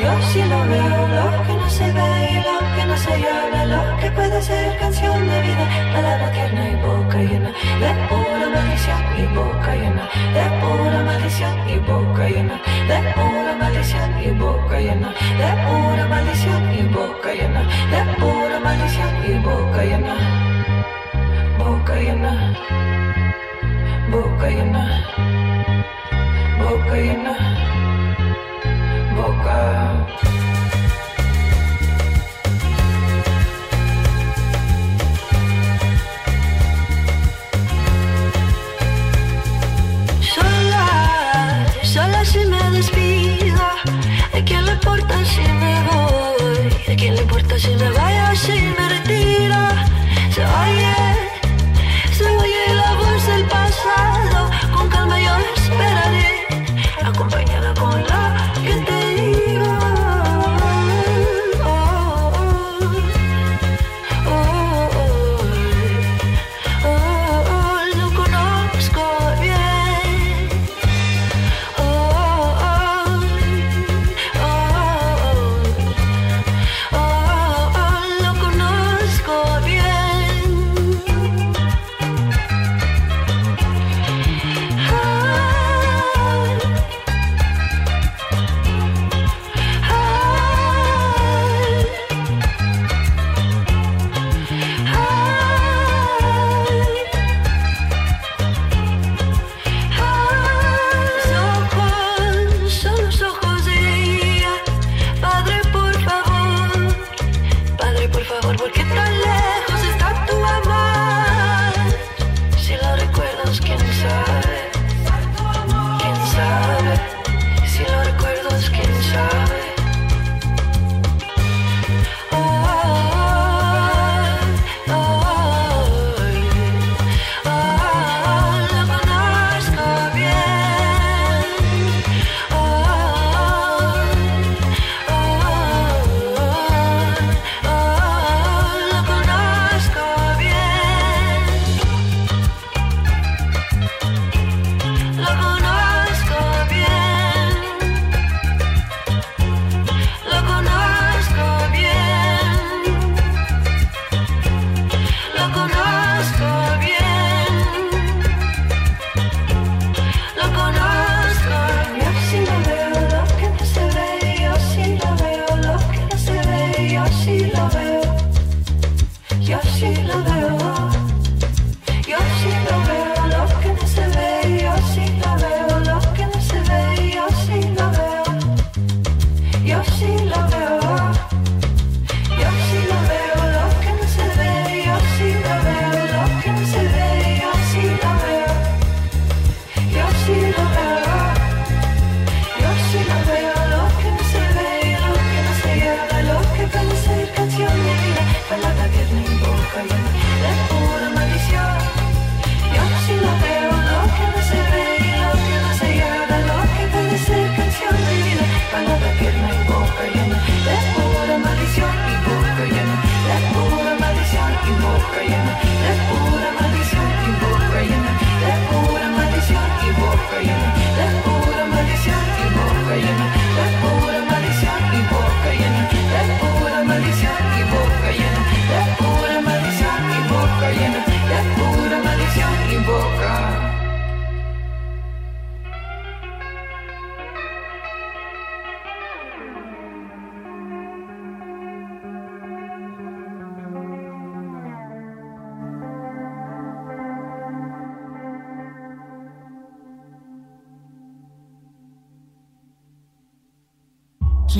Yo sí lo veo, lo que no se ve y lo que no se llama, lo que puede ser canción de vida, palabra tierna y boca llena de pura maldición y boca llena de pura maldición y boca llena de pura maldición y boca llena de pura maldición y boca llena de pura maldición y boca llena boca llena boca llena boca llena Sola, sola si me despido. ¿A quién le importa si me voy? ¿A quién le importa si me vaya si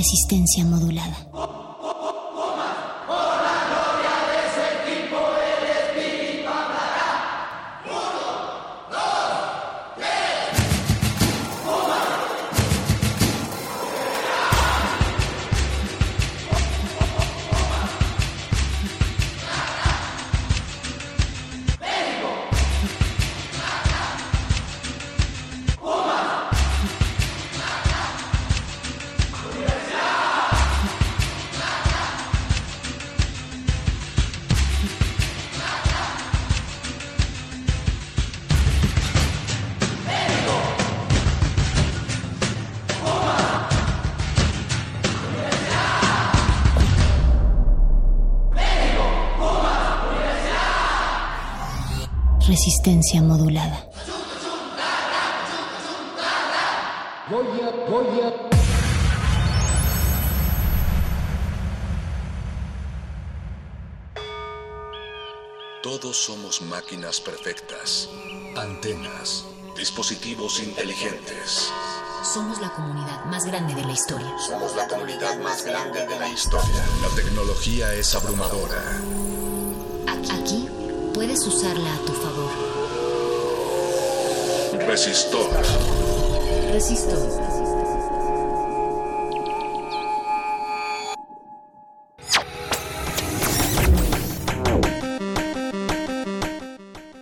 Resistencia modulada. Resistencia modulada. Todos somos máquinas perfectas, antenas, dispositivos inteligentes. Somos la comunidad más grande de la historia. Somos la comunidad más grande de la historia. La tecnología es abrumadora. Puedes usarla a tu favor. Resistor. Resistor.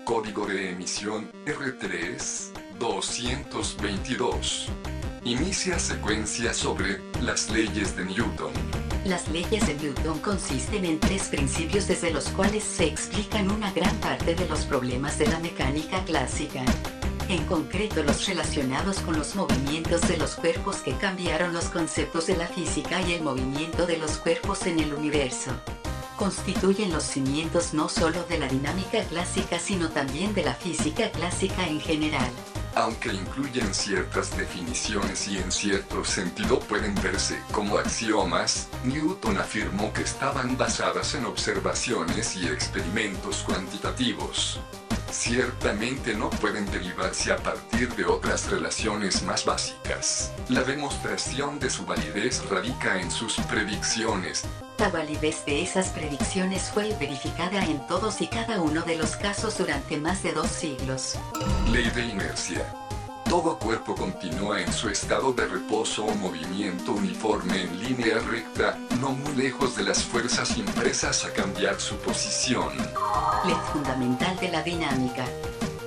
Código de emisión R3 222. Inicia secuencia sobre las leyes de Newton. Las leyes de Newton consisten en tres principios desde los cuales se explican una gran parte de los problemas de la mecánica clásica. En concreto los relacionados con los movimientos de los cuerpos que cambiaron los conceptos de la física y el movimiento de los cuerpos en el universo. Constituyen los cimientos no solo de la dinámica clásica sino también de la física clásica en general. Aunque incluyen ciertas definiciones y en cierto sentido pueden verse como axiomas, Newton afirmó que estaban basadas en observaciones y experimentos cuantitativos. Ciertamente no pueden derivarse a partir de otras relaciones más básicas. La demostración de su validez radica en sus predicciones, La validez de esas predicciones fue verificada en todos y cada uno de los casos durante más de dos siglos. Ley de inercia. Todo cuerpo continúa en su estado de reposo o movimiento uniforme en línea recta, no muy lejos de las fuerzas impresas a cambiar su posición. Ley fundamental de la dinámica.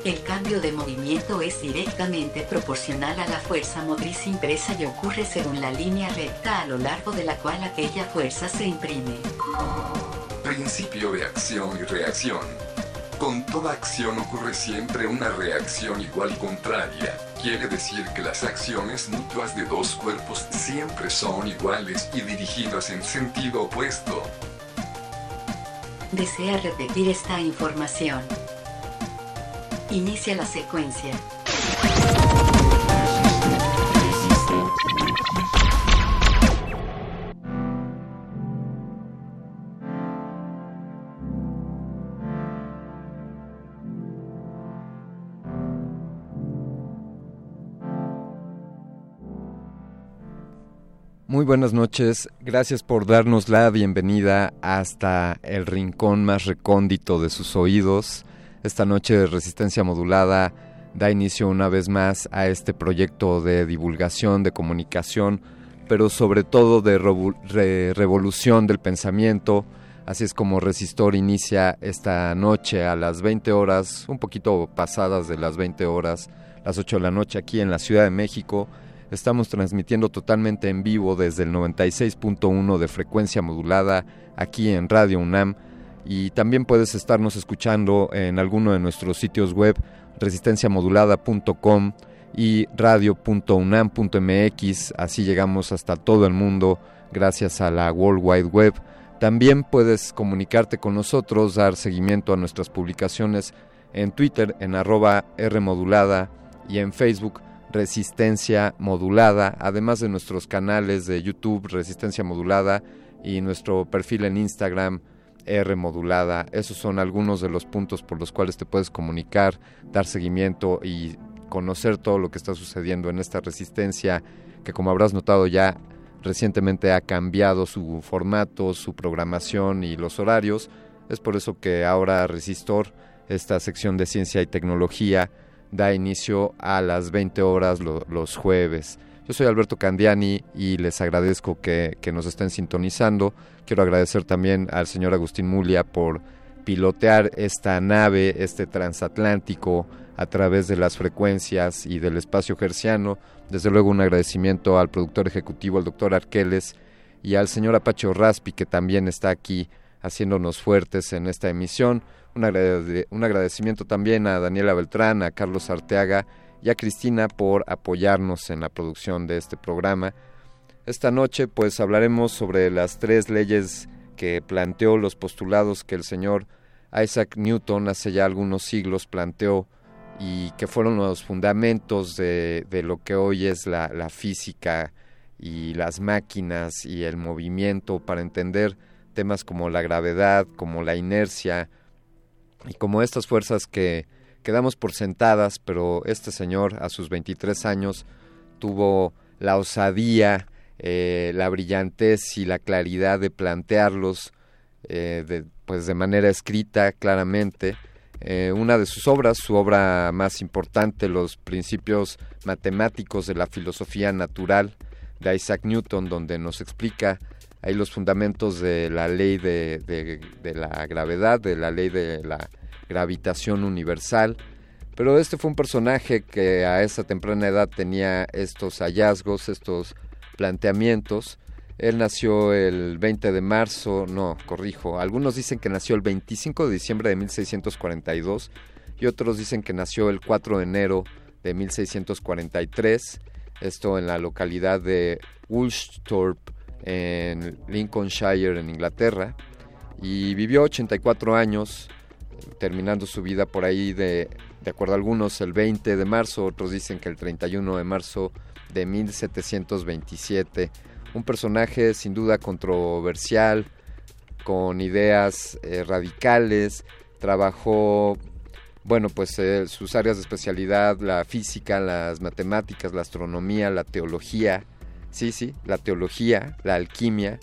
El cambio de movimiento es directamente proporcional a la fuerza motriz impresa y ocurre según la línea recta a lo largo de la cual aquella fuerza se imprime. Principio de acción y reacción. Con toda acción ocurre siempre una reacción igual y contraria. Quiere decir que las acciones mutuas de dos cuerpos siempre son iguales y dirigidas en sentido opuesto. Desea repetir esta información. Inicia la secuencia. Muy buenas noches, gracias por darnos la bienvenida hasta el rincón más recóndito de sus oídos. Esta noche de Resistencia Modulada da inicio una vez más a este proyecto de divulgación, de comunicación, pero sobre todo de revolución del pensamiento. Así es como Resistor inicia esta noche a las 20 horas, un poquito pasadas de las 20 horas, las 8 de la noche aquí en la Ciudad de México. Estamos transmitiendo totalmente en vivo desde el 96.1 de frecuencia modulada aquí en Radio UNAM y también puedes estarnos escuchando en alguno de nuestros sitios web resistenciamodulada.com y radio.unam.mx, así llegamos hasta todo el mundo gracias a la World Wide Web. También puedes comunicarte con nosotros, dar seguimiento a nuestras publicaciones en Twitter en arroba Rmodulada y en Facebook Resistencia Modulada, además de nuestros canales de YouTube Resistencia Modulada y nuestro perfil en Instagram R Modulada. Esos son algunos de los puntos por los cuales te puedes comunicar, dar seguimiento y conocer todo lo que está sucediendo en esta resistencia que como habrás notado ya recientemente ha cambiado su formato, su programación y los horarios. Es por eso que ahora Resistor, esta sección de ciencia y tecnología, da inicio a las 20 horas los jueves. Yo soy Alberto Candiani y les agradezco que, que, nos estén sintonizando. Quiero agradecer también al señor Agustín Mulia por pilotear esta nave, este transatlántico, a través de las frecuencias y del espacio gerciano. Desde luego un agradecimiento al productor ejecutivo, el doctor Arqueles, y al señor Apache Raspi, que también está aquí haciéndonos fuertes en esta emisión. Un, agradecimiento también a Daniela Beltrán, a Carlos Arteaga y a Cristina por apoyarnos en la producción de este programa. Esta noche pues hablaremos sobre las tres leyes que planteó los postulados que el señor Isaac Newton hace ya algunos siglos planteó y que fueron los fundamentos de, lo que hoy es la, física y las máquinas y el movimiento para entender temas como la gravedad, como la inercia y como estas fuerzas que quedamos por sentadas, pero este señor a sus 23 años tuvo la osadía, eh, la brillantez y la claridad de plantearlos eh, de, pues de manera escrita claramente. Eh, una de sus obras, su obra más importante, Los principios matemáticos de la filosofía natural de Isaac Newton, donde nos explica ahí los fundamentos de la ley de, la gravedad, de la ley de la gravitación universal. Pero este fue un personaje que a esa temprana edad tenía estos hallazgos, estos planteamientos, él nació el 20 de marzo, no, corrijo, algunos dicen que nació el 25 de diciembre de 1642 y otros dicen que nació el 4 de enero de 1643, esto en la localidad de Woolsthorpe en Lincolnshire en Inglaterra y vivió 84 años terminando su vida por ahí de de acuerdo a algunos el 20 de marzo, otros dicen que el 31 de marzo de 1727 un personaje sin duda controversial, con ideas eh, radicales, trabajó, bueno, pues eh, sus áreas de especialidad, la física, las matemáticas, la astronomía, la teología, sí, sí, la teología, la alquimia,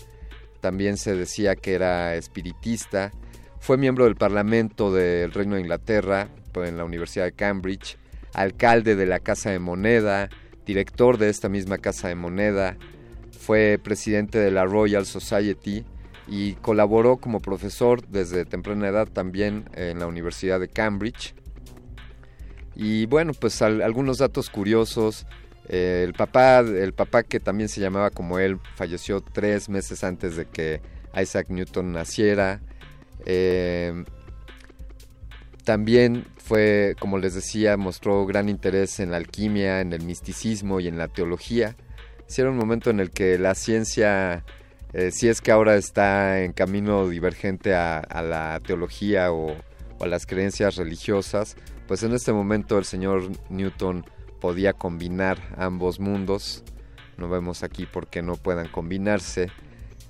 también se decía que era espiritista, fue miembro del Parlamento del Reino de Inglaterra, pues, en la Universidad de Cambridge, alcalde de la Casa de Moneda, director de esta misma Casa de Moneda, fue presidente de la Royal Society y colaboró como profesor desde temprana edad también en la Universidad de Cambridge. Y bueno, pues algunos datos curiosos. Eh, el papá, el papá que también se llamaba como él, falleció tres meses antes de que Isaac Newton naciera. Eh, también fue, como les decía, mostró gran interés en la alquimia, en el misticismo y en la teología si era un momento en el que la ciencia, eh, si es que ahora está en camino divergente a, la teología o, a las creencias religiosas, pues en este momento el señor Newton podía combinar ambos mundos. No vemos aquí por qué no puedan combinarse.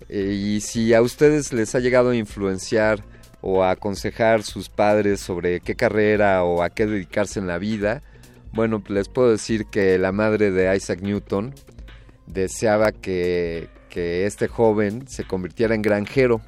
Eh, y si a ustedes les ha llegado a influenciar o a aconsejar sus padres sobre qué carrera o a qué dedicarse en la vida, bueno, les puedo decir que la madre de Isaac Newton, deseaba que, este joven se convirtiera en granjero.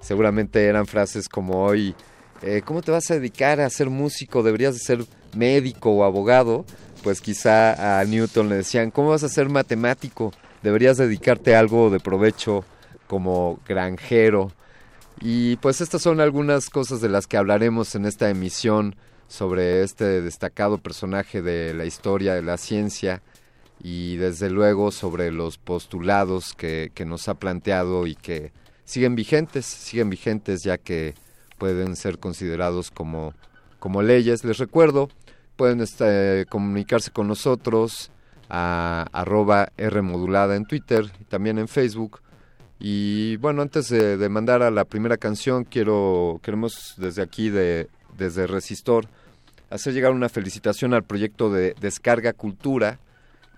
Seguramente eran frases como hoy, eh, ¿cómo te vas a dedicar a ser músico? Deberías de ser médico o abogado. Pues quizá a Newton le decían, ¿cómo vas a ser matemático? Deberías dedicarte a algo de provecho como granjero. Y pues estas son algunas cosas de las que hablaremos en esta emisión sobre este destacado personaje de la historia de la ciencia y desde luego sobre los postulados que, nos ha planteado y que siguen vigentes, siguen vigentes ya que pueden ser considerados como, como leyes. Les recuerdo, pueden este, comunicarse con nosotros a arroba Rmodulada en Twitter y también en Facebook. Y bueno, antes de, de, mandar a la primera canción, quiero, queremos desde aquí, de, desde Resistor, hacer llegar una felicitación al proyecto de Descarga Cultura,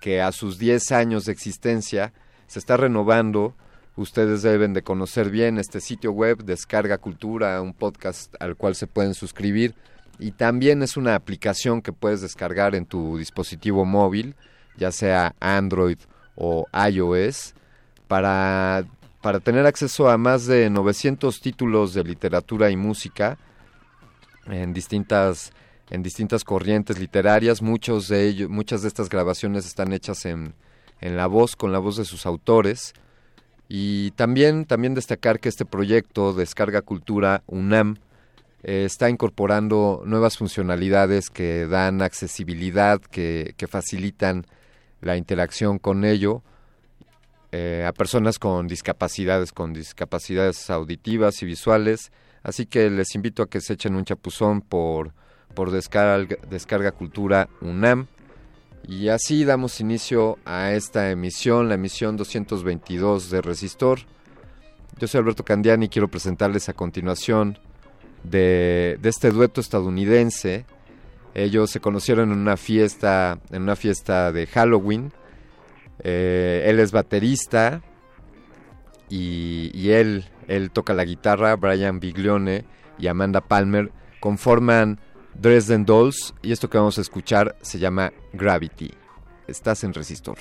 que a sus 10 años de existencia se está renovando. Ustedes deben de conocer bien este sitio web, Descarga Cultura, un podcast al cual se pueden suscribir y también es una aplicación que puedes descargar en tu dispositivo móvil, ya sea Android o iOS. para, para tener acceso a más de 900 títulos de literatura y música en distintas en distintas corrientes literarias, muchos de ellos, muchas de estas grabaciones están hechas en, en la voz, con la voz de sus autores. Y también, también destacar que este proyecto Descarga Cultura UNAM eh, está incorporando nuevas funcionalidades que dan accesibilidad, que, que facilitan la interacción con ello eh, a personas con discapacidades, con discapacidades auditivas y visuales. Así que les invito a que se echen un chapuzón por por Descarga, Descarga Cultura UNAM. Y así damos inicio a esta emisión, la emisión 222 de Resistor. Yo soy Alberto Candiani y quiero presentarles a continuación de, este dueto estadounidense. Ellos se conocieron en una fiesta, en una fiesta de Halloween. Eh, él es baterista y, él, él toca la guitarra, Brian Biglione y Amanda Palmer conforman Dresden Dolls y esto que vamos a escuchar se llama Gravity. Estás en Resistor.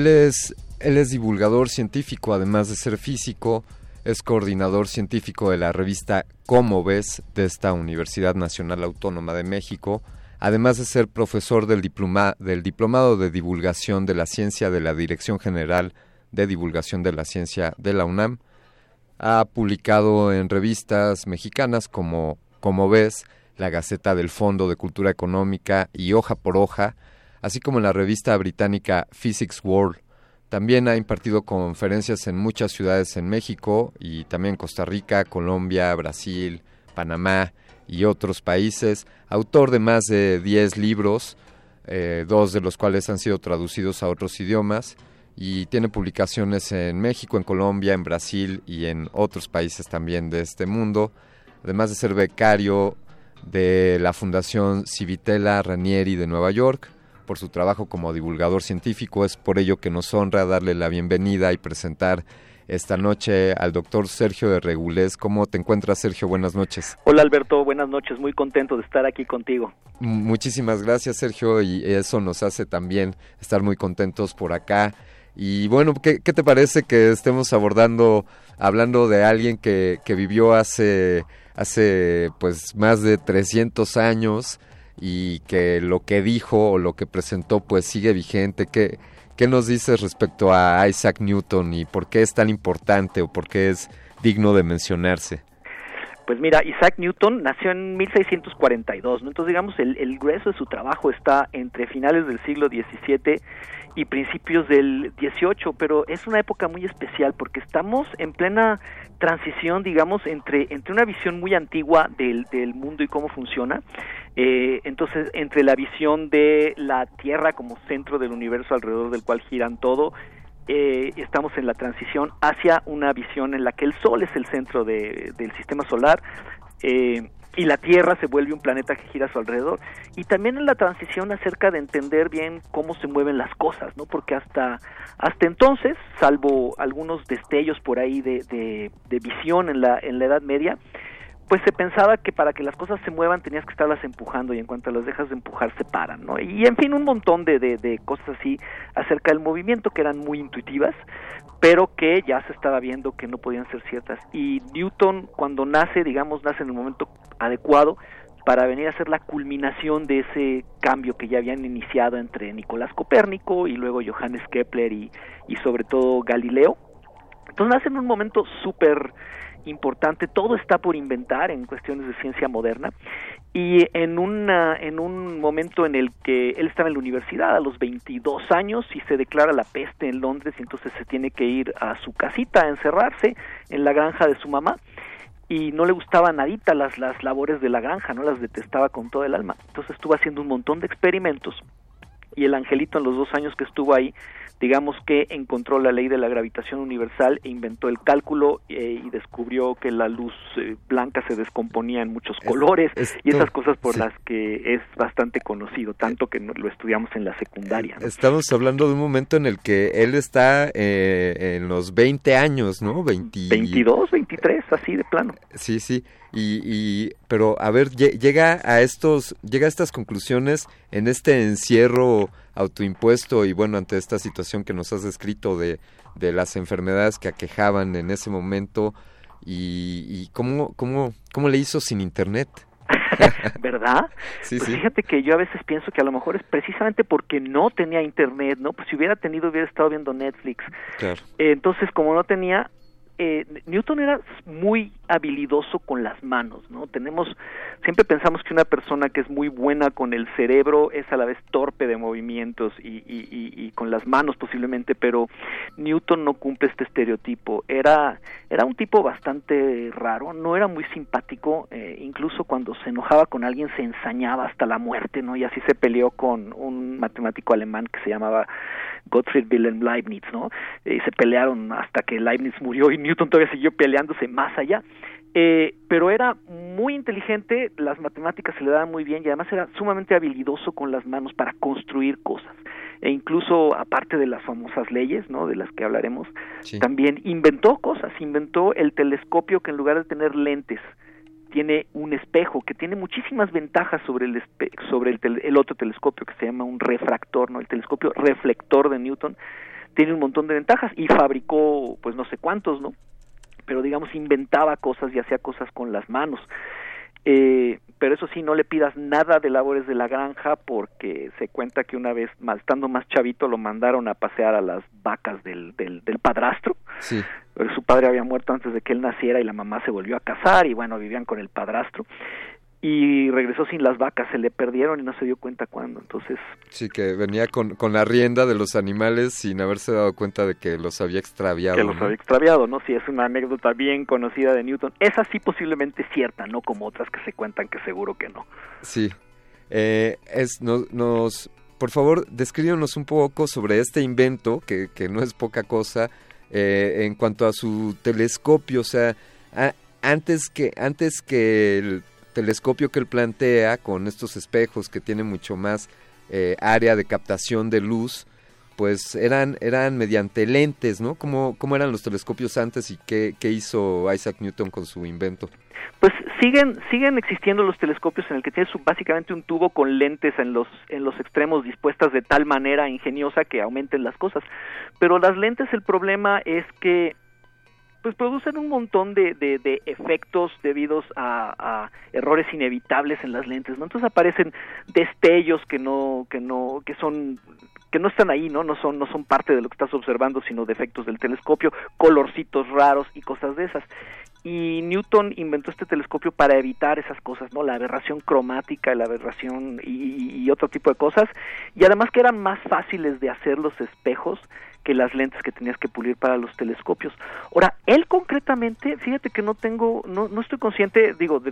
Él es, divulgador científico, además de ser físico, es coordinador científico de la revista Cómo ves de esta Universidad Nacional Autónoma de México, además de ser profesor del, del Diplomado de Divulgación de la Ciencia de la Dirección General de Divulgación de la Ciencia de la UNAM. Ha publicado en revistas mexicanas como Como ves, la Gaceta del Fondo de Cultura Económica y Hoja por Hoja, así como en la revista británica Physics World. También ha impartido conferencias en muchas ciudades en México y también Costa Rica, Colombia, Brasil, Panamá y otros países. Autor de más de 10 libros, eh, dos de los cuales han sido traducidos a otros idiomas y tiene publicaciones en México, en Colombia, en Brasil y en otros países también de este mundo. Además de ser becario de la Fundación Civitella Ranieri de Nueva York, por su trabajo como divulgador científico. Es por ello que nos honra darle la bienvenida y presentar esta noche al doctor Sergio de Regulés. ¿Cómo te encuentras, Sergio? Buenas noches. Hola, Alberto. Buenas noches. Muy contento de estar aquí contigo. Muchísimas gracias, Sergio, y eso nos hace también estar muy contentos por acá. Y bueno, ¿qué, qué te parece que estemos abordando, hablando de alguien que, que vivió hace, hace pues más de 300 años? Y que lo que dijo o lo que presentó pues sigue vigente. ¿Qué, ¿Qué nos dices respecto a Isaac Newton y por qué es tan importante o por qué es digno de mencionarse? Pues mira, Isaac Newton nació en 1642, ¿no? Entonces digamos el, el grueso de su trabajo está entre finales del siglo XVII y principios del 18, pero es una época muy especial porque estamos en plena transición, digamos, entre, entre una visión muy antigua del, del mundo y cómo funciona, eh, entonces entre la visión de la Tierra como centro del universo alrededor del cual giran todo, eh, estamos en la transición hacia una visión en la que el Sol es el centro de, del sistema solar, eh, y la Tierra se vuelve un planeta que gira a su alrededor. Y también en la transición acerca de entender bien cómo se mueven las cosas, ¿no? Porque hasta, hasta entonces, salvo algunos destellos por ahí de, de, visión en la, en la Edad Media, pues se pensaba que para que las cosas se muevan tenías que estarlas empujando y en cuanto las dejas de empujar se paran, ¿no? Y en fin, un montón de, de, de, cosas así acerca del movimiento que eran muy intuitivas, pero que ya se estaba viendo que no podían ser ciertas. Y Newton cuando nace, digamos, nace en el momento adecuado para venir a ser la culminación de ese cambio que ya habían iniciado entre Nicolás Copérnico y luego Johannes Kepler y, y sobre todo Galileo. Entonces nace en un momento súper importante, todo está por inventar en cuestiones de ciencia moderna y en una en un momento en el que él estaba en la universidad a los 22 años y se declara la peste en Londres y entonces se tiene que ir a su casita a encerrarse en la granja de su mamá y no le gustaba nadita las las labores de la granja, no las detestaba con todo el alma. Entonces estuvo haciendo un montón de experimentos y el angelito en los dos años que estuvo ahí digamos que encontró la ley de la gravitación universal e inventó el cálculo eh, y descubrió que la luz eh, blanca se descomponía en muchos colores y esas cosas por las que es bastante conocido, tanto que lo estudiamos en la secundaria. Estamos hablando de un momento en el que él está eh, en los 20 años, ¿no? 22, 23, así de plano. Sí, sí. Y, y, pero a ver llega a estos llega a estas conclusiones en este encierro autoimpuesto y bueno ante esta situación que nos has descrito de, de las enfermedades que aquejaban en ese momento y, y cómo cómo cómo le hizo sin internet ¿Verdad? Sí, pues sí. Fíjate que yo a veces pienso que a lo mejor es precisamente porque no tenía internet, ¿no? Pues si hubiera tenido hubiera estado viendo Netflix. Claro. Eh, entonces, como no tenía, eh, Newton era muy habilidoso con las manos, ¿no? Tenemos, siempre pensamos que una persona que es muy buena con el cerebro es a la vez torpe de movimientos y, y, y, y con las manos posiblemente, pero Newton no cumple este estereotipo. Era, era un tipo bastante raro, no era muy simpático, eh, incluso cuando se enojaba con alguien se ensañaba hasta la muerte, ¿no? Y así se peleó con un matemático alemán que se llamaba Gottfried Wilhelm Leibniz, ¿no? Y se pelearon hasta que Leibniz murió y todavía siguió peleándose más allá. Eh, pero era muy inteligente, las matemáticas se le daban muy bien y además era sumamente habilidoso con las manos para construir cosas. e incluso aparte de las famosas leyes, ¿no? De las que hablaremos, también inventó cosas, inventó el telescopio que en lugar de tener lentes tiene un espejo que tiene muchísimas ventajas sobre el sobre el, el, otro telescopio que se llama un refractor, ¿no? El telescopio reflector de Newton tiene un montón de ventajas y fabricó pues no sé cuántos, ¿no? Pero digamos inventaba cosas y hacía cosas con las manos. Eh, pero eso sí, no le pidas nada de labores de la granja porque se cuenta que una vez, estando más chavito, lo mandaron a pasear a las vacas del, del, del padrastro. Sí. Su padre había muerto antes de que él naciera y la mamá se volvió a casar y bueno, vivían con el padrastro y regresó sin las vacas, se le perdieron y no se dio cuenta cuándo, entonces... Sí, que venía con, con la rienda de los animales sin haberse dado cuenta de que los había extraviado. Que los había extraviado, ¿no? Sí, es una anécdota bien conocida de Newton. Esa sí posiblemente cierta, no como otras que se cuentan que seguro que no. Sí. Eh, es, nos, por favor, descríbanos un poco sobre este invento, que, que no es poca cosa, eh, en cuanto a su telescopio, o sea... antes que antes que el telescopio que él plantea con estos espejos que tiene mucho más eh, área de captación de luz, pues eran, eran mediante lentes, ¿no? ¿Cómo, ¿Cómo eran los telescopios antes y qué, qué hizo Isaac Newton con su invento? Pues siguen siguen existiendo los telescopios en el que tienes básicamente un tubo con lentes en los en los extremos dispuestas de tal manera ingeniosa que aumenten las cosas. Pero las lentes el problema es que pues producen un montón de, de, efectos debidos a, errores inevitables en las lentes, ¿no? Entonces aparecen destellos que no, que no, que son que no están ahí, ¿no? No son, no son parte de lo que estás observando, sino defectos del telescopio, colorcitos raros y cosas de esas. Y Newton inventó este telescopio para evitar esas cosas, ¿no? La aberración cromática, la aberración y, y otro tipo de cosas. Y además que eran más fáciles de hacer los espejos que las lentes que tenías que pulir para los telescopios. Ahora, él concretamente, fíjate que no tengo, no, no estoy consciente, digo,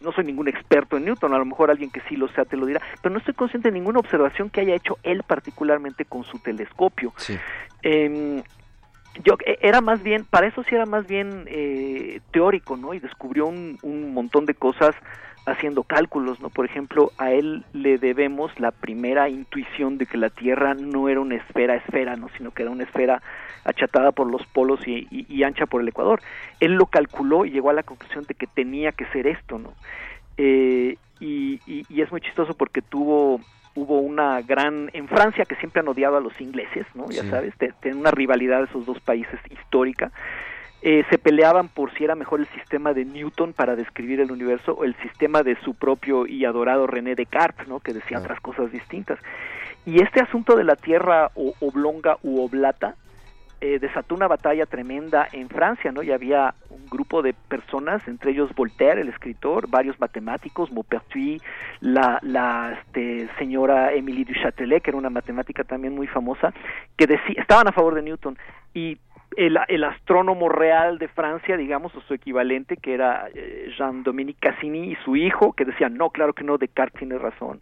no soy ningún experto en Newton, a lo mejor alguien que sí lo sea te lo dirá, pero no estoy consciente de ninguna observación que haya hecho él particularmente con su telescopio. Em, yo e, era más bien, para eso sí era más bien eh, teórico, ¿no? Y descubrió un, un montón de cosas haciendo cálculos, ¿no? Por ejemplo, a él le debemos la primera intuición de que la Tierra no era una esfera esfera, ¿no? Sino que era una esfera achatada por los polos y, ancha por el Ecuador. Él lo calculó y llegó a la conclusión de que tenía que ser esto, ¿no? Eh, y, es muy chistoso porque tuvo hubo una gran en Francia que siempre han odiado a los ingleses, ¿no? Ya sabes, tienen una rivalidad de esos dos países histórica eh, se peleaban por si era mejor el sistema de Newton para describir el universo o el sistema de su propio y adorado René Descartes, ¿no? que decía otras cosas distintas. Y este asunto de la Tierra o, oblonga u oblata eh, desató una batalla tremenda en Francia, ¿no? Y había un grupo de personas, entre ellos Voltaire, el escritor, varios matemáticos, Maupertuis, la, la este, señora Émilie du Châtelet, que era una matemática también muy famosa, que decía, estaban a favor de Newton y el, el, astrónomo real de Francia, digamos, o su equivalente, que era eh, Jean-Dominique Cassini y su hijo, que decían, no, claro que no, Descartes tiene razón.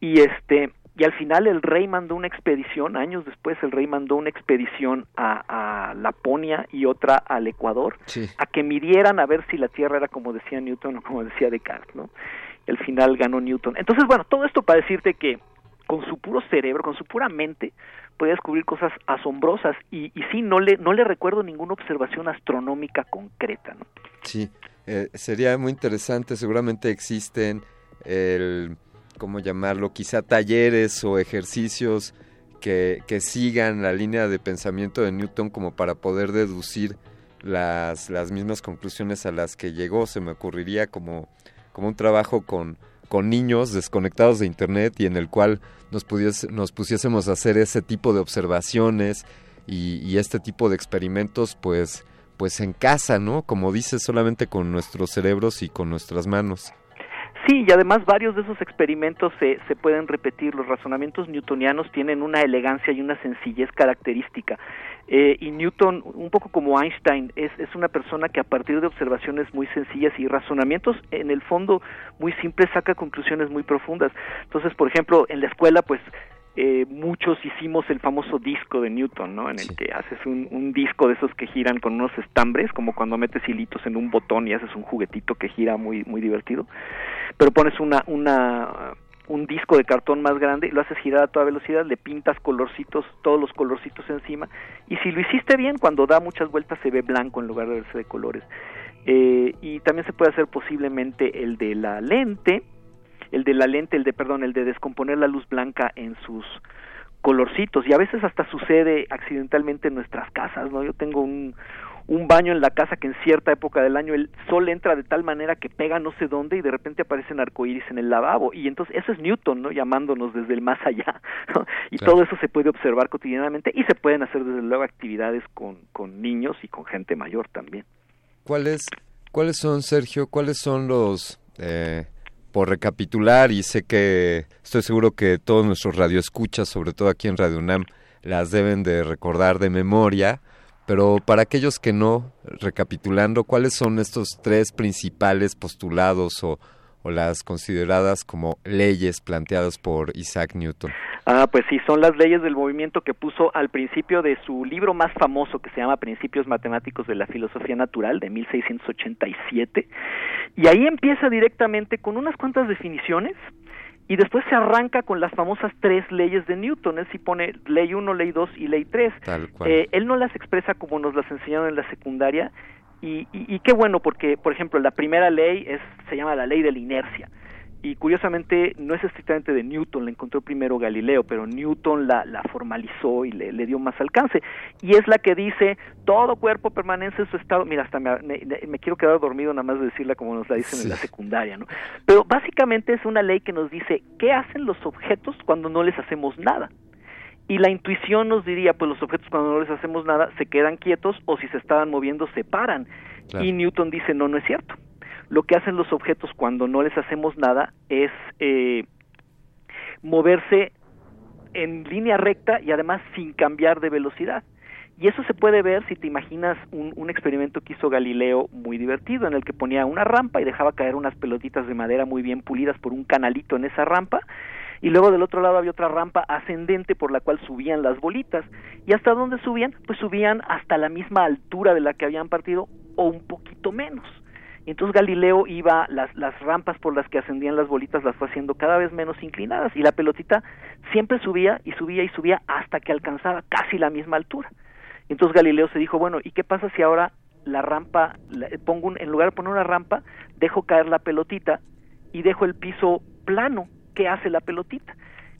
Y este, y al final el rey mandó una expedición, años después el rey mandó una expedición a, a Laponia y otra al Ecuador, a que midieran a ver si la Tierra era como decía Newton o como decía Descartes, ¿no? Y al final ganó Newton. Entonces, bueno, todo esto para decirte que con su puro cerebro, con su pura mente, podía descubrir cosas asombrosas y, y sí, no le, no le recuerdo ninguna observación astronómica concreta. ¿no? Sí, eh, sería muy interesante, seguramente existen el, ¿cómo llamarlo? Quizá talleres o ejercicios que, que sigan la línea de pensamiento de Newton como para poder deducir las, las mismas conclusiones a las que llegó. Se me ocurriría como, como un trabajo con, con niños desconectados de Internet y en el cual nos, nos pusiésemos a hacer ese tipo de observaciones y, este tipo de experimentos, pues, pues en casa, ¿no? Como dices, solamente con nuestros cerebros y con nuestras manos. Sí, y además varios de esos experimentos se, se pueden repetir. Los razonamientos newtonianos tienen una elegancia y una sencillez característica. Eh, y Newton, un poco como Einstein, es, es una persona que a partir de observaciones muy sencillas y razonamientos en el fondo muy simples saca conclusiones muy profundas. Entonces, por ejemplo, en la escuela, pues eh, muchos hicimos el famoso disco de Newton, ¿no? En el que haces un, un, disco de esos que giran con unos estambres, como cuando metes hilitos en un botón y haces un juguetito que gira muy muy divertido. Pero pones una una un disco de cartón más grande, lo haces girar a toda velocidad, le pintas colorcitos, todos los colorcitos encima, y si lo hiciste bien, cuando da muchas vueltas se ve blanco en lugar de verse de colores. Eh, y también se puede hacer posiblemente el de la lente, el de la lente, el de, perdón, el de descomponer la luz blanca en sus colorcitos y a veces hasta sucede accidentalmente en nuestras casas, ¿no? Yo tengo un, un baño en la casa que en cierta época del año el sol entra de tal manera que pega no sé dónde y de repente aparecen arcoíris en el lavabo y entonces eso es Newton, ¿no? Llamándonos desde el más allá y todo eso se puede observar cotidianamente y se pueden hacer desde luego actividades con, con niños y con gente mayor también. ¿Cuáles cuáles son Sergio? ¿Cuáles son los eh, por recapitular y sé que estoy seguro que todos nuestros radioescuchas, sobre todo aquí en Radio UNAM, las deben de recordar de memoria, pero para aquellos que no, recapitulando, ¿cuáles son estos tres principales postulados o, o las consideradas como leyes planteadas por Isaac Newton? Ah, pues sí, son las leyes del movimiento que puso al principio de su libro más famoso que se llama Principios Matemáticos de la Filosofía Natural de 1687. Y ahí empieza directamente con unas cuantas definiciones y después se arranca con las famosas tres leyes de Newton. Él sí pone ley 1, ley 2 y ley 3. Eh, él no las expresa como nos las enseñaron en la secundaria, y, y, qué bueno porque, por ejemplo, la primera ley es, se llama la ley de la inercia y curiosamente no es estrictamente de Newton, la encontró primero Galileo, pero Newton la, la formalizó y le, le, dio más alcance. Y es la que dice, todo cuerpo permanece en su estado, mira, hasta me, me, quiero quedar dormido nada más de decirla como nos la dicen en la secundaria, ¿no? Pero básicamente es una ley que nos dice qué hacen los objetos cuando no les hacemos nada. Y la intuición nos diría, pues los objetos cuando no les hacemos nada se quedan quietos o si se estaban moviendo se paran. Y Newton dice, no, no es cierto. Lo que hacen los objetos cuando no les hacemos nada es eh, moverse en línea recta y además sin cambiar de velocidad. Y eso se puede ver si te imaginas un, un, experimento que hizo Galileo muy divertido, en el que ponía una rampa y dejaba caer unas pelotitas de madera muy bien pulidas por un canalito en esa rampa, y luego del otro lado había otra rampa ascendente por la cual subían las bolitas. ¿Y hasta dónde subían? Pues subían hasta la misma altura de la que habían partido o un poquito menos. Entonces Galileo iba, las, las rampas por las que ascendían las bolitas las fue haciendo cada vez menos inclinadas y la pelotita siempre subía y subía y subía hasta que alcanzaba casi la misma altura. Entonces Galileo se dijo, bueno, ¿y qué pasa si ahora la rampa, pongo en lugar de poner una rampa, dejo caer la pelotita y dejo el piso plano qué hace la pelotita.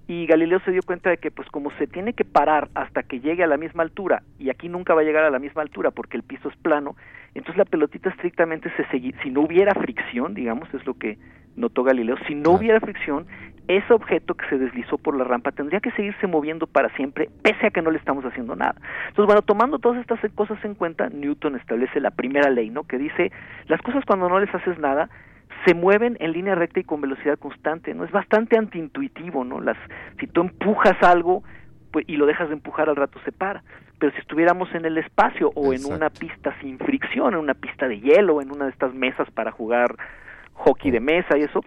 Y Galileo se dio cuenta de que pues como se tiene que parar hasta que llegue a la misma altura y aquí nunca va a llegar a la misma altura porque el piso es plano, entonces la pelotita estrictamente se seguía, si no hubiera fricción, digamos, es lo que notó Galileo, si no hubiera fricción, ese objeto que se deslizó por la rampa tendría que seguirse moviendo para siempre, pese a que no le estamos haciendo nada. Entonces, bueno, tomando todas estas cosas en cuenta, Newton establece la primera ley, ¿no? Que dice, las cosas cuando no les haces nada, se mueven en línea recta y con velocidad constante, ¿no? Es bastante antiintuitivo, ¿no? Las, si tú empujas algo pues, y lo dejas de empujar al rato se para. Pero si estuviéramos en el espacio o en una pista sin fricción, en una pista de hielo, en una de estas mesas para jugar hockey de mesa y eso,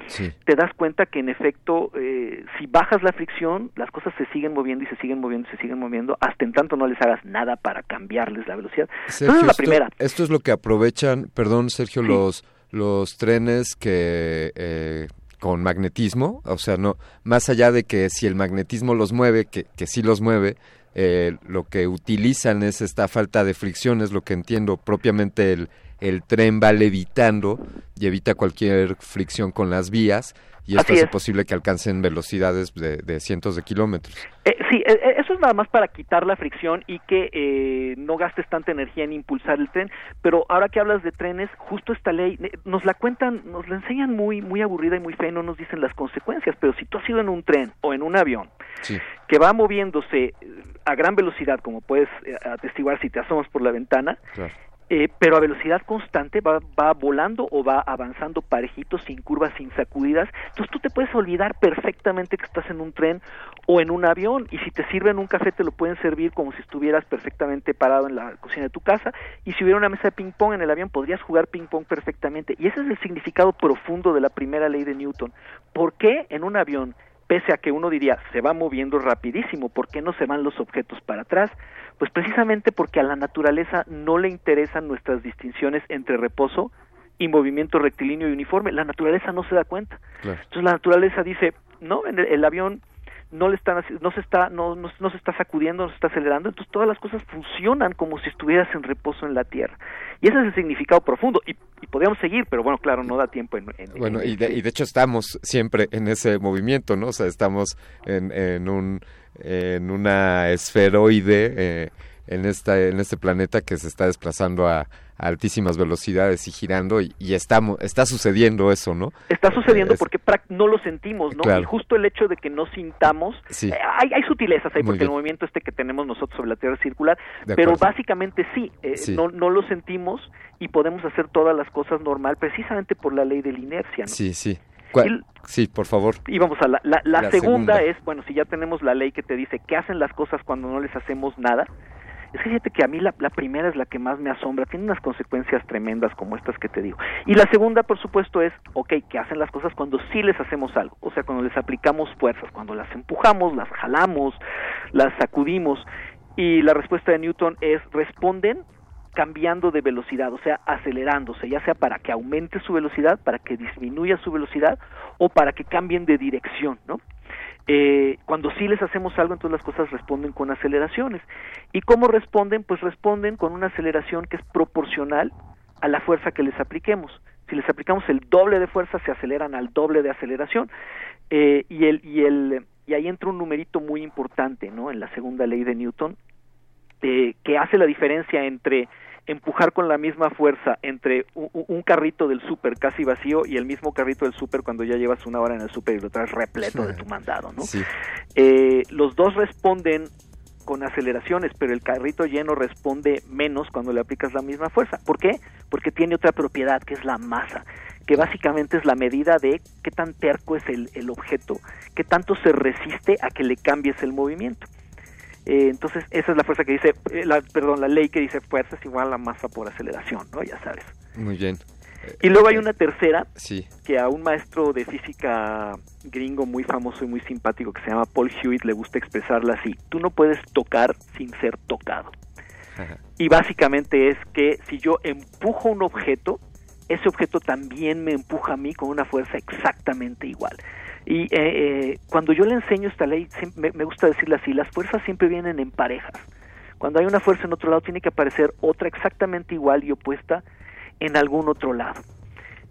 te das cuenta que en efecto, eh, si bajas la fricción, las cosas se siguen moviendo y se siguen moviendo y se siguen moviendo, hasta en tanto no les hagas nada para cambiarles la velocidad. Sergio, es la primera. Esto, es lo que aprovechan, perdón Sergio, los los trenes que eh, con magnetismo, o sea, no más allá de que si el magnetismo los mueve, que, que sí los mueve, eh, lo que utilizan es esta falta de fricción, es lo que entiendo propiamente el, el tren va levitando y evita cualquier fricción con las vías y esto hace posible que alcancen velocidades de, cientos de kilómetros. Eh, sí, eh, eh, eso es nada más para quitar la fricción y que eh, no gastes tanta energía en impulsar el tren, pero ahora que hablas de trenes, justo esta ley nos la cuentan, nos la enseñan muy muy aburrida y muy fea y no nos dicen las consecuencias, pero si tú has ido en un tren o en un avión que va moviéndose a gran velocidad, como puedes atestiguar si te asomas por la ventana, claro eh, pero a velocidad constante va, va volando o va avanzando parejito, sin curvas, sin sacudidas. Entonces tú te puedes olvidar perfectamente que estás en un tren o en un avión y si te sirven un café te lo pueden servir como si estuvieras perfectamente parado en la cocina de tu casa y si hubiera una mesa de ping pong en el avión podrías jugar ping pong perfectamente. Y ese es el significado profundo de la primera ley de Newton. ¿Por qué en un avión pese a que uno diría se va moviendo rapidísimo, ¿por qué no se van los objetos para atrás? Pues precisamente porque a la naturaleza no le interesan nuestras distinciones entre reposo y movimiento rectilíneo y uniforme. La naturaleza no se da cuenta. Entonces la naturaleza dice, ¿no? En el, el avión no le están no se está no, no, no, se está sacudiendo no se está acelerando entonces todas las cosas funcionan como si estuvieras en reposo en la tierra y ese es el significado profundo y, y podríamos seguir pero bueno claro no da tiempo en, en bueno en, y de, y de hecho estamos siempre en ese movimiento no o sea estamos en, en un en una esferoide eh, en esta en este planeta que se está desplazando a, a altísimas velocidades y girando y, y estamos está sucediendo eso no está sucediendo es, porque no lo sentimos no claro. y justo el hecho de que no sintamos sí. eh, hay, hay, sutilezas ahí Muy porque bien. el movimiento este que tenemos nosotros sobre la tierra circular pero básicamente sí, eh, Sí. No, no lo sentimos y podemos hacer todas las cosas normal precisamente por la ley de la inercia ¿no? sí sí Sí por favor y vamos a la, la, la, La segunda, segunda. es bueno si ya tenemos la ley que te dice qué hacen las cosas cuando no les hacemos nada es que fíjate que a mí la, la, primera es la que más me asombra, tiene unas consecuencias tremendas como estas que te digo. Y la segunda, por supuesto, es, ok, ¿qué hacen las cosas cuando sí les hacemos algo? O sea, cuando les aplicamos fuerzas, cuando las empujamos, las jalamos, las sacudimos. Y la respuesta de Newton es, responden cambiando de velocidad, o sea, acelerándose, ya sea para que aumente su velocidad, para que disminuya su velocidad o para que cambien de dirección, ¿no? Eh, cuando sí les hacemos algo, entonces las cosas responden con aceleraciones. ¿Y cómo responden? Pues responden con una aceleración que es proporcional a la fuerza que les apliquemos. Si les aplicamos el doble de fuerza, se aceleran al doble de aceleración. Eh, y, el, y, el, y ahí entra un numerito muy importante, ¿no? En la segunda ley de Newton, eh, que hace la diferencia entre empujar con la misma fuerza entre un, un, carrito del súper casi vacío y el mismo carrito del súper cuando ya llevas una hora en el súper y lo traes repleto de tu mandado, ¿no? Sí. Eh, los dos responden con aceleraciones, pero el carrito lleno responde menos cuando le aplicas la misma fuerza. ¿Por qué? Porque tiene otra propiedad que es la masa, que básicamente es la medida de qué tan terco es el, el objeto, qué tanto se resiste a que le cambies el movimiento. Eh, entonces, esa es la fuerza que dice, eh, la, perdón, la ley que dice fuerza es igual a la masa por aceleración, ¿no? Ya sabes. Muy bien. Y luego hay una tercera, sí. que a un maestro de física gringo muy famoso y muy simpático que se llama Paul Hewitt le gusta expresarla así, tú no puedes tocar sin ser tocado. Ajá. Y básicamente es que si yo empujo un objeto, ese objeto también me empuja a mí con una fuerza exactamente igual. Y eh, eh, cuando yo le enseño esta ley, me, gusta decirle así, las fuerzas siempre vienen en parejas. Cuando hay una fuerza en otro lado, tiene que aparecer otra exactamente igual y opuesta en algún otro lado.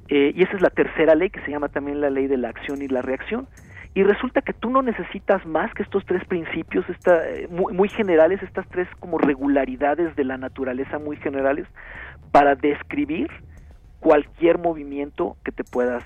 Eh, y esa es la tercera ley, que se llama también la ley de la acción y la reacción. Y resulta que tú no necesitas más que estos tres principios, esta, eh, muy, muy generales, estas tres como regularidades de la naturaleza muy generales, para describir cualquier movimiento que te puedas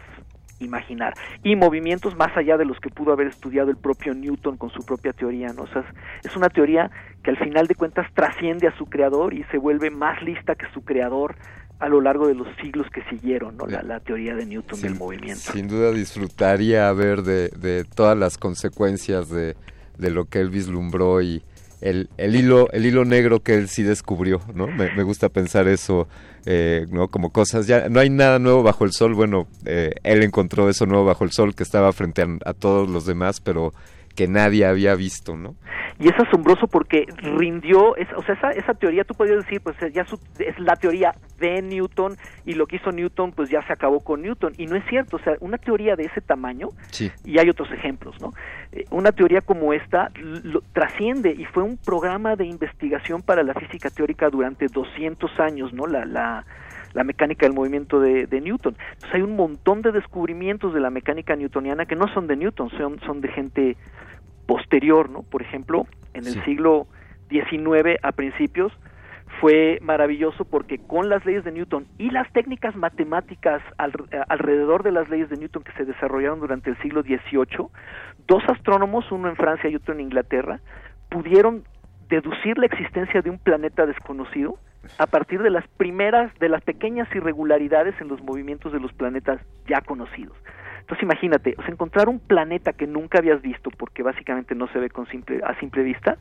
imaginar y movimientos más allá de los que pudo haber estudiado el propio Newton con su propia teoría, ¿no? O sea, es una teoría que al final de cuentas trasciende a su creador y se vuelve más lista que su creador a lo largo de los siglos que siguieron, ¿no? La, la teoría de Newton sin, del movimiento. Sin duda disfrutaría ver de, de todas las consecuencias de, de lo que él vislumbró y el, el hilo el hilo negro que él sí descubrió, ¿no? Me, gusta pensar eso, eh, ¿no? Como cosas, ya no hay nada nuevo bajo el sol, bueno, eh, él encontró eso nuevo bajo el sol que estaba frente a todos los demás, pero que nadie había visto, ¿no? Y es asombroso porque rindió, es, o sea, esa, esa teoría tú podrías decir, pues ya su, es la teoría de Newton y lo que hizo Newton, pues ya se acabó con Newton. Y no es cierto, o sea, una teoría de ese tamaño, sí. y hay otros ejemplos, ¿no? Eh, una teoría como esta lo, trasciende y fue un programa de investigación para la física teórica durante 200 años, ¿no? La, la, la mecánica del movimiento de, de, Newton. Entonces hay un montón de descubrimientos de la mecánica newtoniana que no son de Newton, son, son de gente posterior, ¿no? Por ejemplo, en el sí. siglo XIX a principios fue maravilloso porque con las leyes de Newton y las técnicas matemáticas al, alrededor de las leyes de Newton que se desarrollaron durante el siglo XVIII, dos astrónomos, uno en Francia y otro en Inglaterra, pudieron deducir la existencia de un planeta desconocido a partir de las primeras, de las pequeñas irregularidades en los movimientos de los planetas ya conocidos. Entonces imagínate, encontrar un planeta que nunca habías visto, porque básicamente no se ve a simple vista,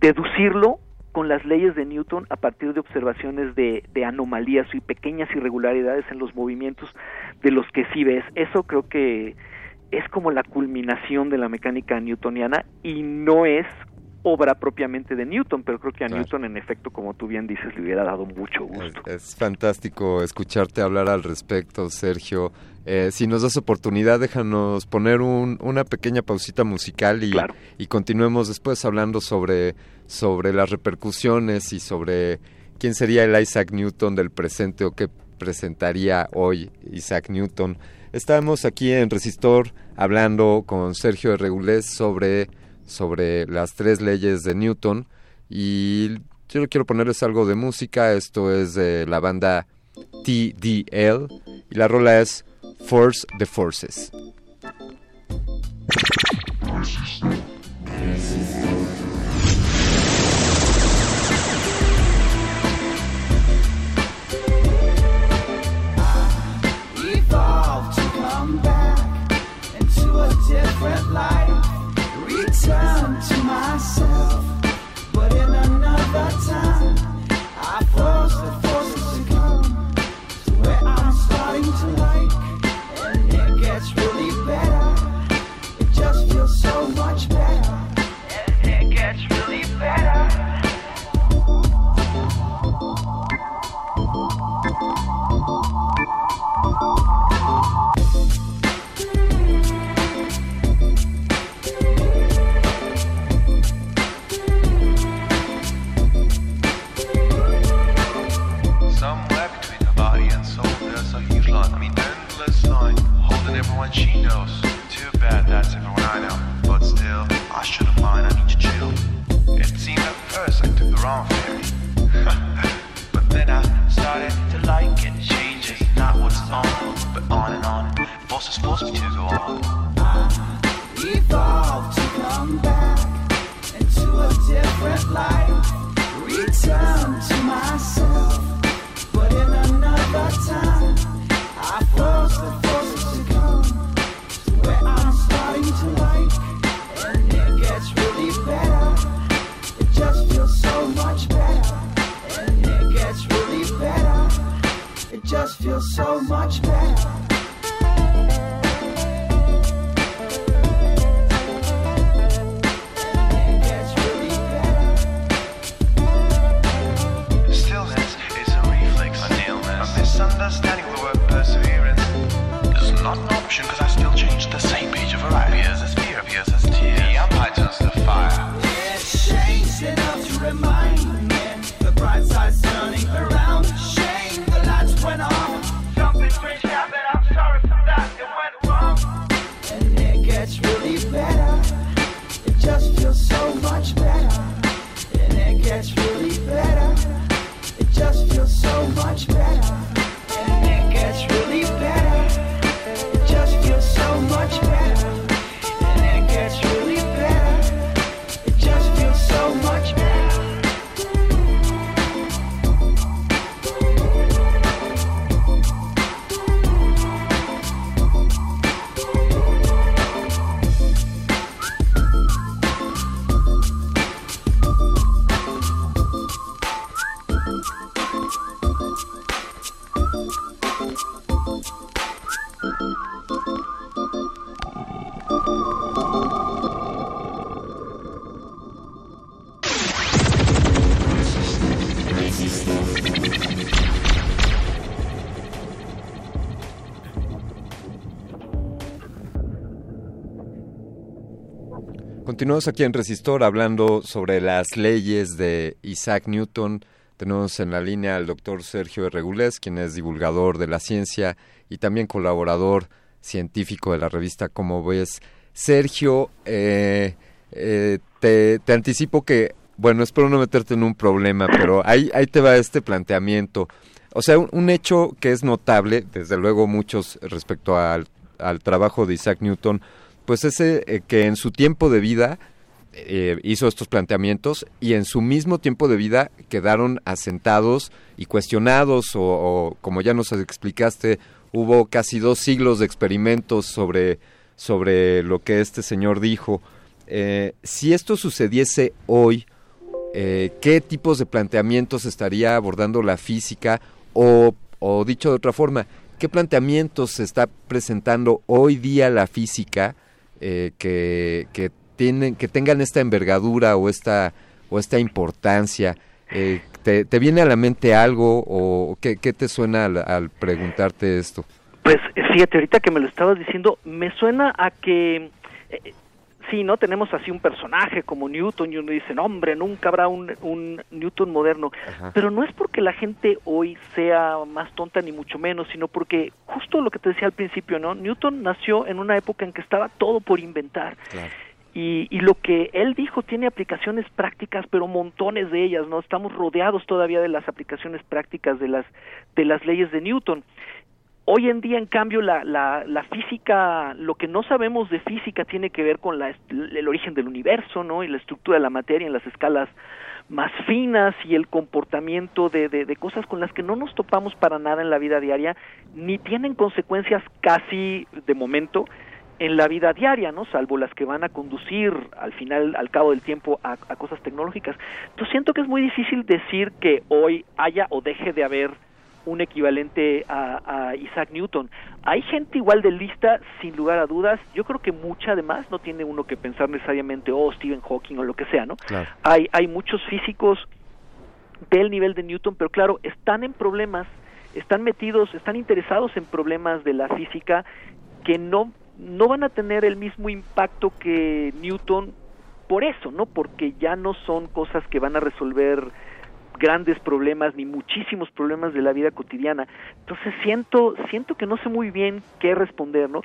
deducirlo con las leyes de Newton a partir de observaciones de, de, anomalías y pequeñas irregularidades en los movimientos de los que sí ves. Eso creo que es como la culminación de la mecánica newtoniana y no es obra propiamente de Newton, pero creo que a Newton en efecto, como tú bien dices, le hubiera dado mucho gusto. Es, fantástico escucharte hablar al respecto, Sergio. Eh, si nos das oportunidad, déjanos poner una pequeña pausita musical y, y continuemos después hablando sobre, sobre las repercusiones y sobre quién sería el Isaac Newton del presente o qué presentaría hoy Isaac Newton. Estamos aquí en Resistor hablando con Sergio de Regulés sobre sobre las tres leyes de Newton. Y yo quiero ponerles algo de música, esto es de la banda TDL y la rola es Force the Forces. Return to myself. Wrong but then I started to like it. Change is not what's on, but on and on. Forces force me to go on. I evolved to come back into a different life. Return to myself, but in another time. feel so much better. Understanding the word perseverance is not an option because I Continuamos aquí en Resistor hablando sobre las leyes de Isaac Newton. Tenemos en la línea al doctor Sergio Regulés, quien es divulgador de la ciencia y también colaborador científico de la revista Como ves. Sergio, eh, eh, te, anticipo que, bueno, espero no meterte en un problema, pero ahí, ahí te va este planteamiento. O sea, un, hecho que es notable, desde luego muchos respecto al, al trabajo de Isaac Newton, pues ese eh, que en su tiempo de vida eh, hizo estos planteamientos y en su mismo tiempo de vida quedaron asentados y cuestionados o, como ya nos explicaste, hubo casi dos siglos de experimentos sobre, sobre lo que este señor dijo. Eh, si esto sucediese hoy, ¿qué tipos de planteamientos estaría abordando la física? O, o dicho de otra forma, ¿qué planteamientos se está presentando hoy día la física eh, que, tienen, que tengan esta envergadura o esta, o esta importancia. Eh, ¿te, ¿te, viene a la mente algo o qué, qué te suena al, al, preguntarte esto? Pues fíjate, ahorita que me lo estabas diciendo, me suena a que eh, sí, ¿no? Tenemos así un personaje como Newton y uno dice, no, hombre, nunca habrá un, un Newton moderno. Ajá. Pero no es porque la gente hoy sea más tonta ni mucho menos, sino porque justo lo que te decía al principio, ¿no? Newton nació en una época en que estaba todo por inventar. Claro. Y, y, lo que él dijo tiene aplicaciones prácticas, pero montones de ellas, ¿no? Estamos rodeados todavía de las aplicaciones prácticas de las, de las leyes de Newton. Hoy en día, en cambio, la, la, la física, lo que no sabemos de física tiene que ver con la, el origen del universo, ¿no? Y la estructura de la materia en las escalas más finas y el comportamiento de, de, de, cosas con las que no nos topamos para nada en la vida diaria, ni tienen consecuencias casi de momento en la vida diaria, ¿no? Salvo las que van a conducir al final, al cabo del tiempo, a, a cosas tecnológicas. Entonces siento que es muy difícil decir que hoy haya o deje de haber un equivalente a, a, Isaac Newton. Hay gente igual de lista, sin lugar a dudas. Yo creo que mucha además no tiene uno que pensar necesariamente, oh, Stephen Hawking o lo que sea, ¿no? Claro. Hay, hay muchos físicos del nivel de Newton, pero claro, están en problemas, están metidos, están interesados en problemas de la física que no, no van a tener el mismo impacto que Newton por eso, ¿no? Porque ya no son cosas que van a resolver grandes problemas ni muchísimos problemas de la vida cotidiana. Entonces siento siento que no sé muy bien qué responder, ¿no?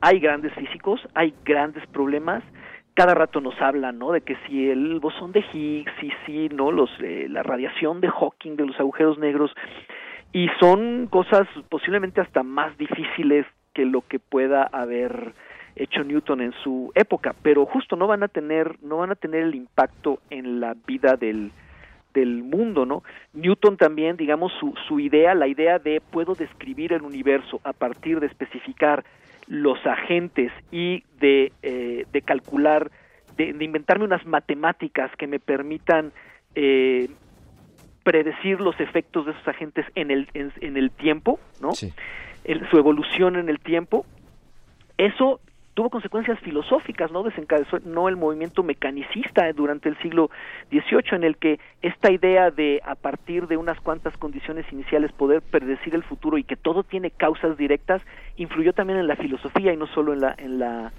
Hay grandes físicos, hay grandes problemas, cada rato nos hablan, ¿no? De que si el bosón de Higgs, y si no los eh, la radiación de Hawking de los agujeros negros y son cosas posiblemente hasta más difíciles que lo que pueda haber hecho Newton en su época, pero justo no van a tener no van a tener el impacto en la vida del del mundo, ¿no? Newton también, digamos, su, su idea, la idea de puedo describir el universo a partir de especificar los agentes y de, eh, de calcular, de, de, inventarme unas matemáticas que me permitan eh, predecir los efectos de esos agentes en el, en, en el tiempo, ¿no? Sí. El, su evolución en el tiempo. Eso tuvo consecuencias filosóficas, ¿no? Desencadenó no el movimiento mecanicista durante el siglo XVIII, en el que esta idea de a partir de unas cuantas condiciones iniciales poder predecir el futuro y que todo tiene causas directas, influyó también en la filosofía y no solo en la, en la,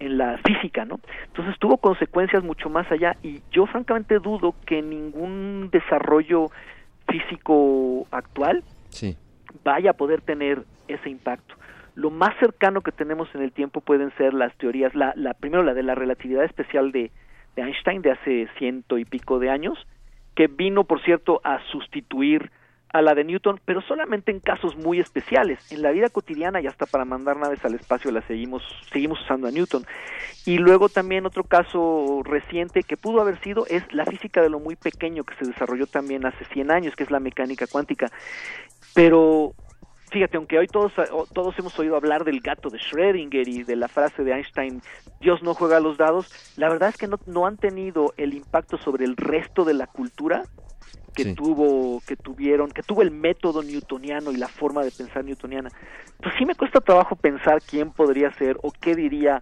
en la física, ¿no? Entonces tuvo consecuencias mucho más allá y yo francamente dudo que ningún desarrollo físico actual sí. vaya a poder tener ese impacto lo más cercano que tenemos en el tiempo pueden ser las teorías, la, la primero la de la relatividad especial de, de, Einstein de hace ciento y pico de años, que vino, por cierto, a sustituir a la de Newton, pero solamente en casos muy especiales. En la vida cotidiana y hasta para mandar naves al espacio la seguimos, seguimos usando a Newton. Y luego también otro caso reciente que pudo haber sido es la física de lo muy pequeño que se desarrolló también hace 100 años, que es la mecánica cuántica. Pero fíjate, aunque hoy todos, todos hemos oído hablar del gato de Schrödinger y de la frase de Einstein, Dios no juega a los dados, la verdad es que no, no han tenido el impacto sobre el resto de la cultura que sí. tuvo, que tuvieron, que tuvo el método newtoniano y la forma de pensar newtoniana. Pues sí me cuesta trabajo pensar quién podría ser o qué diría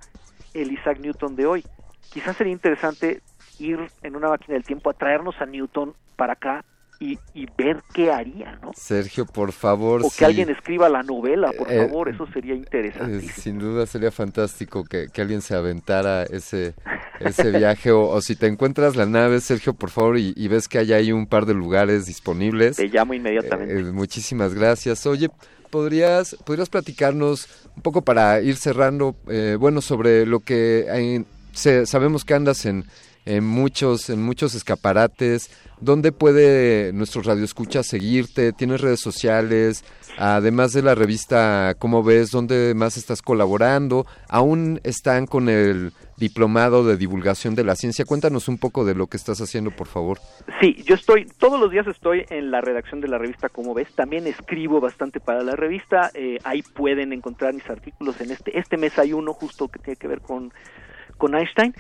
el Isaac Newton de hoy. Quizás sería interesante ir en una máquina del tiempo a traernos a Newton para acá y, y, ver qué haría, ¿no? Sergio, por favor. O que sí. alguien escriba la novela, por eh, favor, eso sería interesante. Eh, sin duda sería fantástico que, que, alguien se aventara ese, ese viaje. O, o, si te encuentras la nave, Sergio, por favor, y, y, ves que hay ahí un par de lugares disponibles. Te llamo inmediatamente. Eh, muchísimas gracias. Oye, ¿podrías, podrías platicarnos un poco para ir cerrando, eh, bueno, sobre lo que hay, se, sabemos que andas en en muchos, en muchos escaparates. ¿Dónde puede nuestros radioescuchas seguirte? ¿Tienes redes sociales? Además de la revista ¿Cómo ves? ¿Dónde más estás colaborando? ¿Aún están con el diplomado de divulgación de la ciencia? Cuéntanos un poco de lo que estás haciendo, por favor. Sí, yo estoy, todos los días estoy en la redacción de la revista Cómo ves. También escribo bastante para la revista. Eh, ahí pueden encontrar mis artículos. En este, este mes hay uno justo que tiene que ver con, con Einstein.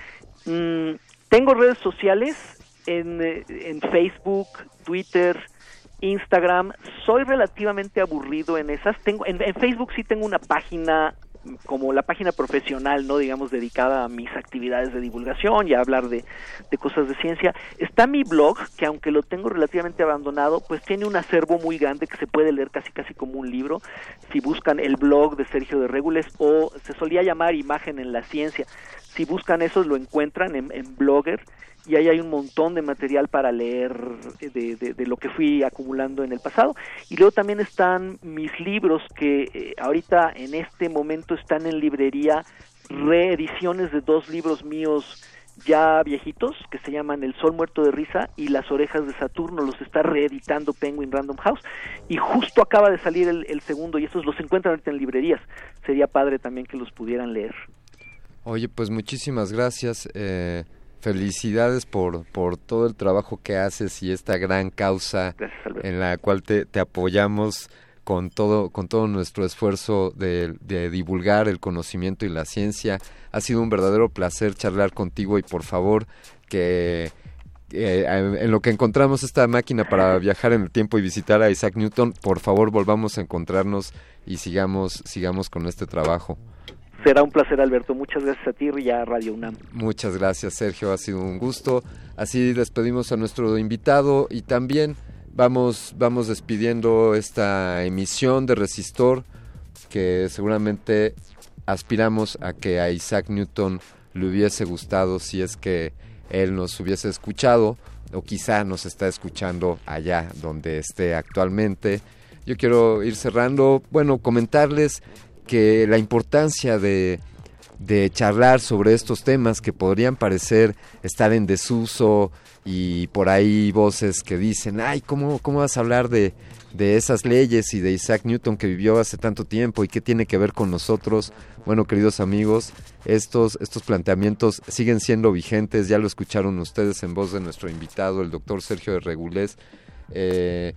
Mm, tengo redes sociales en, eh, en, Facebook, Twitter, Instagram. Soy relativamente aburrido en esas. Tengo en, en, Facebook sí tengo una página como la página profesional, no digamos dedicada a mis actividades de divulgación y a hablar de, de cosas de ciencia. Está mi blog, que aunque lo tengo relativamente abandonado, pues tiene un acervo muy grande que se puede leer casi casi como un libro. Si buscan el blog de Sergio de Regules o se solía llamar Imagen en la Ciencia, si buscan eso lo encuentran en, Blogger y ahí hay un montón de material para leer de, de, lo que fui acumulando en el pasado. Y luego también están mis libros que eh, ahorita en este momento están en librería, reediciones de dos libros míos ya viejitos que se llaman El Sol Muerto de Risa y Las Orejas de Saturno, los está reeditando Penguin Random House y justo acaba de salir el, el segundo y estos los encuentran ahorita en librerías. Sería padre también que los pudieran leer. Oye, pues muchísimas gracias. Eh, felicidades por, por todo el trabajo que haces y esta gran causa en la cual te, te, apoyamos con todo, con todo nuestro esfuerzo de, de, divulgar el conocimiento y la ciencia. Ha sido un verdadero placer charlar contigo y por favor que eh, en lo que encontramos esta máquina para viajar en el tiempo y visitar a Isaac Newton, por favor volvamos a encontrarnos y sigamos, sigamos con este trabajo. Será un placer, Alberto. Muchas gracias a ti y a Radio UNAM. Muchas gracias, Sergio. Ha sido un gusto. Así despedimos a nuestro invitado y también vamos, vamos despidiendo esta emisión de Resistor que seguramente aspiramos a que a Isaac Newton le hubiese gustado si es que él nos hubiese escuchado o quizá nos está escuchando allá donde esté actualmente. Yo quiero ir cerrando, bueno, comentarles que la importancia de, de charlar sobre estos temas que podrían parecer estar en desuso y por ahí voces que dicen, ay, ¿cómo, cómo vas a hablar de, de esas leyes y de Isaac Newton que vivió hace tanto tiempo y qué tiene que ver con nosotros? Bueno, queridos amigos, estos, estos planteamientos siguen siendo vigentes, ya lo escucharon ustedes en voz de nuestro invitado, el doctor Sergio de Regulés. Eh,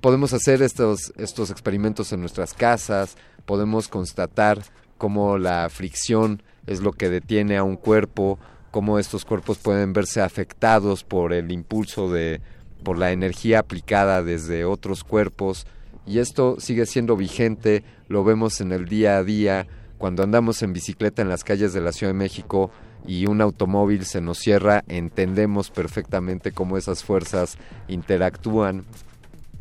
podemos hacer estos, estos experimentos en nuestras casas, podemos constatar cómo la fricción es lo que detiene a un cuerpo, cómo estos cuerpos pueden verse afectados por el impulso de por la energía aplicada desde otros cuerpos. Y esto sigue siendo vigente, lo vemos en el día a día cuando andamos en bicicleta en las calles de la Ciudad de México y un automóvil se nos cierra, entendemos perfectamente cómo esas fuerzas interactúan.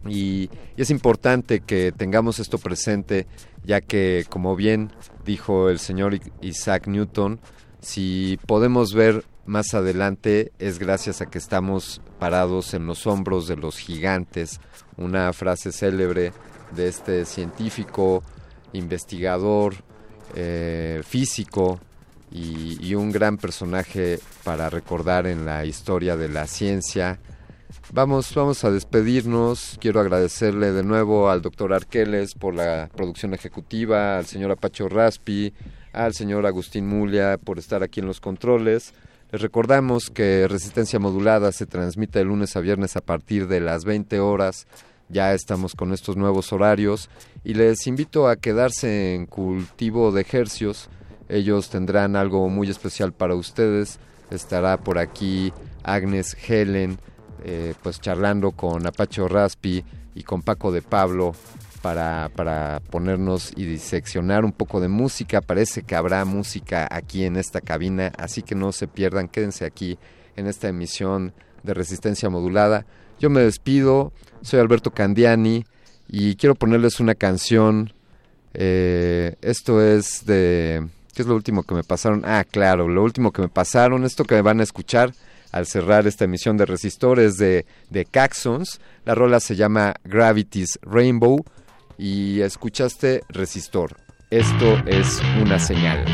Y, es importante que tengamos esto presente, ya que, como bien dijo el señor Isaac Newton, si podemos ver más adelante es gracias a que estamos parados en los hombros de los gigantes, una frase célebre de este científico, investigador, eh, físico y, y un gran personaje para recordar en la historia de la ciencia Vamos, vamos a despedirnos. Quiero agradecerle de nuevo al doctor Arqueles por la producción ejecutiva, al señor Apacho Raspi, al señor Agustín Mulia por estar aquí en los controles. Les recordamos que Resistencia Modulada se transmite de lunes a viernes a partir de las 20 horas. Ya estamos con estos nuevos horarios y les invito a quedarse en cultivo de ejercios. Ellos tendrán algo muy especial para ustedes. Estará por aquí Agnes Helen eh, pues charlando con Apacho Raspi y con Paco de Pablo para, para ponernos y diseccionar un poco de música. Parece que habrá música aquí en esta cabina, así que no se pierdan, quédense aquí en esta emisión de Resistencia Modulada. Yo me despido, soy Alberto Candiani y quiero ponerles una canción. Eh, esto es de... ¿Qué es lo último que me pasaron? Ah, claro, lo último que me pasaron, esto que me van a escuchar al cerrar esta emisión de Resistores de, de Caxons. La rola se llama Gravity's Rainbow y escuchaste Resistor. Esto es una señal.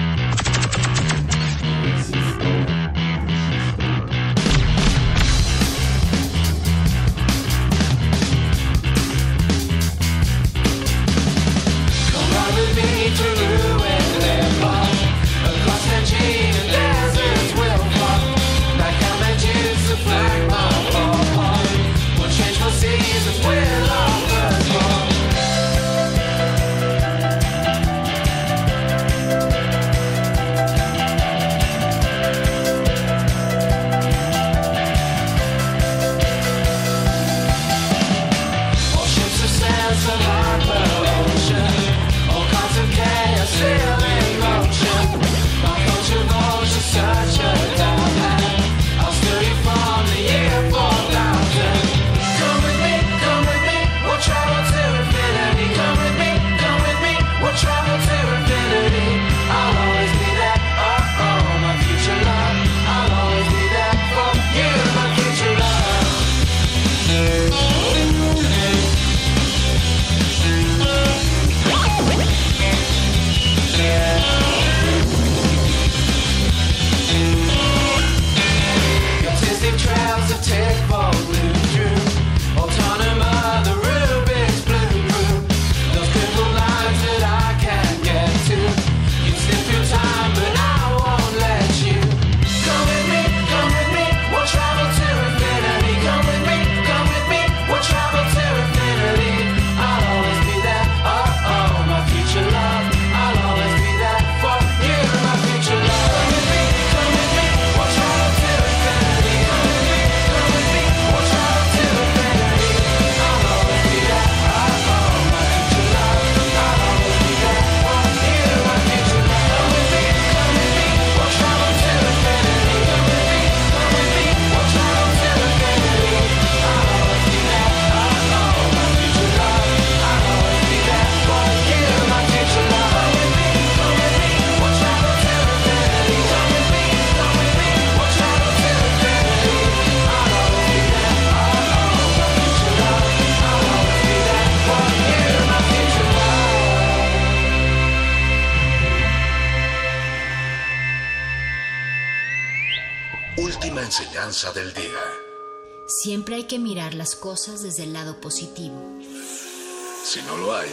Cosas desde el lado positivo. Si no lo hay,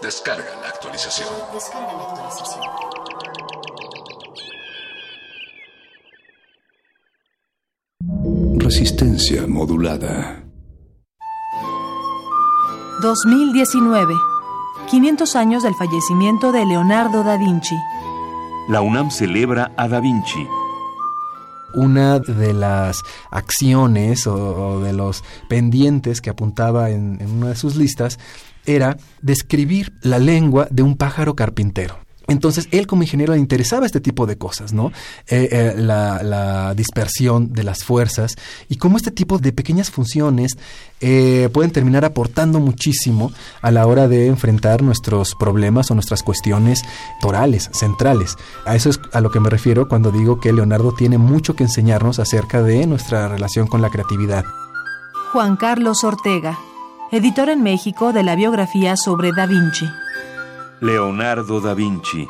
descarga la actualización. Descarga la actualización. Resistencia modulada. 2019. 500 años del fallecimiento de Leonardo da Vinci. La UNAM celebra a Da Vinci. Una de las acciones o, de los pendientes que apuntaba en una de sus listas era describir la lengua de un pájaro carpintero. Entonces, él como ingeniero le interesaba este tipo de cosas, ¿no? Eh, eh, la, dispersión de las fuerzas y cómo este tipo de pequeñas funciones eh, pueden terminar aportando muchísimo a la hora de enfrentar nuestros problemas o nuestras cuestiones torales, centrales. A eso es a lo que me refiero cuando digo que Leonardo tiene mucho que enseñarnos acerca de nuestra relación con la creatividad. Juan Carlos Ortega, editor en México de la biografía sobre Da Vinci. Leonardo da Vinci,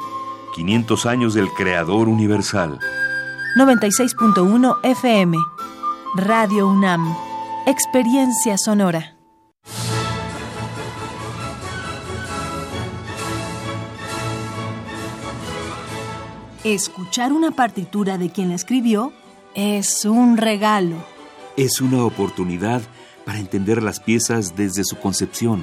500 años del creador universal. 96.1 FM, Radio UNAM, Experiencia Sonora. Escuchar una partitura de quien la escribió es un regalo. Es una oportunidad para entender las piezas desde su concepción.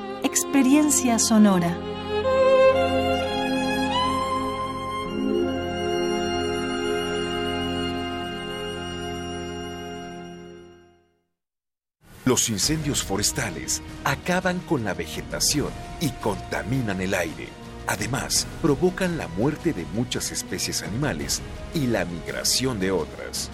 Experiencia sonora. Los incendios forestales acaban con la vegetación y contaminan el aire. Además, provocan la muerte de muchas especies animales y la migración de otras.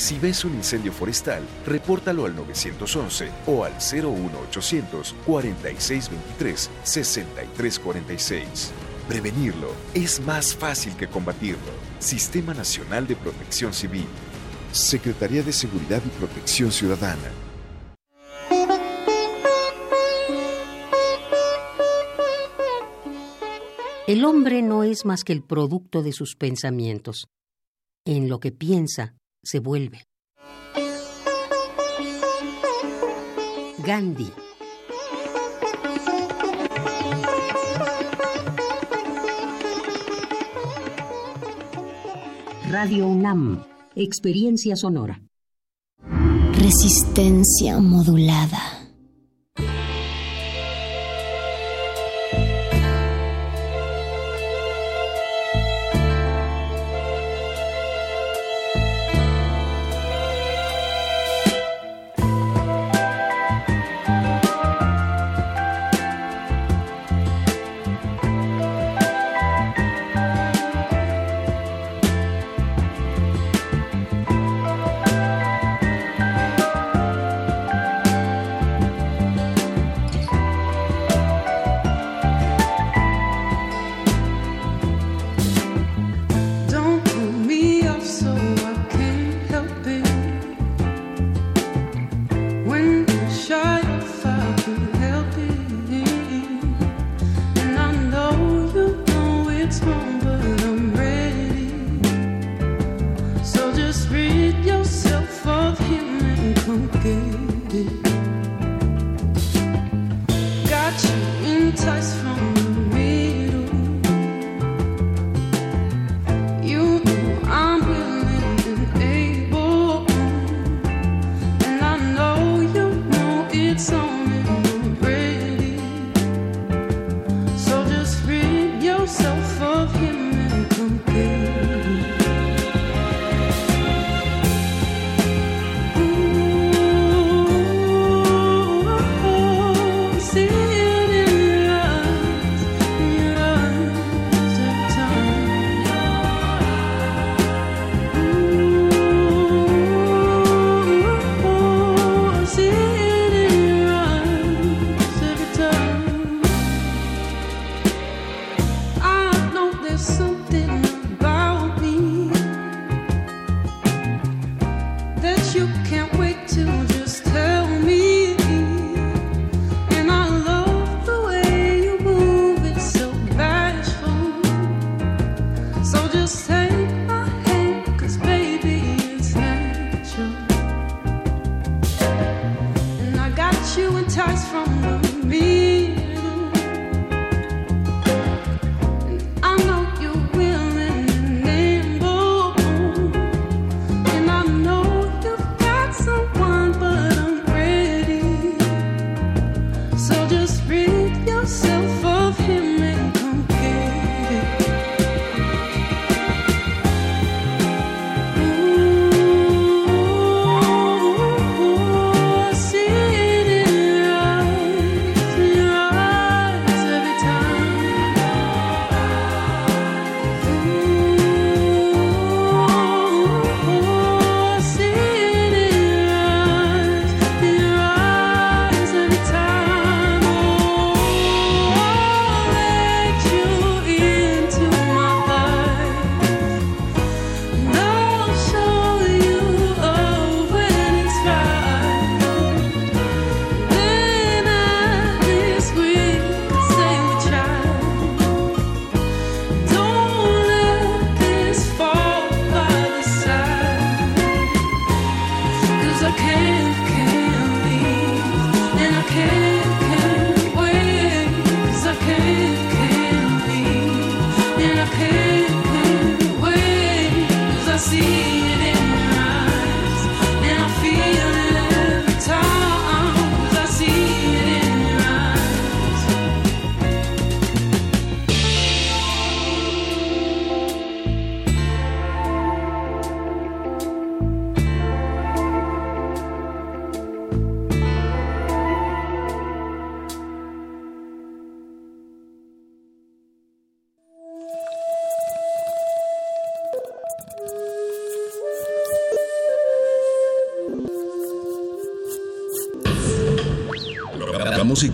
Si ves un incendio forestal, repórtalo al 911 o al 01800 4623 6346. Prevenirlo es más fácil que combatirlo. Sistema Nacional de Protección Civil. Secretaría de Seguridad y Protección Ciudadana. El hombre no es más que el producto de sus pensamientos. En lo que piensa, se vuelve. Gandhi. Radio UNAM, experiencia sonora. Resistencia modulada. So just rid yourself of him and get it.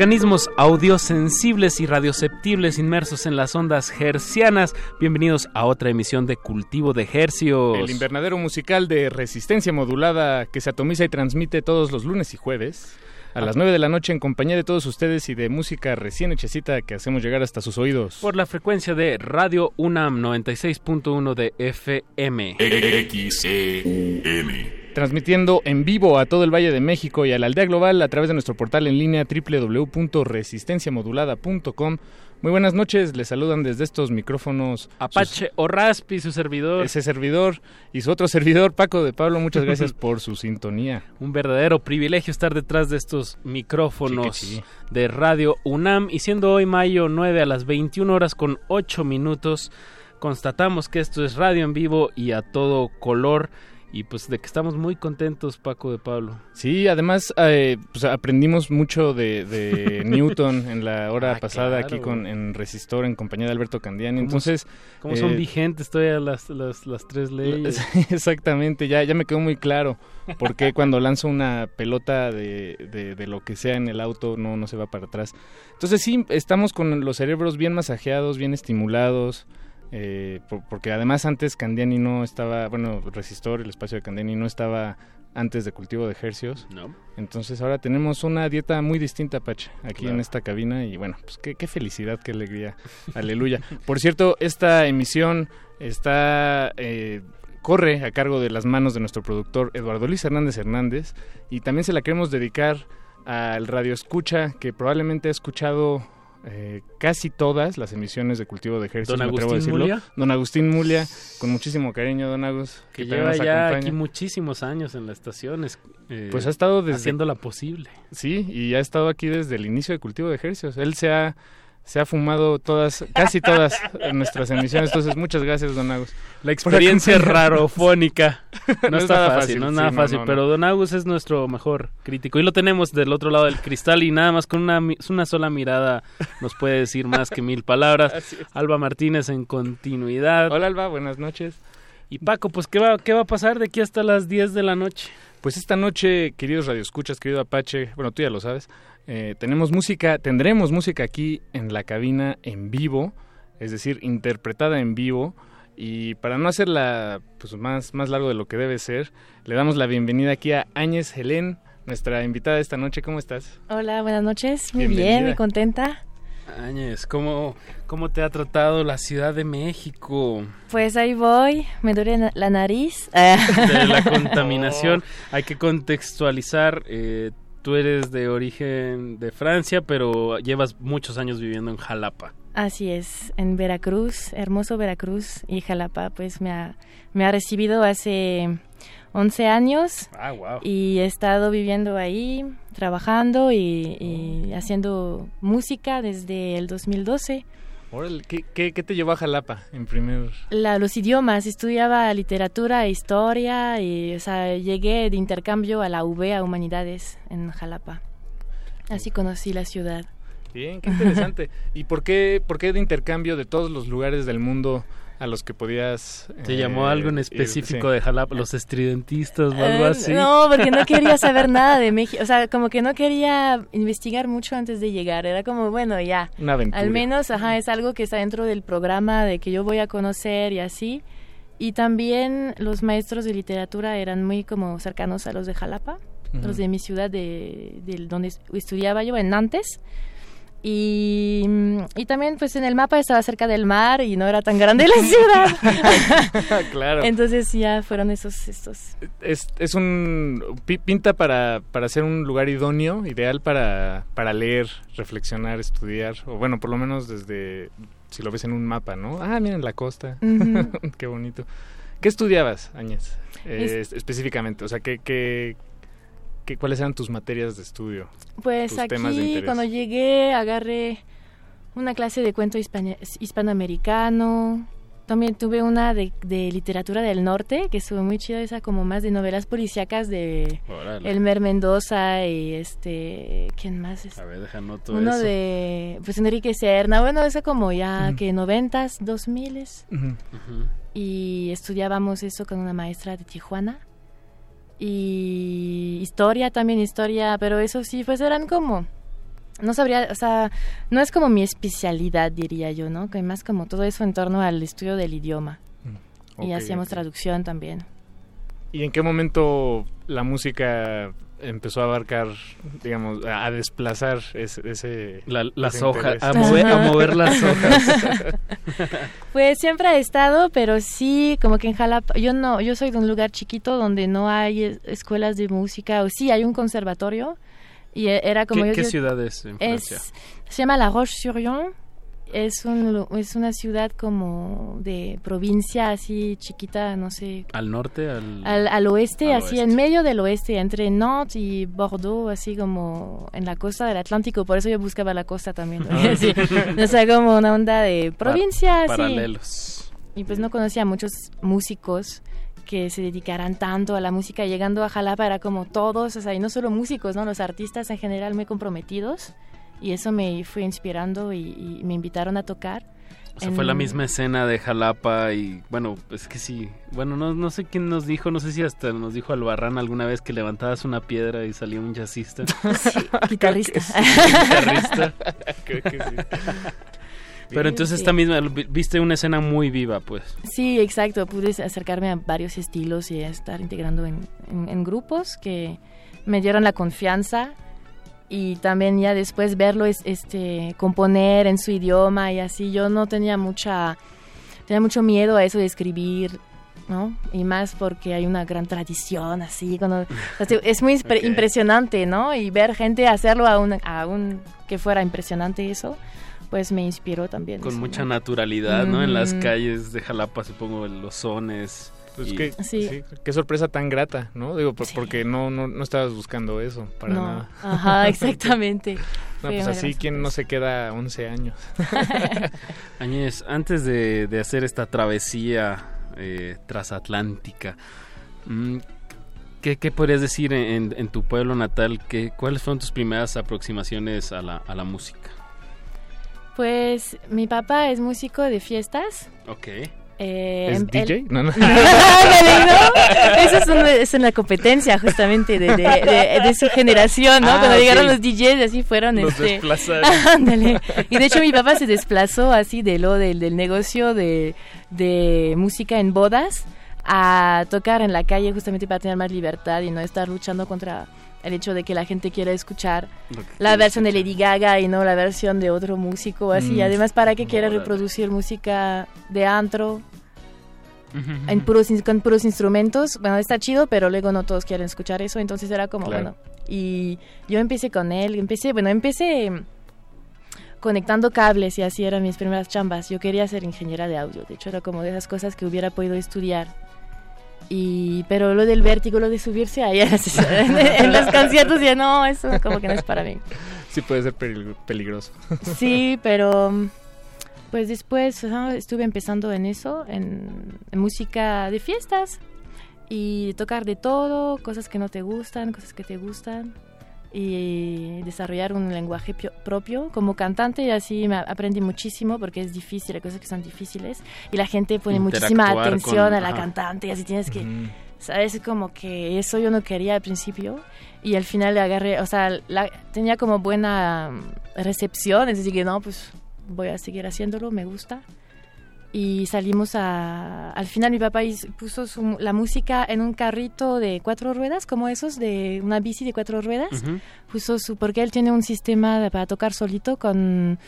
Organismos audiosensibles y radioceptibles inmersos en las ondas hercianas. Bienvenidos a otra emisión de Cultivo de Hercios. El invernadero musical de resistencia modulada que se atomiza y transmite todos los lunes y jueves a las 9 de la noche en compañía de todos ustedes y de música recién hechecita que hacemos llegar hasta sus oídos. Por la frecuencia de Radio UNAM 96.1 de FM. Transmitiendo en vivo a todo el Valle de México y a la aldea global a través de nuestro portal en línea www.resistenciamodulada.com. Muy buenas noches, les saludan desde estos micrófonos Apache o Raspi, su servidor. Ese servidor y su otro servidor, Paco de Pablo, muchas gracias por su sintonía. Un verdadero privilegio estar detrás de estos micrófonos Sí que sí. de Radio UNAM y siendo hoy mayo 9 a las 21 horas con 8 minutos, constatamos que esto es radio en vivo y a todo color y pues de que estamos muy contentos Paco de Pablo. Sí, además eh, pues aprendimos mucho de, de Newton en la hora Ah, pasada claro. aquí con en Resistor en compañía de Alberto Candiani. ¿Cómo- Entonces, ¿Cómo son eh, vigentes todavía las, las, las tres leyes? Exactamente, ya, ya me quedó muy claro por qué cuando lanzo una pelota de, de, de lo que sea en el auto no, no se va para atrás. Entonces sí, estamos con los cerebros bien masajeados, bien estimulados, eh, por- porque además antes Candiani no estaba, bueno, Resistor, el espacio de Candiani no estaba antes de cultivo de ejercios. No. Entonces ahora tenemos una dieta muy distinta, Pache, aquí Claro. en esta cabina y bueno, pues qué, qué felicidad, qué alegría, aleluya. Por cierto, esta emisión está... eh, corre a cargo de las manos de nuestro productor Eduardo Luis Hernández Hernández y también se la queremos dedicar al radio escucha que probablemente ha escuchado eh, casi todas las emisiones de cultivo de ejercicios, Don me atrevo a Agustín decirlo. Mulia. Don Agustín Mulia, con muchísimo cariño, don Agus, que lleva ya acompaña. aquí muchísimos años en la estación, es- eh, Pues ha estado desde... haciéndola posible. Sí, y ha estado aquí desde el inicio de cultivo de ejercicios. Él se ha se ha fumado todas, casi todas nuestras emisiones. Entonces, muchas gracias, Don Agus. La experiencia rarofónica. No, No es está nada fácil, fácil, no es nada fácil, no, no. pero Don Agus es nuestro mejor crítico y lo tenemos del otro lado del cristal y nada más con una, una sola mirada nos puede decir más que mil palabras. Alba Martínez en continuidad. Hola, Alba, buenas noches. Y Paco, pues ¿qué va, qué va a pasar de aquí hasta las 10 de la noche? Pues esta noche, queridos radioescuchas, querido Apache, bueno, tú ya lo sabes, eh, tenemos música, tendremos música aquí en la cabina en vivo, es decir, interpretada en vivo. Y para no hacerla pues, más, más largo de lo que debe ser, le damos la bienvenida aquí a Áñez Helén, nuestra invitada de esta noche. ¿Cómo estás? Hola, buenas noches. Muy Bienvenida. bien, muy contenta. Áñez, ¿cómo, ¿cómo te ha tratado la Ciudad de México? Pues ahí voy, me duele la nariz. de la contaminación. Hay que contextualizar. eh, tú eres de origen de Francia, pero llevas muchos años viviendo en Jalapa. Así es, en Veracruz, hermoso Veracruz y Jalapa, pues me ha, me ha recibido hace 11 años Ah, wow. y he estado viviendo ahí, trabajando y, y haciendo música desde el 2012. Órale, ¿qué, qué, qué te llevó a Jalapa en primer...? La, los idiomas, estudiaba literatura e historia y o sea, llegué de intercambio a la UB, a Humanidades, en Jalapa. Así conocí la ciudad. Bien, qué interesante. ¿Y por qué, por qué de intercambio de todos los lugares del mundo a los que podías... ¿Te eh, llamó algo en ir? específico Sí. de Jalapa? ¿Los estridentistas o algo Eh, así? No, porque no quería saber nada de México. O sea, como que no quería investigar mucho antes de llegar. Era como, bueno, ya. Una aventura. Al menos, ajá, es algo que está dentro del programa de que yo voy a conocer y así. Y también los maestros de literatura eran muy como cercanos a los de Jalapa, los de mi ciudad, de, del donde est- estudiaba yo, en Nantes. Y, y también pues en el mapa estaba cerca del mar y no era tan grande la ciudad. claro. Entonces ya fueron esos estos. Es, es un... pi- pinta para, para ser un lugar idóneo, ideal para, para leer, reflexionar, estudiar, o bueno, por lo menos desde... Si lo ves en un mapa, ¿no? Ah, miren la costa. Qué bonito. ¿Qué estudiabas, Áñez? Eh, Es- es- específicamente, o sea, ¿qué, qué, qué- ¿cuáles eran tus materias de estudio? Pues tus temas de aquí interés? cuando llegué agarré una clase de cuento hispanoamericano. También tuve una de, de literatura del norte, que estuvo muy chida, esa como más de novelas policíacas de Órale. Elmer Mendoza y este, ¿quién más es? A ver, Uno eso. de, pues Enrique Serna, bueno, eso como ya que noventas, dos miles. Y estudiábamos eso con una maestra de Tijuana. Y historia también, historia, pero eso sí, pues eran como, no sabría, o sea, no es como mi especialidad, diría yo, ¿no? Que más como todo eso en torno al estudio del idioma. y ok, hacíamos traducción también. ¿Y en qué momento la música empezó a abarcar, digamos, a a desplazar ese... ese La- las ese hojas, a mover- a mover las hojas. Pues siempre he estado, pero sí, como que en Jalapa, yo no, yo soy de un lugar chiquito donde no hay es- escuelas de música, o sí, hay un conservatorio, y e- era como... ¿Qué, yo- qué yo- ciudad es en Francia? Es, se llama La Roche-sur-Yon. Es, un, es una ciudad como de provincia así chiquita, no sé. ¿Al norte? Al, Al, al oeste, Al así oeste. en medio del oeste, entre Nantes y Bordeaux, así como en la costa del Atlántico. Por eso yo buscaba la costa también. ¿no? Sí, o sea, como una onda de provincia. Par- así. paralelos. Y pues no conocía a muchos músicos que se dedicaran tanto a la música. Llegando a Jalapa era como todos, o sea, y no solo músicos, ¿no? Los artistas en general muy comprometidos. Y eso me fue inspirando y, y me invitaron a tocar. O sea, en- fue la misma escena de Jalapa y bueno, es que sí. Bueno, no, no sé quién nos dijo, no sé si hasta nos dijo Albarrán alguna vez que levantabas una piedra y salía un jazzista. guitarrista. guitarrista. Creo que sí. Pero entonces Sí. esta misma, vi- viste una escena muy viva, pues. Sí, exacto. Pude acercarme a varios estilos y a estar integrando en, en- en grupos que me dieron la confianza y también ya después verlo es, este componer en su idioma y así. Yo no tenía mucha tenía mucho miedo a eso de escribir, ¿no? Y más porque hay una gran tradición así. Cuando, o sea, es muy impresionante, ¿no? Y ver gente hacerlo aún, aún que fuera impresionante eso, pues me inspiró también. Con eso, mucha ¿no? naturalidad, ¿no? En las Ujú. calles de Jalapa, supongo, los sones. Pues Y- qué, Sí. sí, qué sorpresa tan grata, ¿no? Digo, por- porque no, no, no estabas buscando eso, para No, nada. ajá, exactamente. no, pues así, ¿quién no se queda 11 años? Añez, antes de, de hacer esta travesía eh, transatlántica, mm, ¿qué, qué podrías decir en, en tu pueblo natal? ¿Qué, ¿Cuáles fueron tus primeras aproximaciones a la, a la música? Pues mi papá es músico de fiestas. Ok. Eh, ¿Es DJ? No, no. ¿no? Eso es una, es una competencia justamente de, de, de- de su generación, ¿no? Ah, Cuando llegaron los DJs así fueron Los este desplazaron. Ándale. Y de hecho mi papá se desplazó así de lo del, del negocio de, de música en bodas a tocar en la calle justamente para tener más libertad y no estar luchando contra el hecho de que la gente quiera escuchar que la versión de Lady Gaga y no la versión de otro músico así. Mm. Además, ¿para qué quiere Órale. reproducir música de antro? en puros con puros instrumentos, bueno, está chido, pero luego no todos quieren escuchar eso, entonces era como, Claro. bueno, y yo empecé con él, empecé, bueno, empecé conectando cables y así eran mis primeras chambas. Yo quería ser ingeniera de audio, de hecho era como de esas cosas que hubiera podido estudiar. Y, pero lo del vértigo, lo de subirse ahí en, los conciertos, ya no, eso como que no es para mí. Sí puede ser peligro- peligroso. Sí, pero pues después estuve empezando en eso, en, en música de fiestas y tocar de todo, cosas que no te gustan, cosas que te gustan y desarrollar un lenguaje pio- propio como cantante y así me aprendí muchísimo porque es difícil, hay cosas que son difíciles y la gente pone muchísima atención con- a la ajá. cantante y así tienes que ¿sabes? Como que eso yo no quería al principio y al final le agarré, o sea, la- tenía como buena recepción, es decir, que no, pues voy a seguir haciéndolo, me gusta. Y salimos a... Al final mi papá puso su- la música en un carrito de cuatro ruedas, como esos, de una bici de cuatro ruedas. Puso su... Porque él tiene un sistema para tocar solito con...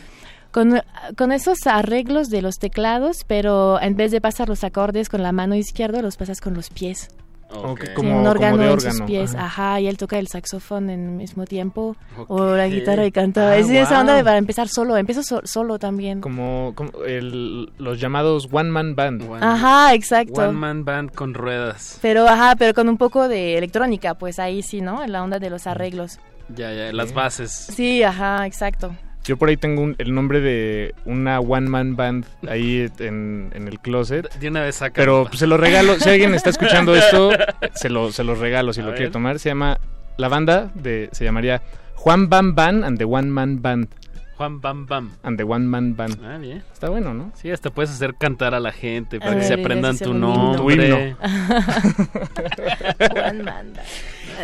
Con, con esos arreglos de los teclados, pero en vez de pasar los acordes con la mano izquierda, los pasas con los pies. Ok, Tiene como, un como órgano de en órgano. sus pies, Ajá. ajá. y él toca el saxofón en el mismo tiempo, Ok. o la guitarra y canta. Ah, es esa onda wow. de para empezar solo, empiezo so- solo también. Como, como el- los llamados One Man Band. Ajá, exacto. One Man Band con ruedas. Pero, ajá, pero con un poco de electrónica, pues ahí sí, ¿no? En la onda de los arreglos. Ya, ya, las bases. Sí, ajá, exacto. Yo por ahí tengo un- el nombre de una One Man Band ahí en, en el closet. De una vez saca. Pero pues, se lo regalo. Si alguien está escuchando esto, se lo, se lo regalo si A lo ver. quiere tomar. Se llama. La banda de, se llamaría Juan Bam Bam and the One Man Band. Juan Bam Bam. And the One Man Band. Ah, bien. Está bueno, ¿no? Sí, hasta puedes hacer cantar a la gente para A que ver, se aprendan tu un himno. nombre. Juan Manda.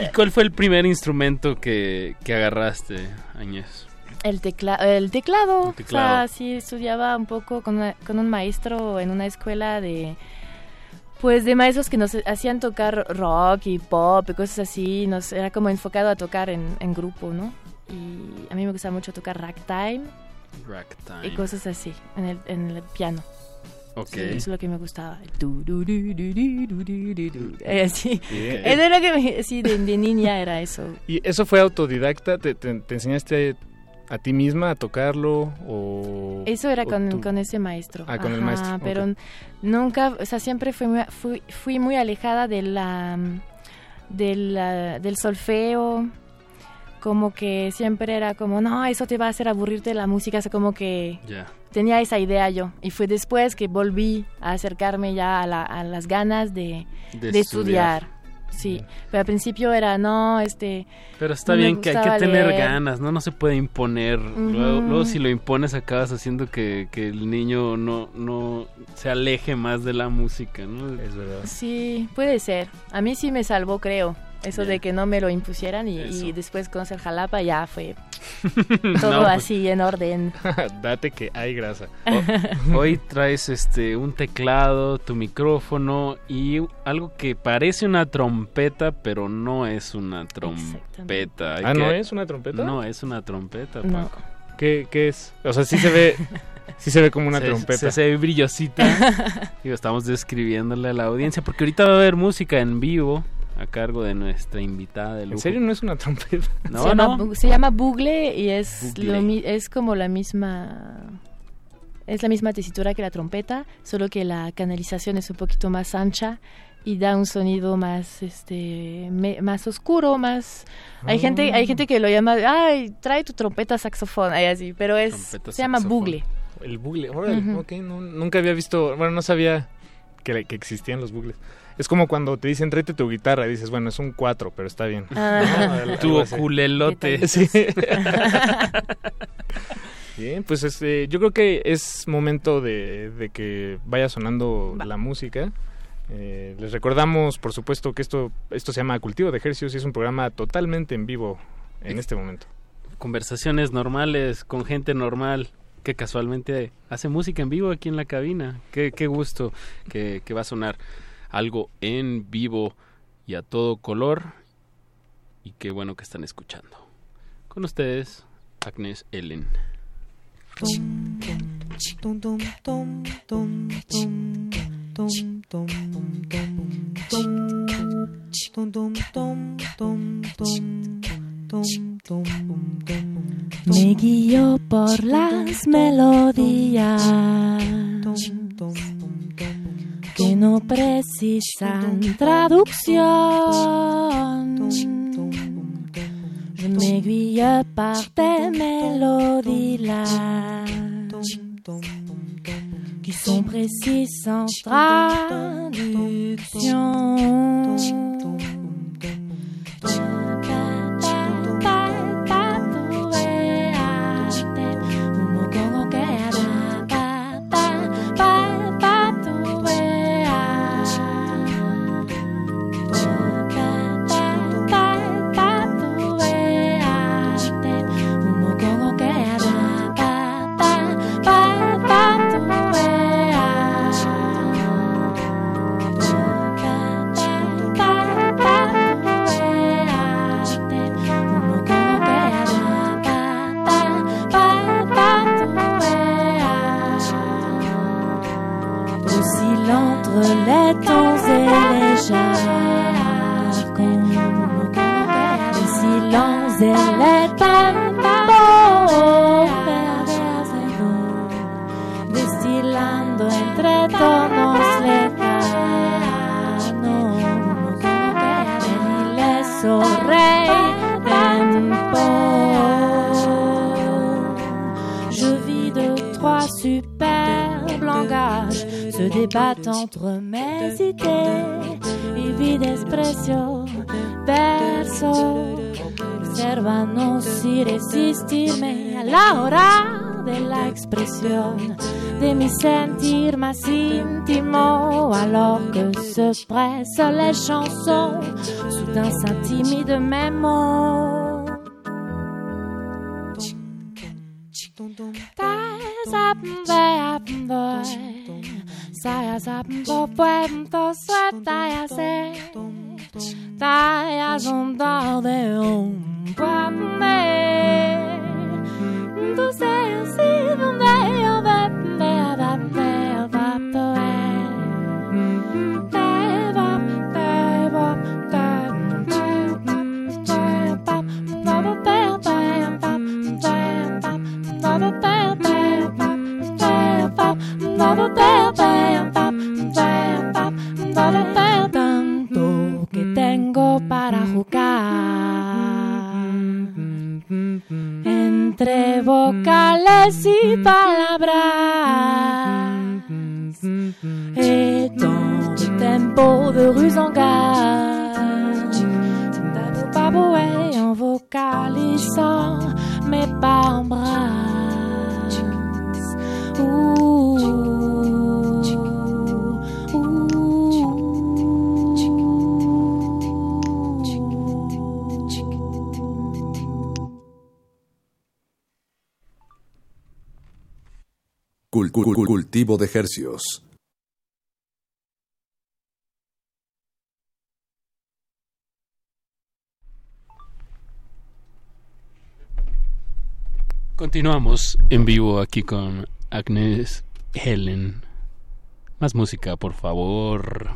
¿Y cuál fue el primer instrumento que, que agarraste, Añez? El, tecla el teclado. El. O sea, sí, estudiaba un poco con, con un maestro en una escuela de... Pues de maestros que nos hacían tocar rock y pop y cosas así, nos era como enfocado a tocar en, en grupo, ¿no? Y a mí me gusta mucho tocar ragtime. Ragtime. Y cosas así, en el, en el piano. Ok. Eso es lo que me gustaba. Así. Eh, era que sí, de, niña era eso. ¿Y eso fue autodidacta? ¿Te, te, te a ti misma a tocarlo? O, Eso era o con, tú? con ese maestro. Ah, con el maestro, Pero nunca, o sea, siempre fui muy, fui, fui muy alejada de la, de la- del solfeo. Como que siempre era como, no, eso te va a hacer aburrirte la música. O sea, como que tenía esa idea yo. Y fue después que volví a acercarme ya a, la- a las ganas de, De de estudiar. estudiar. Sí, pero al principio era, no, este... Pero está no bien que hay que tener leer. ganas, ¿no? No se puede imponer. luego, luego si lo impones acabas haciendo que, que el niño no, no se aleje más de la música, ¿no? Es verdad. Sí, puede ser. A mí sí me salvó, creo. Eso de que no me lo impusieran y, después conocer Jalapa ya fue todo No, pues, así en orden. Date que hay grasa. ho- hoy traes este un teclado, tu micrófono y algo que parece una trompeta, pero no es una trompeta. Hay Ah, que- ¿no es una trompeta? No, es una trompeta, No. Paco. ¿Qué, qué es? O sea, sí se ve, sí se ve como una se, trompeta. Se, se ve brillosita. Digo, estamos describiéndole a la audiencia porque ahorita va a haber música en vivo a cargo de nuestra invitada de lujo. ¿En serio no es una trompeta? No, se, no. se llama bugle y es, Bugle. lo mi- es como la misma... Es la misma tesitura que la trompeta, solo que la canalización es un poquito más ancha y da un sonido más este me- más oscuro más hay Ah. gente hay gente que lo llama ay trae tu trompeta saxofón ay así pero es Trompeta, se llama bugle El bugle, órale, Ujú. ok, no- nunca había visto, bueno, no sabía que, que existían los bugles. Es como cuando te dicen tráete tu guitarra y dices, bueno, es un 4, pero está bien. Ah. Tu así. okulelote. Sí. Bien, pues este, yo creo que es momento de, de que vaya sonando la música. Eh, les recordamos, por supuesto, que esto, esto se llama Cultivo de Ejercicios y es un programa totalmente en vivo en este momento. Conversaciones normales con gente normal que casualmente hace música en vivo aquí en la cabina. Qué, qué gusto que, que va a sonar algo en vivo y a todo color. Y qué bueno que están escuchando. Con ustedes, Agnes Ellen. Me guío por las melodías que no precisan traducción. Je m'aiguille par des mélodies là qui sont précises sans traduction. Les tons et les jargons débattent entre mes idées y vi desprecio verso observanos y resistirme a la hora de la expresión de mi sentir más íntimo alors que se pressent les chansons soudain s'intimident mes mots Saya saben på puerto suelta se Taya son de un puente Tu sei si donde yo vende a me vato Te va te va te tanto que tengo para jugar. Entre vocales y palabras et dans tempo de rue en gare baboué en vocalisant mais pas en bras cultivo de hercios. Continuamos en vivo aquí con Agnes Helen. Más música, por favor.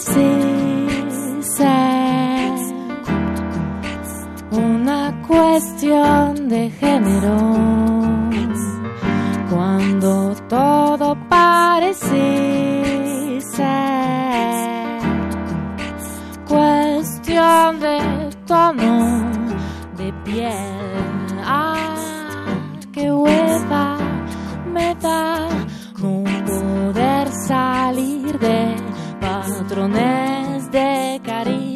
Ser una cuestión de género. Cuando todo parece cuestión de tono de piel. Ah, qué hueva me da no poder salir de patrones de caricatura.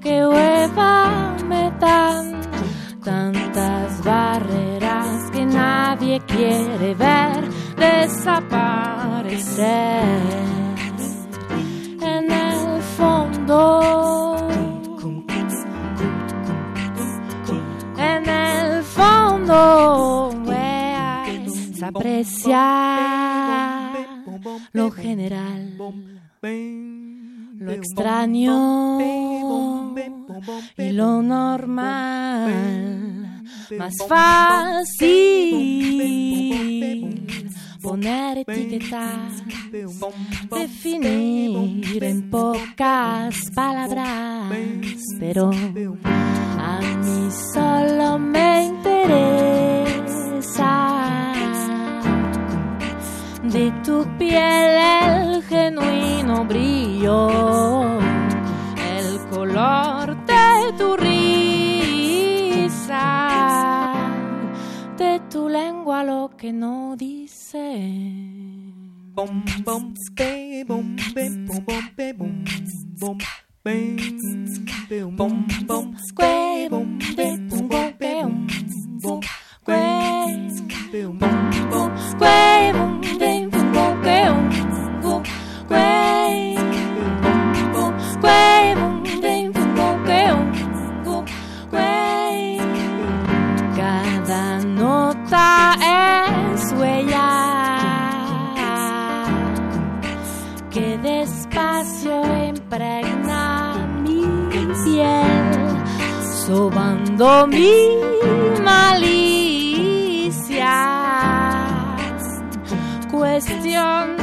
Qué hueva me dan tantas barreras que nadie quiere ver desaparecer. En el fondo, en el fondo, se aprecia lo general, lo extraño y lo normal. Más fácil poner etiquetas, definir en pocas palabras, pero a mí solo me interesa tu piel el genuino brillo, el color de tu risa, de tu lengua lo que no dice. Bom, bom, be, bom, be, bom, bom, be, bom, bom, be, bom, sobando mi malicia. Cuestión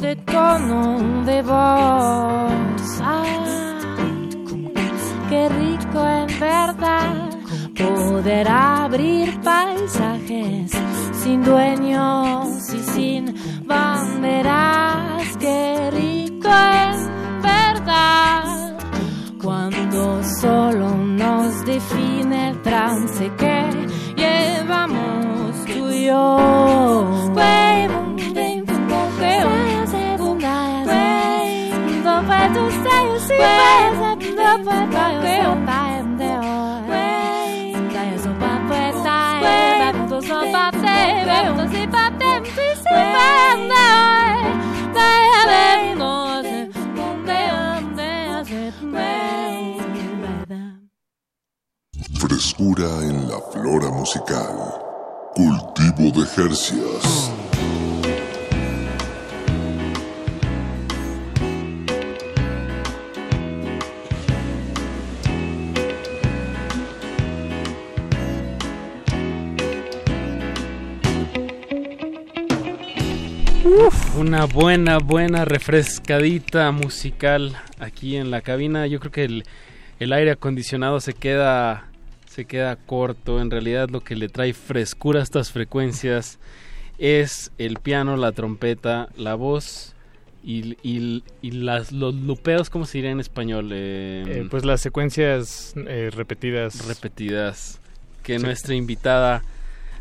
de tono de voz. Qué rico en verdad poder abrir paisajes sin dueños y sin banderas. Qué rico en verdad cuando solo define el trance que llevamos tú y yo. Güey, En la flora musical. Cultivo de Jercias. Uf, una buena, buena refrescadita musical aquí en la cabina. Yo creo que el, el aire acondicionado se queda, se queda corto. En realidad lo que le trae frescura a estas frecuencias es el piano, la trompeta, la voz y, y- y las, los lupeos, ¿cómo se diría en español? Eh, Eh, pues las secuencias eh, repetidas. repetidas que Sí. nuestra invitada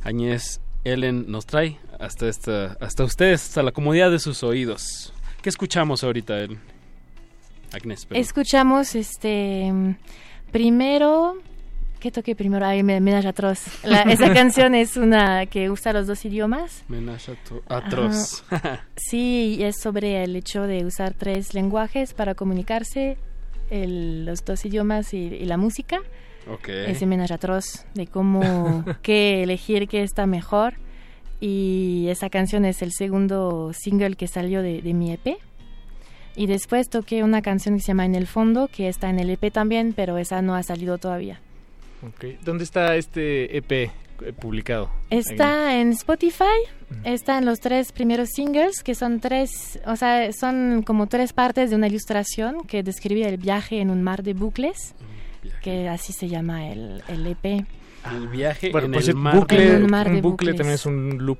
Añez Ellen nos trae hasta esta, hasta ustedes, hasta la comodidad de sus oídos. ¿Qué escuchamos ahorita, Ellen? Agnes, perdón. Escuchamos este primero ¿Qué toqué primero? Ay, me, Menage à Trois. La- esa canción es una que usa los dos idiomas. Menage atroz. Ajá. Sí, es sobre el hecho de usar tres lenguajes para comunicarse, el- los dos idiomas y, y la música. Ok. Ese Menage à Trois, de cómo, qué elegir, qué está mejor. Y esa canción es el segundo single que salió de, de mi EP. Y después toqué una canción que se llama En el fondo, que está en el EP también, pero esa no ha salido todavía. ¿Dónde está este EP? eh, publicado? Está en Spotify, está en los tres primeros singles, que son tres, o sea, son como tres partes de una ilustración que describe el viaje en un mar de bucles, que así se llama el, el E EP. El viaje Bueno, en por el cierto, mar. bucle, En un mar de un bucle bucles. también es un loop.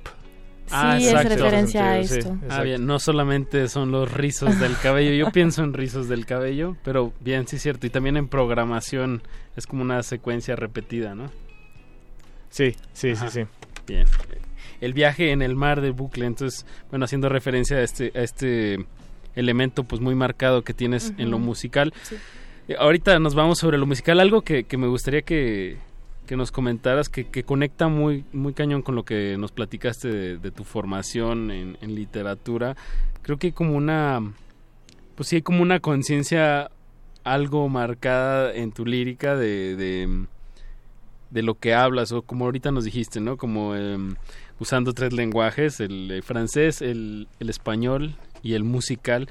Sí, es exacto. referencia a Sí, esto. Ah, bien, no solamente son los rizos del cabello, yo pienso en rizos del cabello, pero bien, sí es cierto, y también en programación es como una secuencia repetida, ¿no? Sí, sí, Ajá. sí, sí. Bien. El viaje en el mar de bucle, entonces, bueno, haciendo referencia a este, a este elemento pues muy marcado que tienes en lo musical. Sí. Eh, Ahorita nos vamos sobre lo musical, algo que, que me gustaría que, que nos comentaras, que, que conecta muy, muy cañón con lo que nos platicaste de, de tu formación en, en literatura. Creo que hay como una, pues sí hay como una conciencia algo marcada en tu lírica de, de, lo que hablas, o como ahorita nos dijiste, ¿no? Como em, usando tres lenguajes, el eh, francés, el, el español y el musical.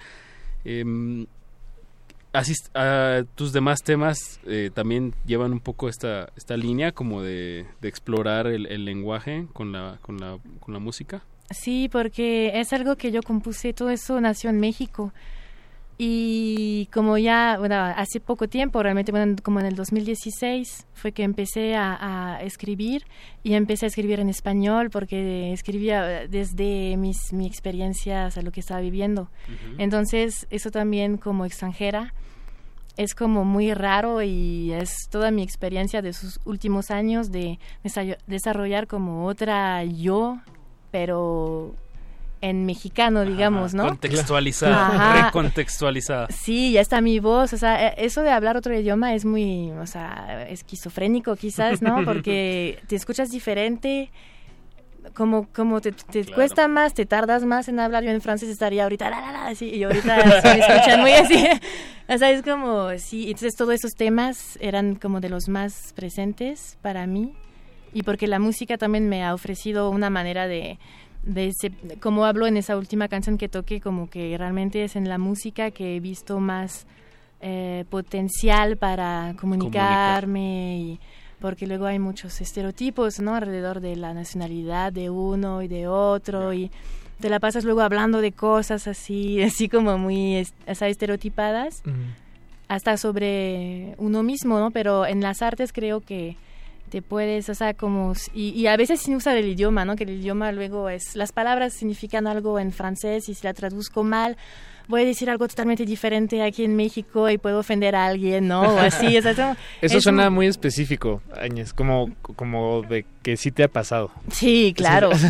Ah, tus demás temas eh, también llevan un poco esta, esta línea como de, de explorar el, el lenguaje con la, con, la, con la música. Sí, porque es algo que yo compuse, todo eso nació en México. Y como ya, bueno, hace poco tiempo, realmente, bueno, como en el 2016, fue que empecé a, a escribir y empecé a escribir en español porque escribía desde mis, mi experiencia, o sea, lo que estaba viviendo. Entonces, eso también como extranjera es como muy raro y es toda mi experiencia de sus últimos años de desa- desarrollar como otra yo, pero en mexicano, digamos, ¿no? Contextualizada, Ajá. recontextualizada. Sí, ya está mi voz, o sea, eh, eso de hablar otro idioma es muy, o sea, esquizofrénico quizás, ¿no? Porque te escuchas diferente, como, como te, te cuesta más, te tardas más en hablar, yo en francés estaría ahorita, la, la, la, así, y ahorita se me escuchan muy así, o sea, es como, sí, entonces todos esos temas eran como de los más presentes para mí, y porque la música también me ha ofrecido una manera de, de ese- como hablo en esa última canción que toqué, como que realmente es en la música que he visto más eh, potencial para comunicarme y porque luego hay muchos estereotipos no alrededor de la nacionalidad de uno y de otro y te la pasas luego hablando de cosas así así como muy es- o sea, estereotipadas hasta sobre uno mismo, ¿no? Pero en las artes creo que te puedes, o sea, como, y, y a veces sin usar el idioma, ¿no? Que el idioma luego es, las palabras significan algo en francés y si la traduzco mal, voy a decir algo totalmente diferente aquí en México y puedo ofender a alguien, ¿no? O así, o sea, como- Eso es suena un- muy específico, Áñez, como, como de que sí te ha pasado. Sí, claro.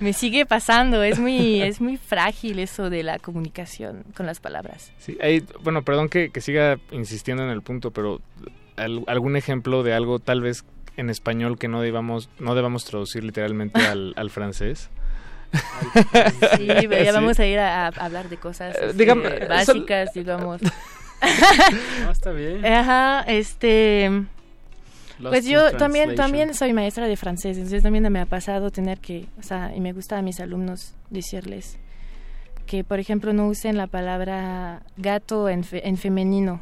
Me sigue pasando, es muy, es muy frágil eso de la comunicación con las palabras. Sí, hay- bueno, perdón que, que siga insistiendo en el punto, pero algún ejemplo de algo tal vez en español que no debamos, no debamos traducir literalmente al, al francés. Sí, pero ya Sí. vamos a ir a, a hablar de cosas Eh, este, dígame, eh, básicas, digamos. No, está bien. Ajá, este... Lost Pues yo también, también soy maestra de francés, entonces también me ha pasado tener que, o sea, y me gusta a mis alumnos decirles que, por ejemplo, no usen la palabra gato en, fe- en femenino,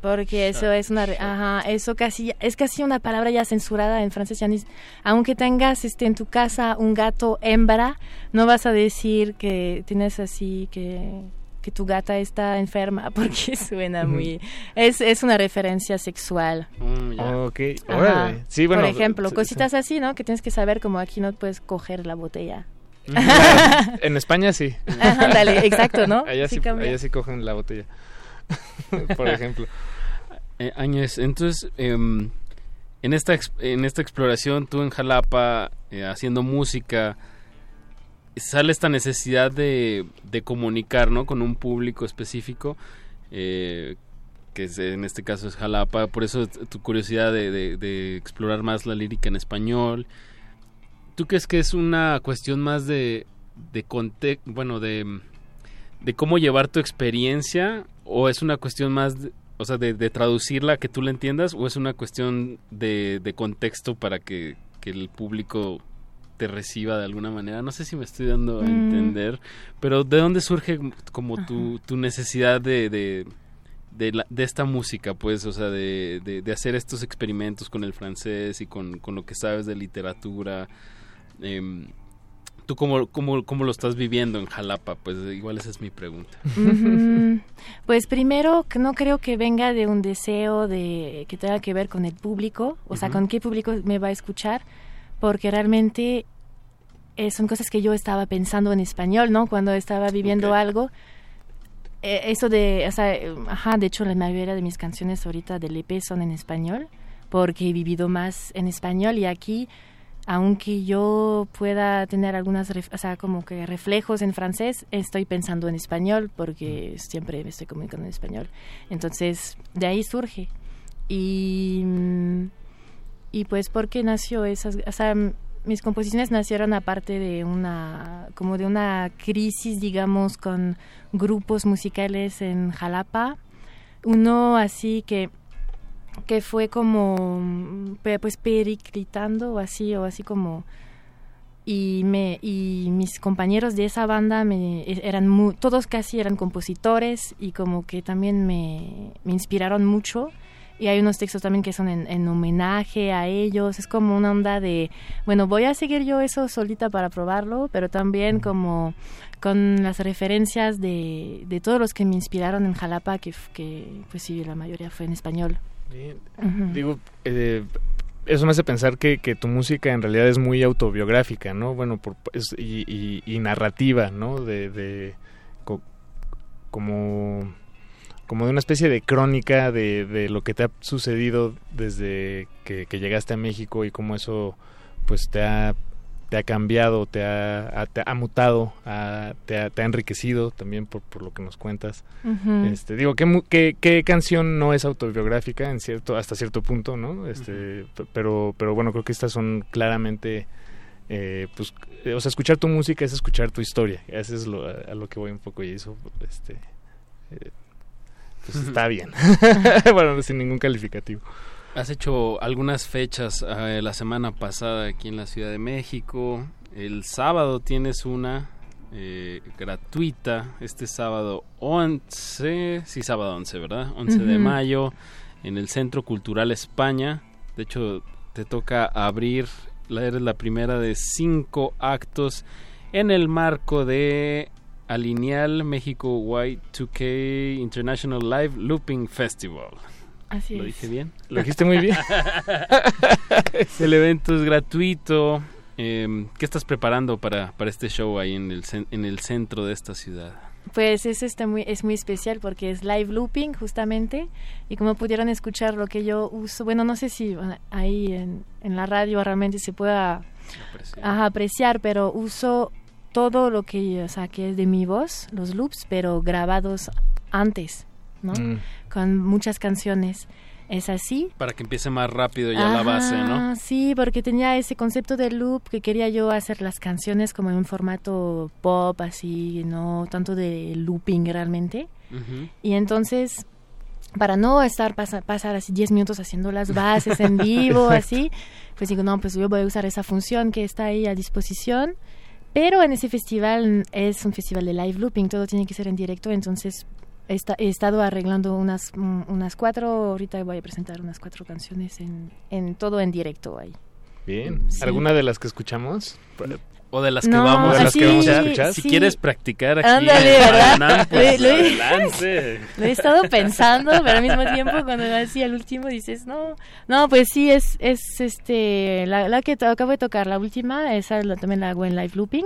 Porque eso es una, ajá, eso casi, es casi una palabra ya censurada en francés, ya ni- aunque tengas este en tu casa un gato hembra, no vas a decir que tienes así que que tu gata está enferma porque suena muy es, es una referencia sexual Ok, Ajá. órale. Sí, bueno, Por ejemplo, cositas así, ¿no? Que tienes que saber como aquí no puedes coger la botella. En España sí. Ajá, ándale, exacto, ¿no? Allá Sí sí, cambia. allá sí cogen la botella. Por ejemplo. Eh, entonces, em, en, esta en esta exploración, tú en Jalapa, eh, haciendo música, sale esta necesidad de, de comunicar, ¿no? Con un público específico, eh, que es- en este caso es Jalapa, por eso tu curiosidad de explorar más la lírica en español. ¿Tú crees que es una cuestión más de, de conte- bueno, de, de cómo llevar tu experiencia o es una cuestión más, de- o sea, de, de traducirla que tú la entiendas o es una cuestión de, de contexto para que, que el público te reciba de alguna manera? No sé si me estoy dando a Mm. entender, pero ¿de dónde surge como tu, tu necesidad de, de, de, la- de esta música, pues, o sea, de, de- de hacer estos experimentos con el francés y con, con lo que sabes de literatura. Em, ¿Tú cómo, cómo, cómo lo estás viviendo en Jalapa? Pues igual esa es mi pregunta. Pues primero, no creo que venga de un deseo de que tenga que ver con el público, o sea, con qué público me va a escuchar, porque realmente eh, son cosas que yo estaba pensando en español, ¿no? Cuando estaba viviendo algo. Eh, eso de, o sea, ajá, de hecho la mayoría de mis canciones ahorita del EP son en español, porque he vivido más en español y aquí aunque yo pueda tener algunas, o sea, como que reflejos en francés, estoy pensando en español porque siempre me estoy comunicando en español. Entonces, de ahí surge. Y, mm, y pues, ¿por qué nació esas? O sea, mis composiciones nacieron aparte de una, como de una crisis, digamos, con grupos musicales en Jalapa. Uno así que que fue como pues periclitando o así o así como y me y mis compañeros de esa banda me e- eran todos casi eran compositores y como que también me, me inspiraron mucho. Y hay unos textos también que son en, en homenaje a ellos. Es como una onda de bueno voy a seguir yo eso solita para probarlo pero también como con las referencias de, de todos los que me inspiraron en Jalapa que, que pues sí la mayoría fue en español Bien. Digo, eh, eso me hace pensar que, que tu música en realidad es muy autobiográfica, ¿no? Bueno, por, es- y, y- y narrativa, ¿no? De, de co- como, como de una especie de crónica de, de lo que te ha sucedido desde que, que llegaste a México y cómo eso pues te ha te ha cambiado, te ha, te ha mutado, te, ha, te ha enriquecido también por, por lo que nos cuentas. Este, digo, ¿qué, qué, qué canción no es autobiográfica en cierto, hasta cierto punto, ¿no? Este, pero, pero bueno, creo que estas son claramente, eh, pues, eh, o sea, escuchar tu música es escuchar tu historia. Eso es lo, a, a lo que voy un poco y eso, este, eh, pues está bien. bueno, sin ningún calificativo. Has hecho algunas fechas eh, la semana pasada aquí en la Ciudad de México. El sábado tienes una eh, gratuita. Este sábado 11, sí, sábado 11, ¿verdad? 11 de mayo en el Centro Cultural España. De hecho, te toca abrir, la- eres la primera de cinco actos en el marco de Alineal México Y2K International Live Looping Festival. Así ¿Lo es. dije bien? Lo dijiste muy bien. el evento es gratuito. Eh, ¿Qué estás preparando para, para este show ahí en el, en el centro de esta ciudad? Pues es este muy es muy especial porque es live looping justamente y como pudieron escuchar lo que yo uso, bueno no sé si ahí en, en la radio realmente se pueda ajá, apreciar, pero uso todo lo que o sea que es de mi voz, los loops, pero grabados antes, ¿no? Mm. Con muchas canciones. Es así. Para que empiece más rápido ya la base, ¿no? Ajá, Sí, porque tenía ese concepto de loop que quería yo hacer las canciones como en un formato pop, así, no tanto de looping realmente. Ujú. Y entonces, para no estar pasa- pasar así 10 minutos haciendo las bases en vivo, así, pues digo, no, pues yo voy a usar esa función que está ahí a disposición. Pero en ese festival es un festival de live looping, todo tiene que ser en directo, entonces he, esta- he estado arreglando unas, mm, unas cuatro, ahorita voy a presentar unas cuatro canciones en, en todo en directo ahí. Bien. Sí. ¿Alguna de las que escuchamos? O de las que No, vamos, ¿O de las que vamos a sí, escuchar? Si sí. quieres practicar aquí Ándale, en ¿verdad? Pues Lo- lo- adelante. Lo he estado pensando, pero al mismo tiempo cuando así al último dices, no, no, pues sí, es, es este, la, la que to- acabo de tocar, la última, esa la- también la hago en live looping.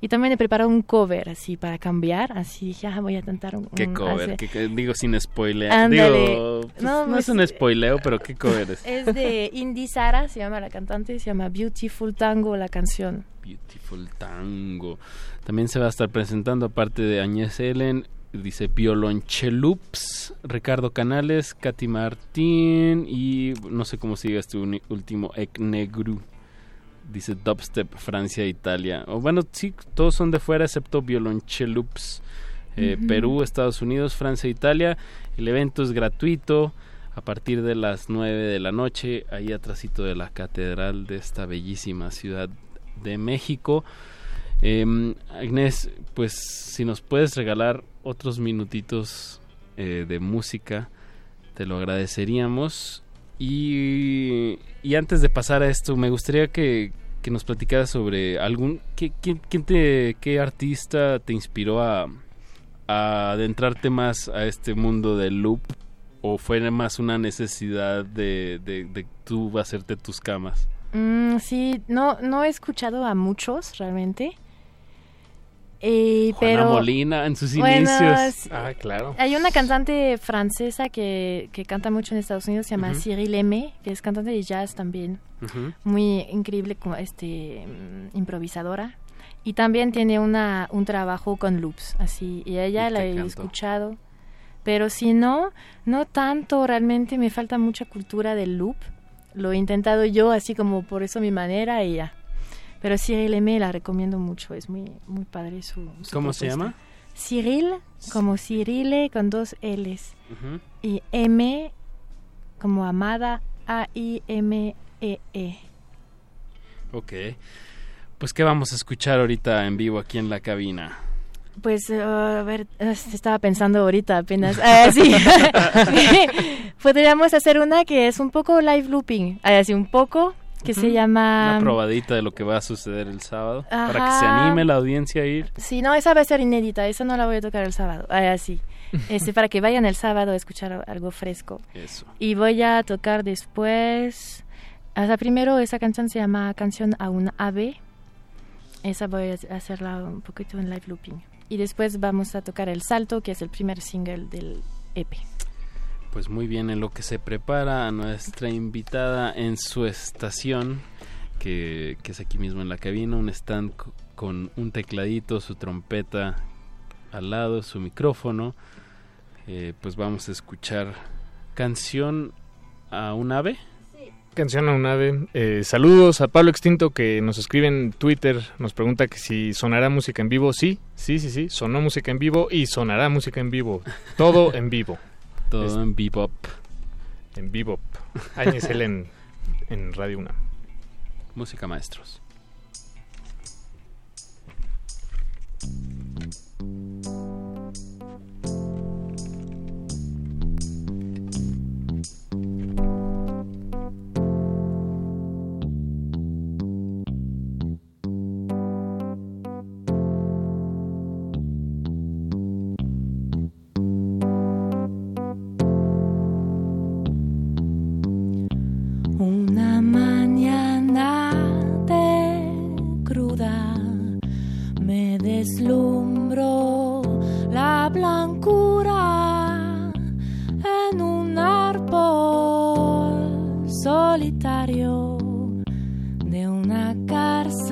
Y también he preparado un cover así para cambiar, así dije, ah, voy a cantar un... ¿Qué cover? ¿Qué- qué- digo sin spoiler. Digo, pues, No, no, es pues, un spoileo, pero ¿qué cover es? Es de Indy Sara, se llama la cantante, se llama Beautiful Tango la canción. Beautiful Tango. También se va a estar presentando, aparte de Añez Ellen, dice Violonchelups, Ricardo Canales, Katy Martín y no sé cómo sigue este uni- último, Eknegru. Dice Dubstep, Francia, Italia. O bueno, sí, todos son de fuera excepto Violonchelups. Eh. Perú, Estados Unidos, Francia, Italia. El evento es gratuito a partir de las 9 de la noche, ahí atrásito de la catedral de esta bellísima ciudad de México. Em, Agnes, pues si nos puedes regalar otros minutitos eh, de música, te lo agradeceríamos. Y, y antes de pasar a esto, me gustaría que, que nos platicaras sobre algún... ¿qué, quién, ¿Qué artista te inspiró a, a adentrarte más a este mundo del loop? ¿O fue más una necesidad de, de, de tú hacerte tus camas? Mm, sí, no, no he escuchado a muchos realmente. Juana pero Molina en sus Bueno, inicios. Ah, claro. Hay una cantante francesa que, que canta mucho en Estados Unidos, se llama Ujú. Cyril Aimé, que es cantante de jazz también. Muy increíble, como este mm, improvisadora. Y también tiene una, un trabajo con loops, así. Y ella Y la he escuchado. Pero si no, no tanto, realmente me falta mucha cultura del loop. Lo he intentado yo, así como por eso mi manera y ya. Pero Cyril Aimé la recomiendo mucho, es muy, muy padre su, su ¿Cómo se llama? Cyril, como Cirile con dos L's. Y M como amada, A-I-M-E-E. Ok. Pues, ¿qué vamos a escuchar ahorita en vivo aquí en la cabina? Pues, eh, a ver, eh, estaba pensando ahorita apenas. Ah, sí. Podríamos hacer una que es un poco live looping. Ah, Así un poco, que se llama... Una probadita de lo que va a suceder el sábado. Para que se anime la audiencia a ir. Sí, no, esa va a ser inédita. Esa no la voy a tocar el sábado. Ah, así. Este, para que vayan el sábado a escuchar algo fresco. Eso. Y voy a tocar después. Hasta primero, esa canción se llama Canción a un ave. Esa voy a hacerla un poquito en live looping. Y después vamos a tocar El Salto, que es el primer single del EP. Pues muy bien, en lo que se prepara a nuestra invitada en su estación, que, es aquí mismo en la cabina, un stand co- con un tecladito, su trompeta al lado, su micrófono. Eh, pues vamos a escuchar canción a un ave. Canción a un ave. Eh, saludos a Pablo Extinto que nos escribe en Twitter. Nos pregunta que si sonará música en vivo. Sí, sí, sí, sí. Sonó música en vivo y sonará música en vivo. Todo en vivo. Todo Es- en bebop. En bebop. Áñez en, en Radio 1. Música maestros.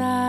outside.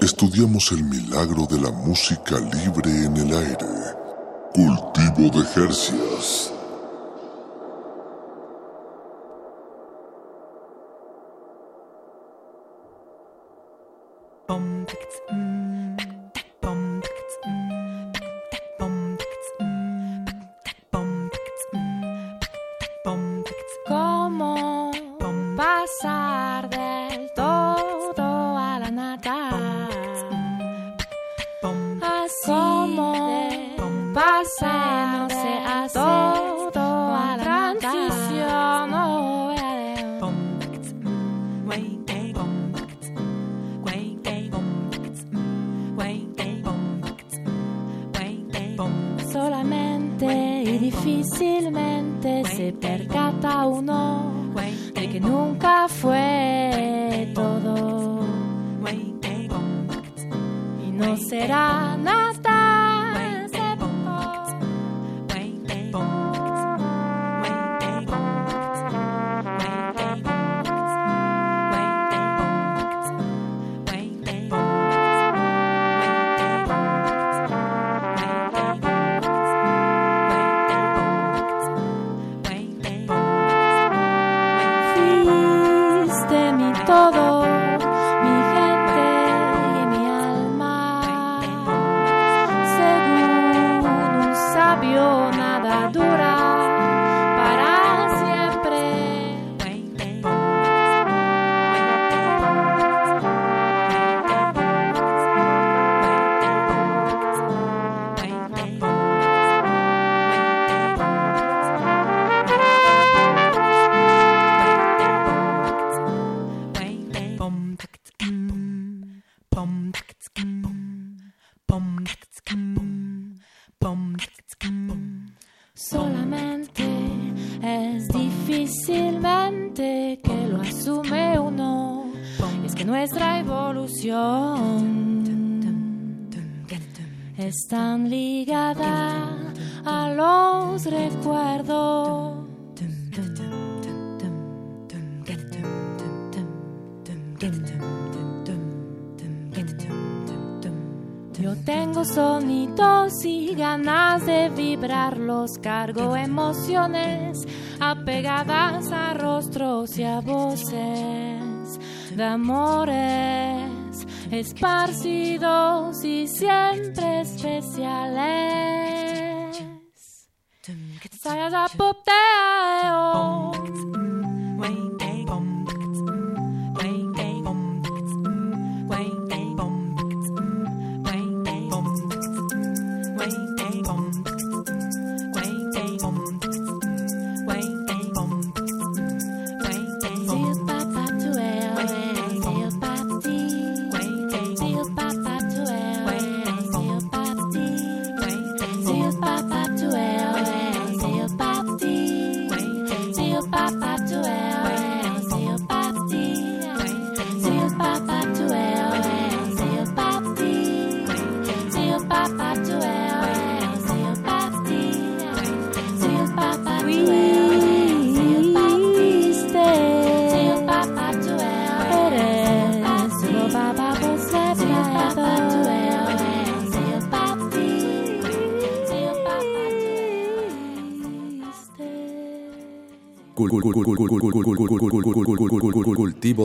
Estudiamos el milagro de la música libre en de Jercias. Nuestra evolución. Es tan ligada a los recuerdos. Yo tengo sonidos y ganas de vibrarlos, cargo emociones apegadas a rostros y a voces de amores esparcidos y siempre especiales.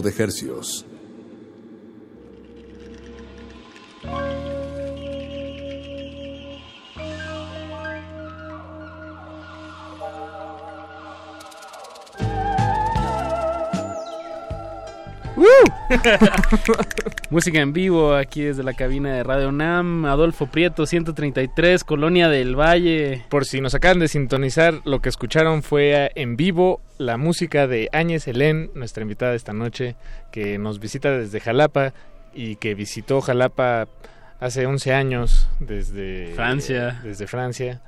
De hercios. Música en vivo aquí desde la cabina de Radio Nam, Adolfo Prieto 133, Colonia del Valle. Por si nos acaban de sintonizar, lo que escucharon fue eh, en vivo la música de Áñez Helén, nuestra invitada esta noche, que nos visita desde Jalapa y que visitó Jalapa hace 11 años desde Francia. desde Francia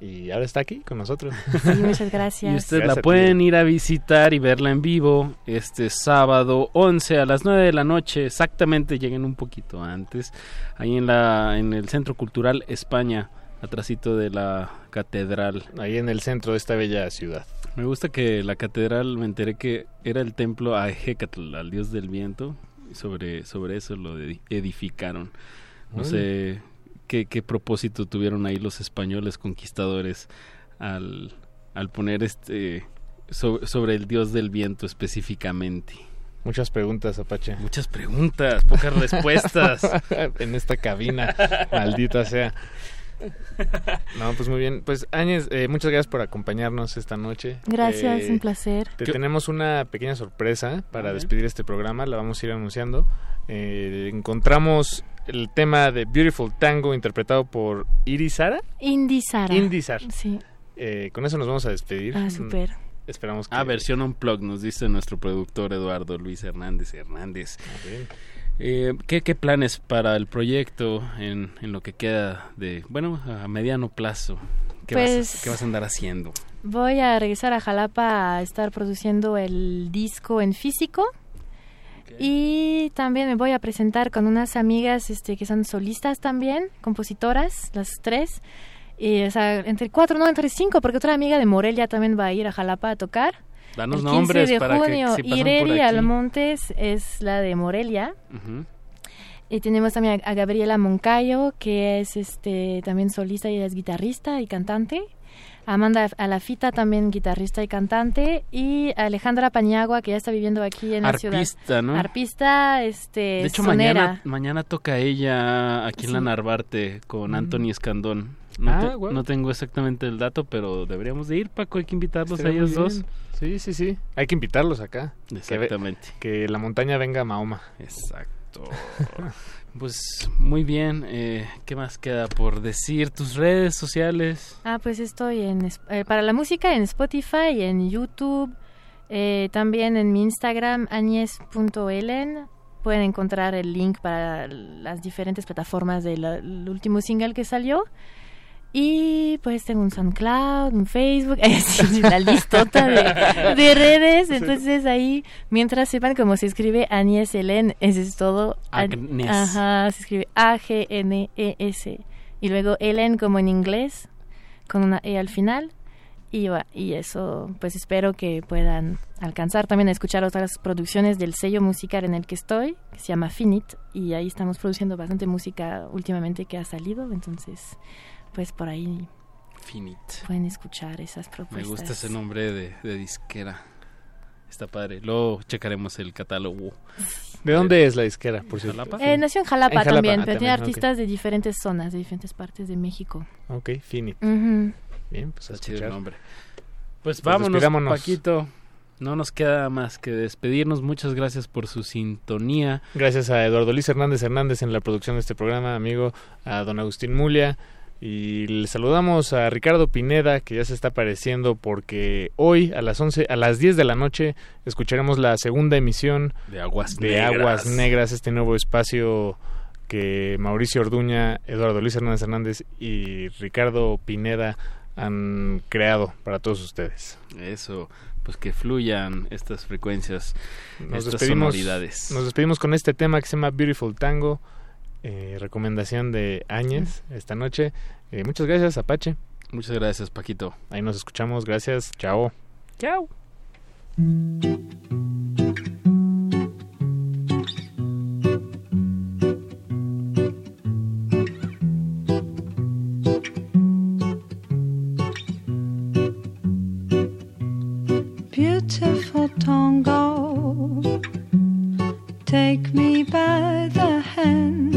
y ahora está aquí con nosotros. Sí, muchas gracias. Y ustedes Gracias la pueden ir a visitar y verla en vivo este sábado 11 a las 9 de la noche, exactamente, lleguen un poquito antes, ahí en la en el Centro Cultural España, atrásito de la catedral. Ahí en el centro de esta bella ciudad. Me gusta que la catedral, me enteré que era el templo a Hecatl, al dios del viento, y sobre, sobre eso lo edi- edificaron. No Órale. sé qué, qué propósito tuvieron ahí los españoles conquistadores al, al poner este so- sobre el dios del viento específicamente. Muchas preguntas, Apache. Muchas preguntas, pocas respuestas. en esta cabina, maldita sea. No, pues muy bien. Pues Áñez, eh, muchas gracias por acompañarnos esta noche. Gracias, Eh, un placer. Te tenemos una pequeña sorpresa para despedir este programa, la vamos a ir anunciando. Eh, encontramos el tema de Beautiful Tango interpretado por Iris Sara. Indy Sara. Indy Sara. Sí. Eh, con eso nos vamos a despedir. Ah, súper. Esperamos que... Ah, versión unplug, nos dice nuestro productor Eduardo Luis Hernández Hernández. Eh, ¿qué, ¿Qué planes para el proyecto en, en lo que queda de, bueno, a mediano plazo? ¿Qué, vas, Pues- a, qué vas a andar haciendo? Voy a regresar a Jalapa a estar produciendo el disco en físico. Y también me voy a presentar con unas amigas este, que son solistas también, compositoras, las tres. Y, o sea, entre cuatro, no, entre cinco, porque otra amiga de Morelia también va a ir a Jalapa a tocar. Danos el 15 nombres de para que junio, si Ireri aquí. Almontes es la de Morelia. Y tenemos también a, a Gabriela Moncayo, que es este también solista y es guitarrista y cantante. Amanda Alafita, también guitarrista y cantante. Y Alejandra Pañagua, que ya está viviendo aquí en la ciudad. Arpista, ¿no? Arpista, este, De hecho, sonera. mañana, mañana toca ella aquí en la. Narvarte con Mm. Anthony Escandón. No, Ah, te- no tengo exactamente el dato, pero deberíamos de ir, Paco. Hay que invitarlos a ellos dos. Sí, sí, sí. Hay que invitarlos acá. Que Exactamente. Que, la montaña venga a Mahoma. Exacto. Pues muy bien. eh, ¿Qué más queda por decir? Tus redes sociales. Ah, pues estoy en, eh, para la música en Spotify, en YouTube, eh, también en mi Instagram, añez.elen. Pueden encontrar el link para las diferentes plataformas del último single que salió. Y pues tengo un SoundCloud, un Facebook, es la listota de, de redes. Entonces ahí, mientras sepan cómo se escribe Agnès Helen, ese es todo. Agnès. Ajá, se escribe A-G-N-E-S. Y luego Helen como en inglés, con una E al final. Y, y eso, pues espero que puedan alcanzar también a escuchar otras producciones del sello musical en el que estoy, que se llama Finit. Y ahí estamos produciendo bastante música últimamente que ha salido. Entonces, pues por ahí Finit. pueden escuchar esas Me propuestas. gusta ese nombre de, de disquera. Está padre. Luego checaremos el catálogo. ¿De dónde es la disquera, por cierto? ¿Jalapa? Eh, nació en Jalapa, En Jalapa, también, ah, pero tiene artistas de diferentes zonas, de diferentes partes de México. Ok, Finit. Ujú. Bien, pues a chido el nombre. Pues Pues vámonos, despidámonos. Paquito. No nos queda más que despedirnos. Muchas gracias por su sintonía. Gracias a Eduardo Luis Hernández Hernández en la producción de este programa, amigo, a don Agustín Mulia. Y le saludamos a Ricardo Pineda, que ya se está apareciendo porque hoy a las 11, a las 10 de la noche escucharemos la segunda emisión De Aguas de Negras. Aguas Negras, este nuevo espacio que Mauricio Orduña, Eduardo Luis Hernández Hernández y Ricardo Pineda han creado para todos ustedes. Eso, pues que fluyan estas frecuencias, Nos estas sonoridades. nos despedimos con este tema que se llama Beautiful Tango, eh, recomendación de Áñez esta noche. Eh, muchas gracias, Apache. Muchas gracias, Paquito. Ahí nos escuchamos. Gracias. Chao. Chao. Beautiful tango Take me by the hand,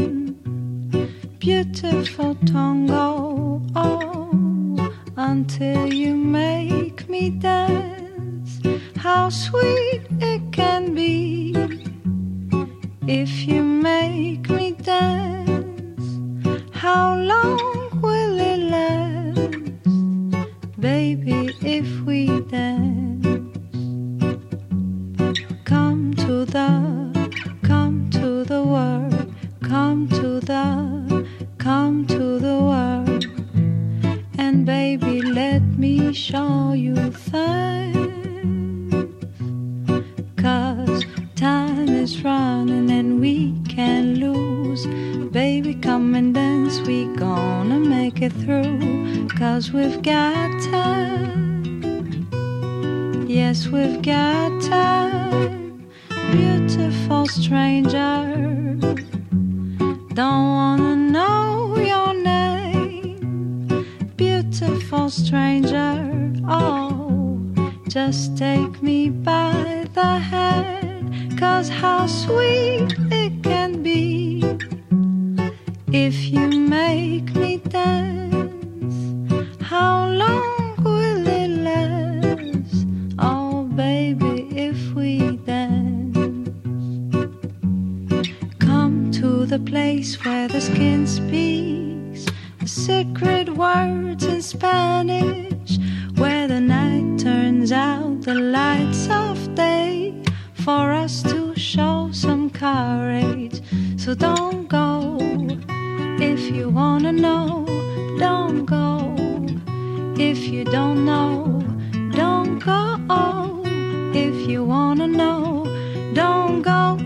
beautiful tango, oh, until you make me dance. How sweet it can be if you make me dance. How long will it last, baby, if we dance? Come to the, come to the world, come to the, come to the world. And baby, let me show you things. Cause time is running and we can lose. Baby, come and dance, we gonna make it through. Cause we've got time. Yes, we've got time. Beautiful stranger. Don't wanna know your name. Beautiful stranger. Oh, just take me by the hand. Cause how sweet it can be if you make me dance. How long will it last? Oh, baby, if we to the place where the skin speaks. The secret words in Spanish, where the night turns out the lights of day for us to show some courage. So don't go. If you wanna know, don't go. If you don't know, don't go. If you wanna know, don't go,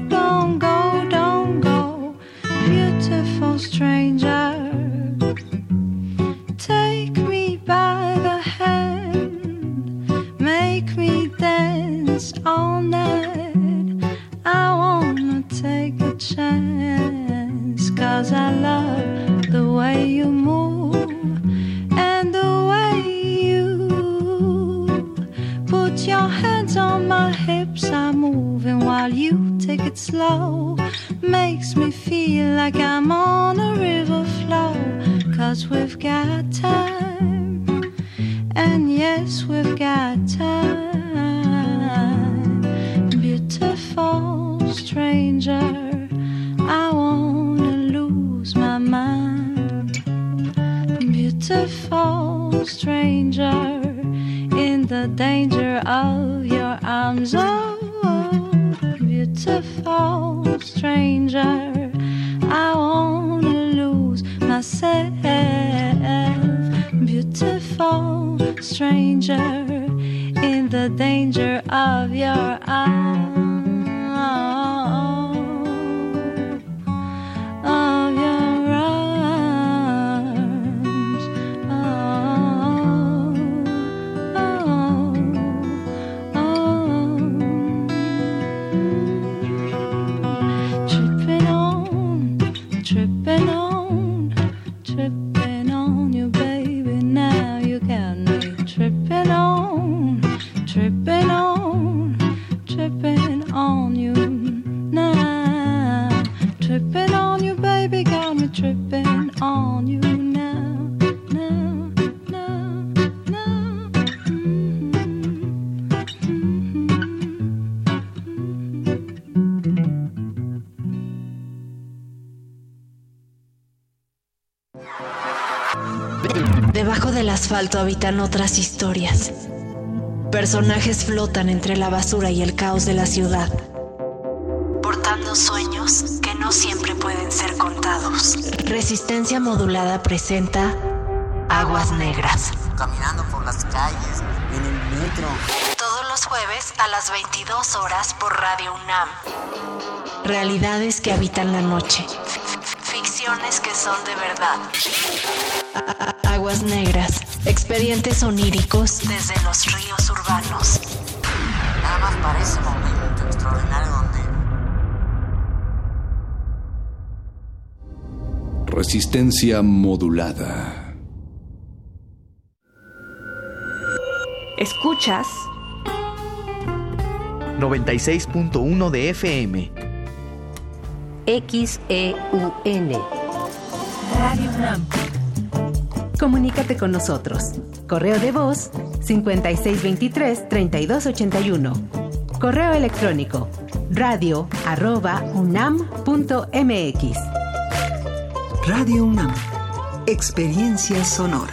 beautiful stranger. Take me by the hand, make me dance all night. I wanna take a chance, cause I love the way you move and the way you put your hands on my hips. I'm moving while you take it slow. Makes me feel like I'm on a river flow, cause we've got time. And yes, we've got time. Beautiful stranger, I wanna lose my mind. Beautiful stranger, in the danger of your arms. Oh, beautiful stranger, I wanna lose myself. Beautiful stranger, in the danger of your arms. Del asfalto habitan otras historias. Personajes flotan entre la basura y el caos de la ciudad, portando sueños que no siempre pueden ser contados. Resistencia modulada presenta Aguas Negras. Caminando por las calles, en el metro. Todos los jueves a las 22 horas por Radio UNAM. Realidades que habitan la noche. Que son de verdad. Aguas negras. Expedientes oníricos desde los ríos urbanos. Nada más para ese momento extraordinario donde Resistencia modulada. Escuchas 96.1 de FM. XEUN. Radio UNAM. Comunícate con nosotros. Correo de voz 5623-3281. Correo electrónico radio arroba unam.mx. Radio UNAM. Experiencia sonora.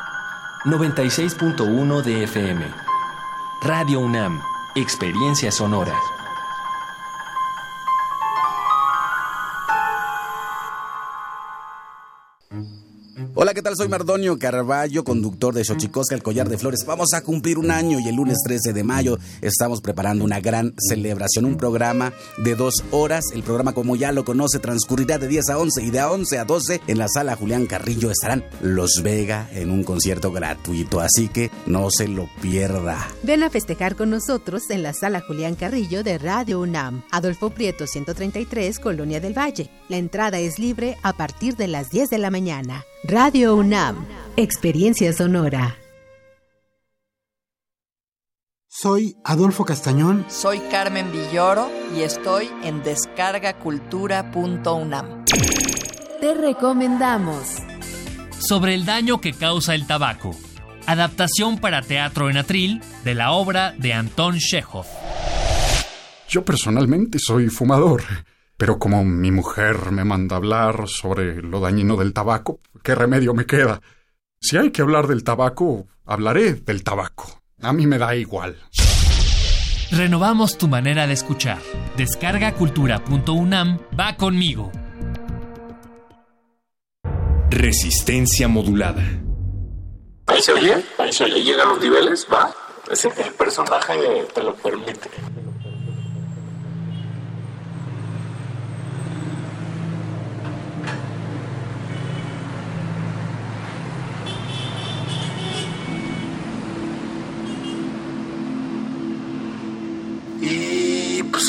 96.1 de FM. Radio UNAM, Experiencia Sonora. ¿Qué tal? Soy Mardonio Carballo, conductor de Xochicosca, el collar de flores. Vamos a cumplir un año y el lunes 13 de mayo estamos preparando una gran celebración, un programa de dos horas. El programa, como ya lo conoce, transcurrirá de 10 a 11 y de 11 a 12 en la sala Julián Carrillo estarán Los Vega en un concierto gratuito, así que no se lo pierda. Ven a festejar con nosotros en la sala Julián Carrillo de Radio UNAM, Adolfo Prieto 133, Colonia del Valle. La entrada es libre a partir de las 10 de la mañana. Radio UNAM, Experiencia Sonora. Soy Adolfo Castañón. Soy Carmen Villoro y estoy en descargacultura.unam. Te recomendamos. Sobre el daño que causa el tabaco. Adaptación para teatro en atril de la obra de Anton Chekhov. Yo personalmente soy fumador, pero como mi mujer me manda hablar sobre lo dañino del tabaco, ¿qué remedio me queda? Si hay que hablar del tabaco, hablaré del tabaco. A mí me da igual. Renovamos tu manera de escuchar. Descarga cultura.unam va conmigo. Resistencia modulada. Ahí se oye, ahí se oye, llegan los niveles, va. Ese, el personaje te lo permite.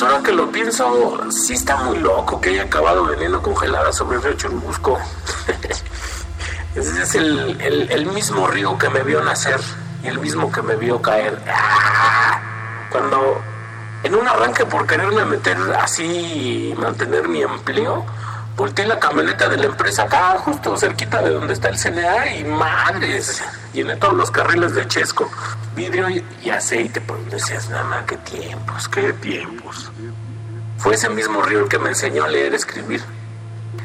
Ahora que lo pienso, sí está muy loco que haya acabado veneno congelada sobre el río Churubusco. Ese es el, mismo río que me vio nacer y el mismo que me vio caer. ¡Ah! Cuando en un arranque por quererme meter así y mantener mi empleo, volteé la camioneta de la empresa acá, justo cerquita de donde está el CNA y madres, llené todos los carriles de Chesco, vidrio y, y aceite, pues decías, nada, qué tiempos, qué tiempos. Fue ese mismo río el que me enseñó a leer y escribir.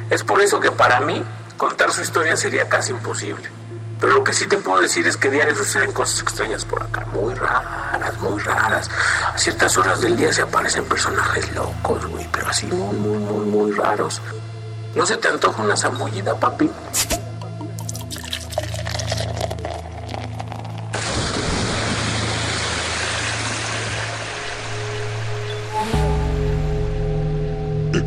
Es por eso que para mí contar su historia sería casi imposible. Pero lo que sí te puedo decir es que diario suceden cosas extrañas por acá, muy raras, muy raras. A ciertas horas del día se aparecen personajes locos, güey, pero así muy, muy, muy, muy raros. ¿No se te antoja una zambullida, papi?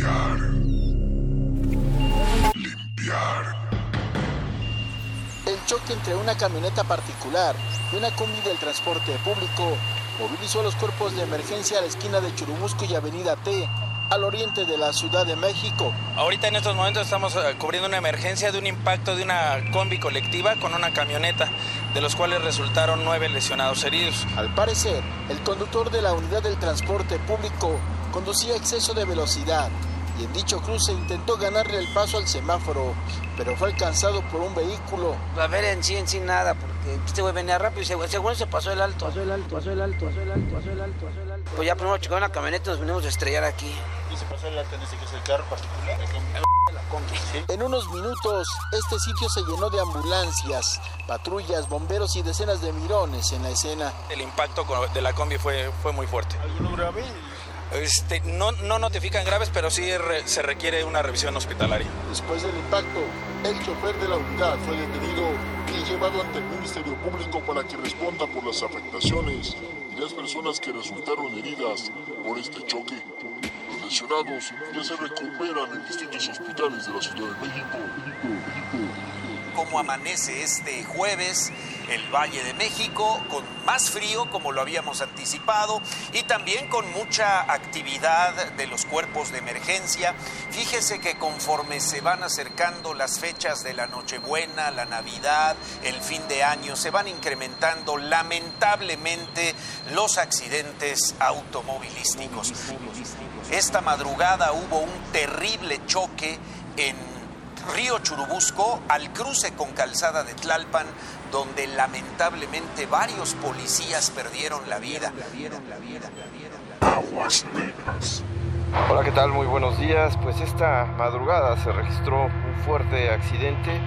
Limpiar. Limpiar. El choque entre una camioneta particular y una combi del transporte público movilizó a los cuerpos de emergencia a la esquina de Churubusco y Avenida T, al oriente de la Ciudad de México. Ahorita en estos momentos estamos eh, cubriendo una emergencia de un impacto de una combi colectiva con una camioneta, de los cuales resultaron nueve lesionados heridos. Al parecer, el conductor de la unidad del transporte público conducía a exceso de velocidad y en dicho cruce intentó ganarle el paso al semáforo, pero fue alcanzado por un vehículo. A ver, en sí, en sí nada, porque este güey venía rápido y según se pasó el alto. Pasó el alto, pasó el alto, pasó el alto, pasó el alto, pasó el alto. Pues ya primero chocó una camioneta y nos venimos a estrellar aquí. Y se pasó el alto en este que es el carro particular. En unos minutos, este sitio se llenó de ambulancias, patrullas, bomberos y decenas de mirones en la escena. El impacto de la combi fue, fue muy fuerte. ¿Alguno grave? Este, no, no notifican graves, pero sí se requiere una revisión hospitalaria. Después del impacto, el chofer de la unidad fue detenido y llevado ante el Ministerio Público para que responda por las afectaciones y las personas que resultaron heridas por este choque lesionados ya se recuperan en distintos hospitales de la Ciudad de México. Como amanece este jueves el Valle de México, con más frío como lo habíamos anticipado y también con mucha actividad de los cuerpos de emergencia. Fíjese que conforme se van acercando las fechas de la Nochebuena, la Navidad, el fin de año, se van incrementando lamentablemente los accidentes automovilísticos. Esta madrugada hubo un terrible choque en Río Churubusco al cruce con Calzada de Tlalpan, donde lamentablemente varios policías perdieron la vida. Hola, ¿qué tal? Muy buenos días. Pues esta madrugada se registró un fuerte accidente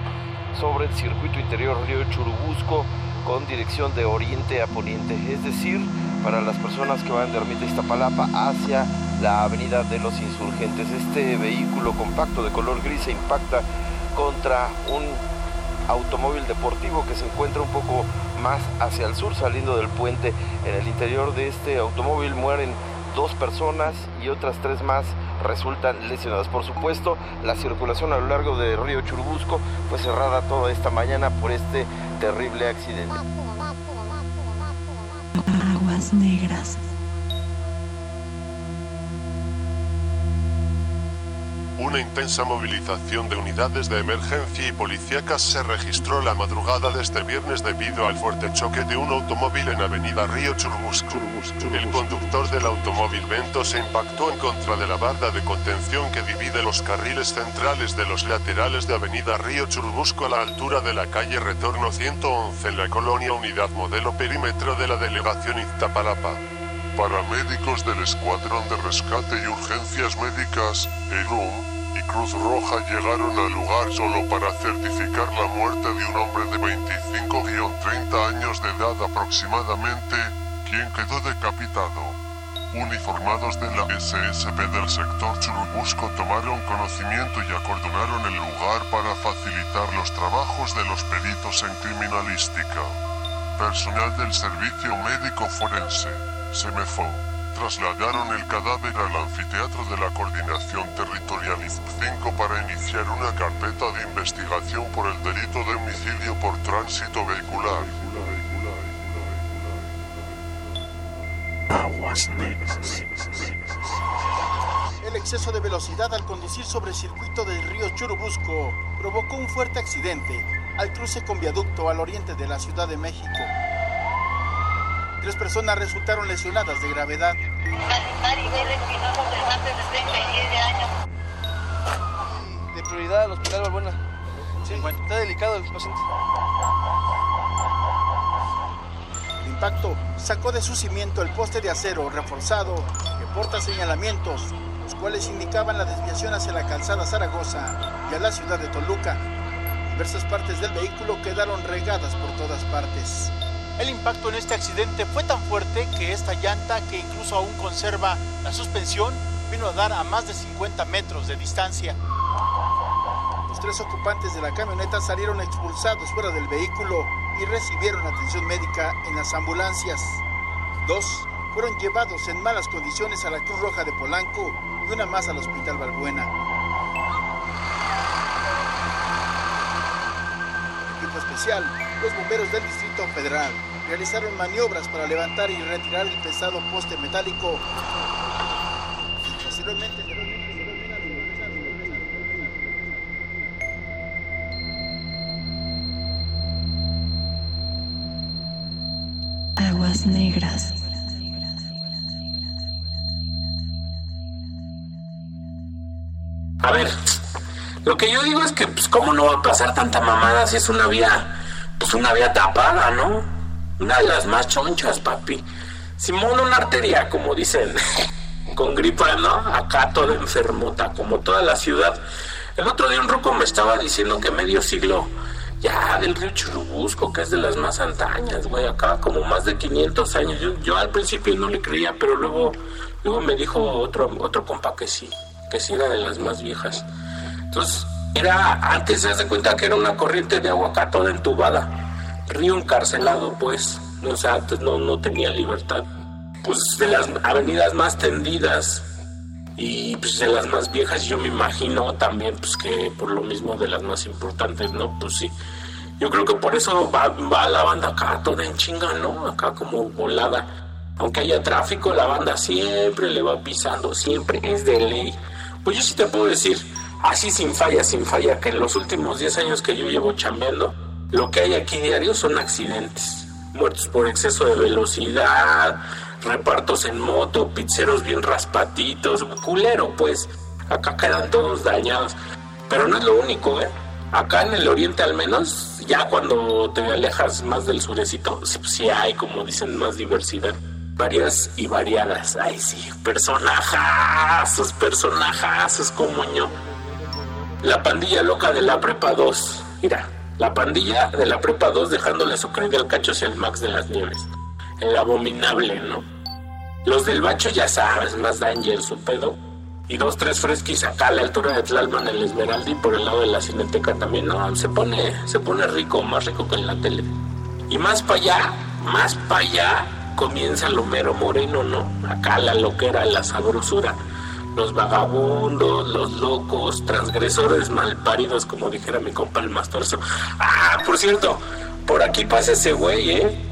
sobre el circuito interior Río Churubusco con dirección de oriente a poniente, es decir, para las personas que van de Ermita Iztapalapa hacia la avenida de los insurgentes. Este vehículo compacto de color gris se impacta contra un automóvil deportivo que se encuentra un poco más hacia el sur saliendo del puente. En el interior de este automóvil mueren dos personas y otras tres más resultan lesionadas. Por supuesto, la circulación a lo largo del río Churubusco fue cerrada toda esta mañana por este terrible accidente. Aguas negras. Una intensa movilización de unidades de emergencia y policíacas se registró la madrugada de este viernes debido al fuerte choque de un automóvil en Avenida Río Churubusco. El conductor del automóvil Vento se impactó en contra de la barda de contención que divide los carriles centrales de los laterales de Avenida Río Churubusco a la altura de la calle Retorno 111 en la colonia Unidad Modelo Perímetro de la Delegación Iztapalapa. Paramédicos del Escuadrón de Rescate y Urgencias Médicas, ERUM, y Cruz Roja llegaron al lugar solo para certificar la muerte de un hombre de 25-30 años de edad aproximadamente, quien quedó decapitado. Uniformados de la SSP del sector Churubusco tomaron conocimiento y acordonaron el lugar para facilitar los trabajos de los peritos en criminalística. Personal del Servicio Médico Forense, SEMEFO, trasladaron el cadáver al anfiteatro de la Coordinación Territorial IF5 para iniciar una carpeta de investigación por el delito de homicidio por tránsito vehicular. Aguas negras. El exceso de velocidad al conducir sobre el circuito del río Churubusco provocó un fuerte accidente al cruce con viaducto al oriente de la Ciudad de México. Tres personas resultaron lesionadas de gravedad. De prioridad al hospital Balbuena. Sí, está delicado el paciente. El impacto sacó de su cimiento el poste de acero reforzado que porta señalamientos, los cuales indicaban la desviación hacia la calzada Zaragoza y a la ciudad de Toluca. Diversas partes del vehículo quedaron regadas por todas partes. El impacto en este accidente fue tan fuerte que esta llanta, que incluso aún conserva la suspensión, vino a dar a más de 50 metros de distancia. Los tres ocupantes de la camioneta salieron expulsados fuera del vehículo y recibieron atención médica en las ambulancias. Dos fueron llevados en malas condiciones a la Cruz Roja de Polanco y una más al Hospital Balbuena. Equipo especial, los bomberos del Distrito Federal realizaron maniobras para levantar y retirar el pesado poste metálico. Posteriormente, Aguas negras. A ver, lo que yo digo es que, pues, ¿cómo no va a pasar tanta mamada si es una vía, pues, una vía tapada, ¿no? Una de las más chonchas, papi. Simón, una arteria, como dicen, con gripa, ¿no? Acá toda enfermota, como toda la ciudad. El otro día un ruco me estaba diciendo que medio siglo ya del río Churubusco, que es de las más antañas, güey, acá como más de 500 años. Yo, yo al principio no le creía, pero luego, luego me dijo otro, otro compa que sí, que sí era de las más viejas. Entonces, era, antes se hace cuenta que era una corriente de agua acá toda entubada, río encarcelado, pues, o sea, antes no, no tenía libertad. Pues de las avenidas más tendidas, y pues de las más viejas yo me imagino también pues que por lo mismo de las más importantes no pues sí. Yo creo que por eso va, va la banda acá toda en chinga no acá como volada. Aunque haya tráfico la banda siempre le va pisando siempre es de ley. Pues yo sí te puedo decir así sin falla sin falla que en los últimos 10 años que yo llevo chambeando lo que hay aquí diario son accidentes muertos por exceso de velocidad repartos en moto, pizzeros bien raspatitos, culero, pues. Acá quedan todos dañados. Pero no es lo único, ¿eh? Acá en el oriente al menos, ya cuando te alejas más del surecito, sí, hay, como dicen, más diversidad. Varias y variadas. Ay, sí, personajazos, personajazos como yo. La pandilla loca de la prepa 2. Mira, la pandilla de la prepa 2 dejándole su crédito al cacho hacia el Max de las Nieves. El abominable, ¿no? Los del bacho ya sabes, más danger su pedo. Y dos, tres fresquis acá a la altura de Tlalman, el Esmeralda y por el lado de la Cineteca también, no, se pone, se pone rico, más rico que en la tele. Y más para allá, más para allá, comienza lo mero moreno, ¿no? Acá la loquera, la sabrosura. Los vagabundos, los locos, transgresores malparidos, como dijera mi compa el Mastorzo. Ah, por cierto, por aquí pasa ese güey, ¿eh?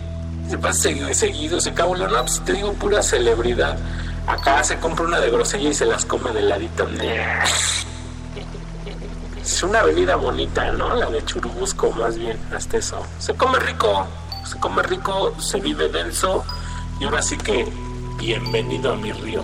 se pasa seguido, se acabó la no, te digo pura celebridad. Acá se compra una de grosella y se las come de ladito. Es una avenida bonita, ¿no? La de Churubusco, más bien, hasta eso. Se come rico, se come rico, se vive denso. Y ahora sí que, bienvenido a mi río.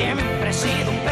siempre he sido un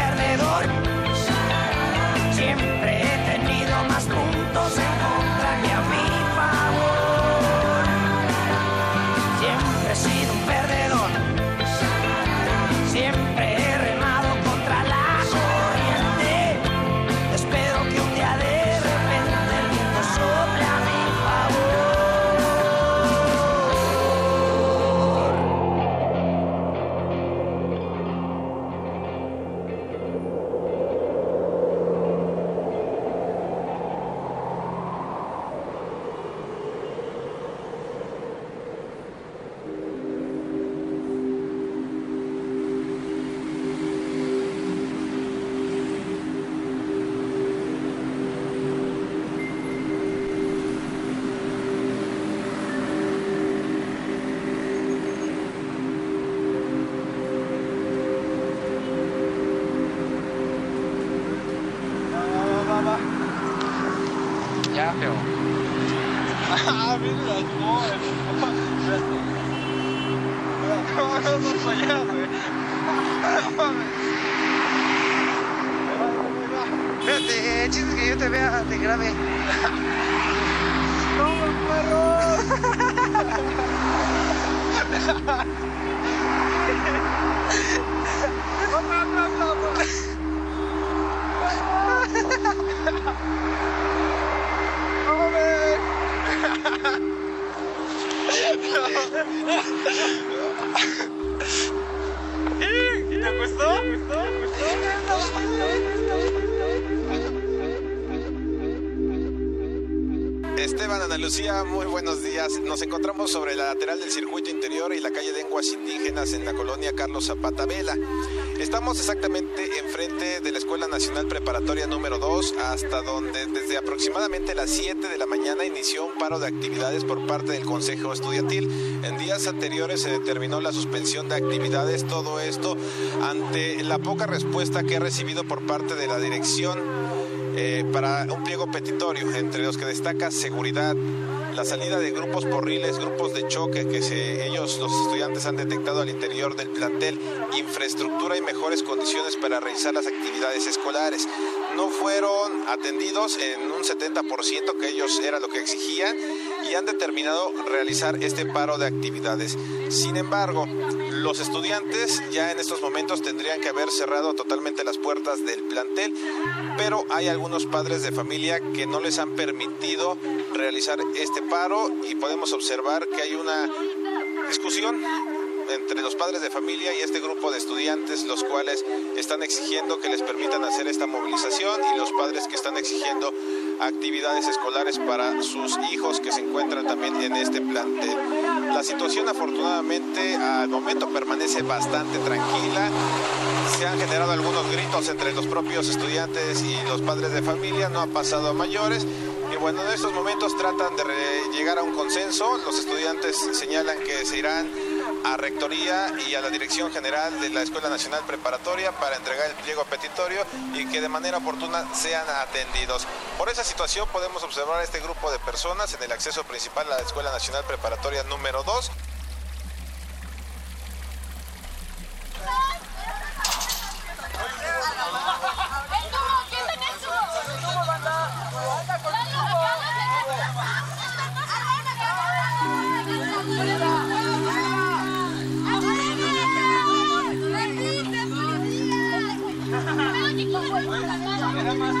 Carlos Zapata Vela. Estamos exactamente enfrente de la Escuela Nacional Preparatoria número 2, hasta donde desde aproximadamente las 7 de la mañana inició un paro de actividades por parte del Consejo Estudiantil. En días anteriores se determinó la suspensión de actividades, todo esto ante la poca respuesta que ha recibido por parte de la dirección eh, para un pliego petitorio, entre los que destaca seguridad, la salida de grupos porriles, grupos de choque que se, ellos, los estudiantes, han detectado al interior del plantel, infraestructura y mejores condiciones para realizar las actividades escolares. No fueron atendidos en un 70% que ellos era lo que exigían y han determinado realizar este paro de actividades. Sin embargo, los estudiantes ya en estos momentos tendrían que haber cerrado totalmente las puertas del plantel, pero hay algunos padres de familia que no les han permitido realizar este paro y podemos observar que hay una discusión entre los padres de familia y este grupo de estudiantes, los cuales están exigiendo que les permitan hacer esta movilización y los padres que están exigiendo actividades escolares para sus hijos que se encuentran también en este plantel. La situación afortunadamente al momento permanece bastante tranquila. Se han generado algunos gritos entre los propios estudiantes y los padres de familia, no ha pasado a mayores. Y bueno, en estos momentos tratan de llegar a un consenso. Los estudiantes señalan que se irán a Rectoría y a la Dirección General de la Escuela Nacional Preparatoria para entregar el pliego petitorio y que de manera oportuna sean atendidos. Por esa situación podemos observar a este grupo de personas en el acceso principal a la Escuela Nacional Preparatoria número 2.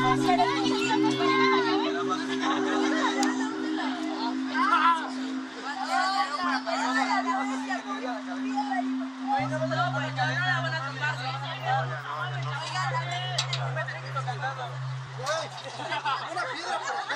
Una piedra, pues.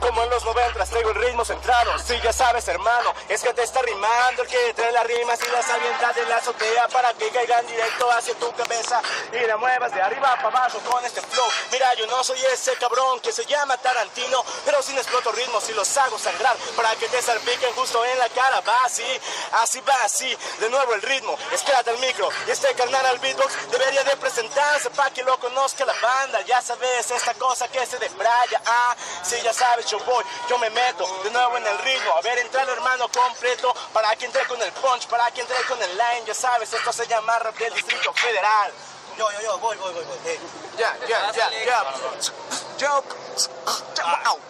Como en los noventas traigo el ritmo centrado. Si ya sabes hermano, es que te está rimando El que trae las rimas y las avientas de la azotea Para que caigan directo hacia tu cabeza y la muevas de arriba para abajo con este flow. Mira, yo no soy ese cabrón que se llama Tarantino, pero sin exploto ritmos y los hago sangrar para que te salpiquen justo en la cara. Va así, así va así. De nuevo el ritmo, esclata el micro y este carnal al beatbox debería de presentarse para que lo conozca la banda. Ya sabes, esta cosa que se desbraya. Ah, sí, ya sabes, yo voy, yo me meto de nuevo en el ritmo. A ver, entra el hermano completo para que entre con el punch, para que entre con el line. Ya sabes, esto se llama rap del Distrito Federal. Yo, yo, yo, voy, voy, voy, voy. Eh, Ya, ya, ya, ya. Yo,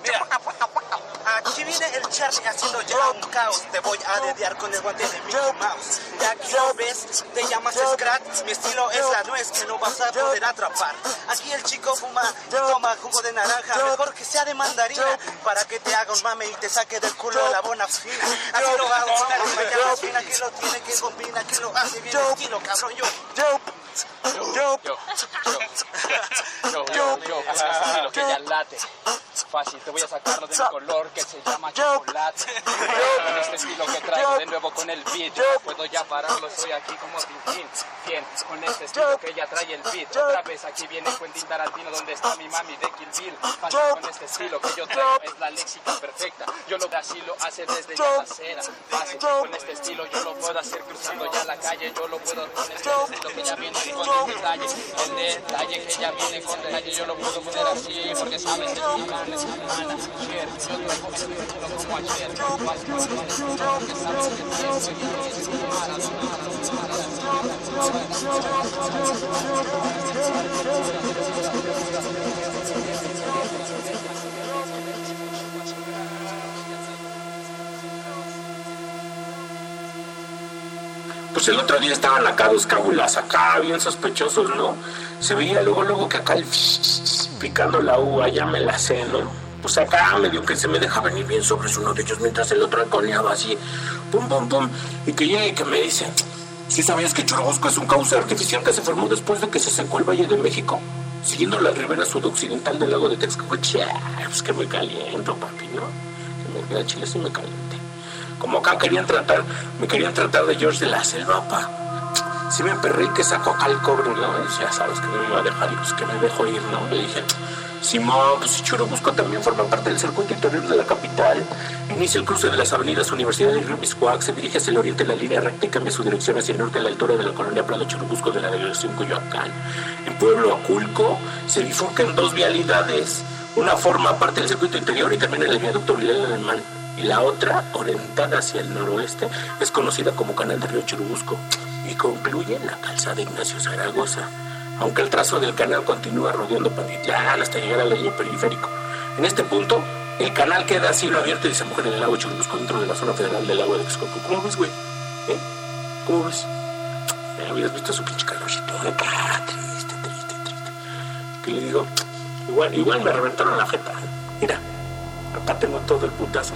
mira. Aquí viene el Charlie haciendo ya un caos. Te voy a dediar con el guante de Mickey Mouse. Ya que lo ves, te llamas Scratch. Mi estilo es la nuez que no vas a poder atrapar. Aquí el chico fuma y toma jugo de naranja. Mejor que sea de mandarina para que te haga un mame y te saque del culo la bona fina. Aquí lo hago con la rima ya fina que lo tiene que combina, que lo hace bien estilo, cabrón. Yo, yo. Yo, yo, yo, yo, estilo que ya late. Fácil, te voy a sacarlo de mi color que se llama chocolate. Con este estilo que traigo de nuevo con el beat, yo no puedo ya pararlo, estoy aquí como Tintín. Bien, con este estilo que ya trae el beat. Otra vez aquí viene Quentin Tarantino, donde está mi mami de Kill Bill. Fácil, con este estilo que yo traigo es la léxica perfecta. Yo lo así lo hace desde ya la cera. Fácil, con este estilo yo lo puedo hacer cruzando ya la calle. Yo lo puedo con este estilo que ya viene con detalle. El detalle que ya viene con detalle, yo lo puedo poner así, porque sabes, mana. Ayer, este con este que sabes que Pues el otro día estaban acá dos cábulas acá, bien sospechosos, ¿no? Se veía luego, luego que acá el picando la uva, ya me la sé, ¿no? Pues acá medio que se me deja venir bien sobre uno de ellos mientras el otro alconeaba así, pum, pum, pum, y que llega y que me dice, ¿sí sabías que Churubusco es un cauce artificial que se formó después de que se secó el Valle de México? Siguiendo la ribera sudoccidental del lago de Texcoco, pues que me caliento, papi, ¿no? Que me queda chile, sí me caliente. Como acá querían tratar, me querían tratar de George de la Selva, pa. Sí me que sacó acá el cobre, ¿no? Y ya sabes que no me iba a dejar y pues que me dejó ir, ¿no? Le dije, Simón, pues Churubusco también forma parte del circuito interior de la capital. Inicia el cruce de las avenidas Universidad y Río Miscuac, se dirige hacia el oriente en la línea recta y cambia su dirección hacia el norte a la altura de la colonia Prado Churubusco de la delegación Coyoacán. En Pueblo Aculco se bifurcan dos vialidades. Una forma parte del circuito interior y en el viaducto Vilel Alemán. Y la otra, orientada hacia el noroeste, es conocida como Canal de Río Churubusco y concluye en la calzada Ignacio Zaragoza aunque el trazo del canal continúa rodeando Pantitlán hasta llegar al eje periférico. En este punto, el canal queda a cielo abierto y desemboca en el lago Churubusco dentro de la zona federal del lago de Texcoco. ¿Cómo ves, güey? ¿Eh? ¿Cómo ves? Ya habías visto su pinche calorcito acá, triste, triste, triste. Que le digo, igual, igual me reventaron la jeta. Mira, acá tengo todo el putazo.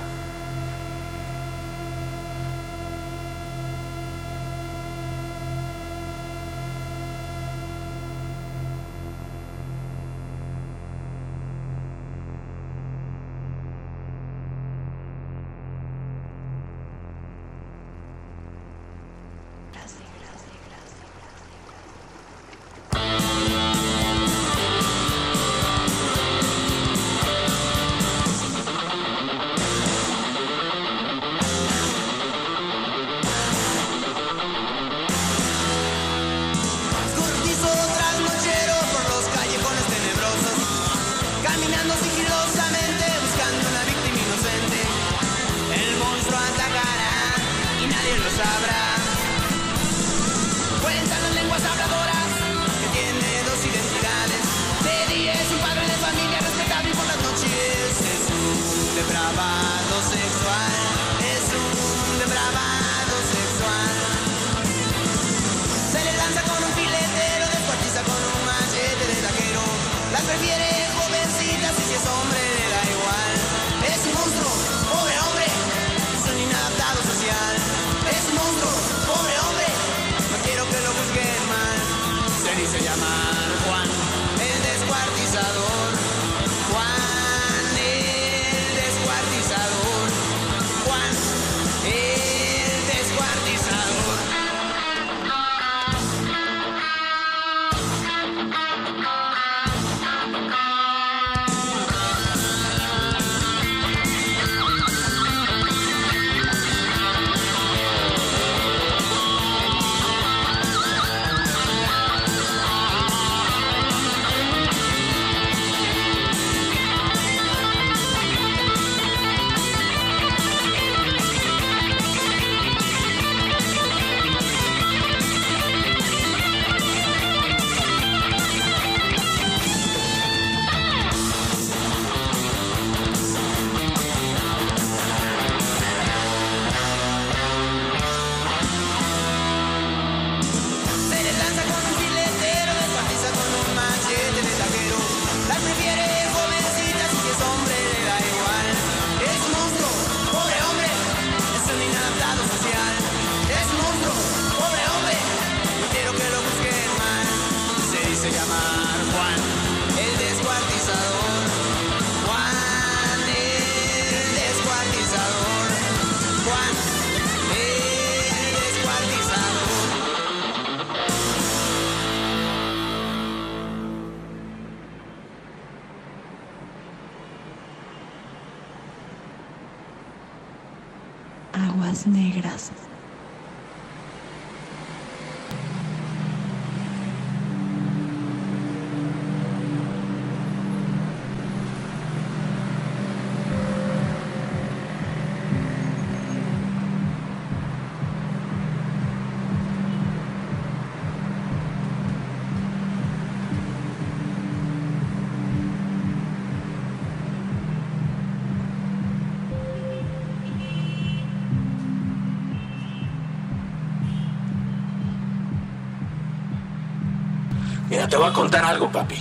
Te voy a contar algo, papi.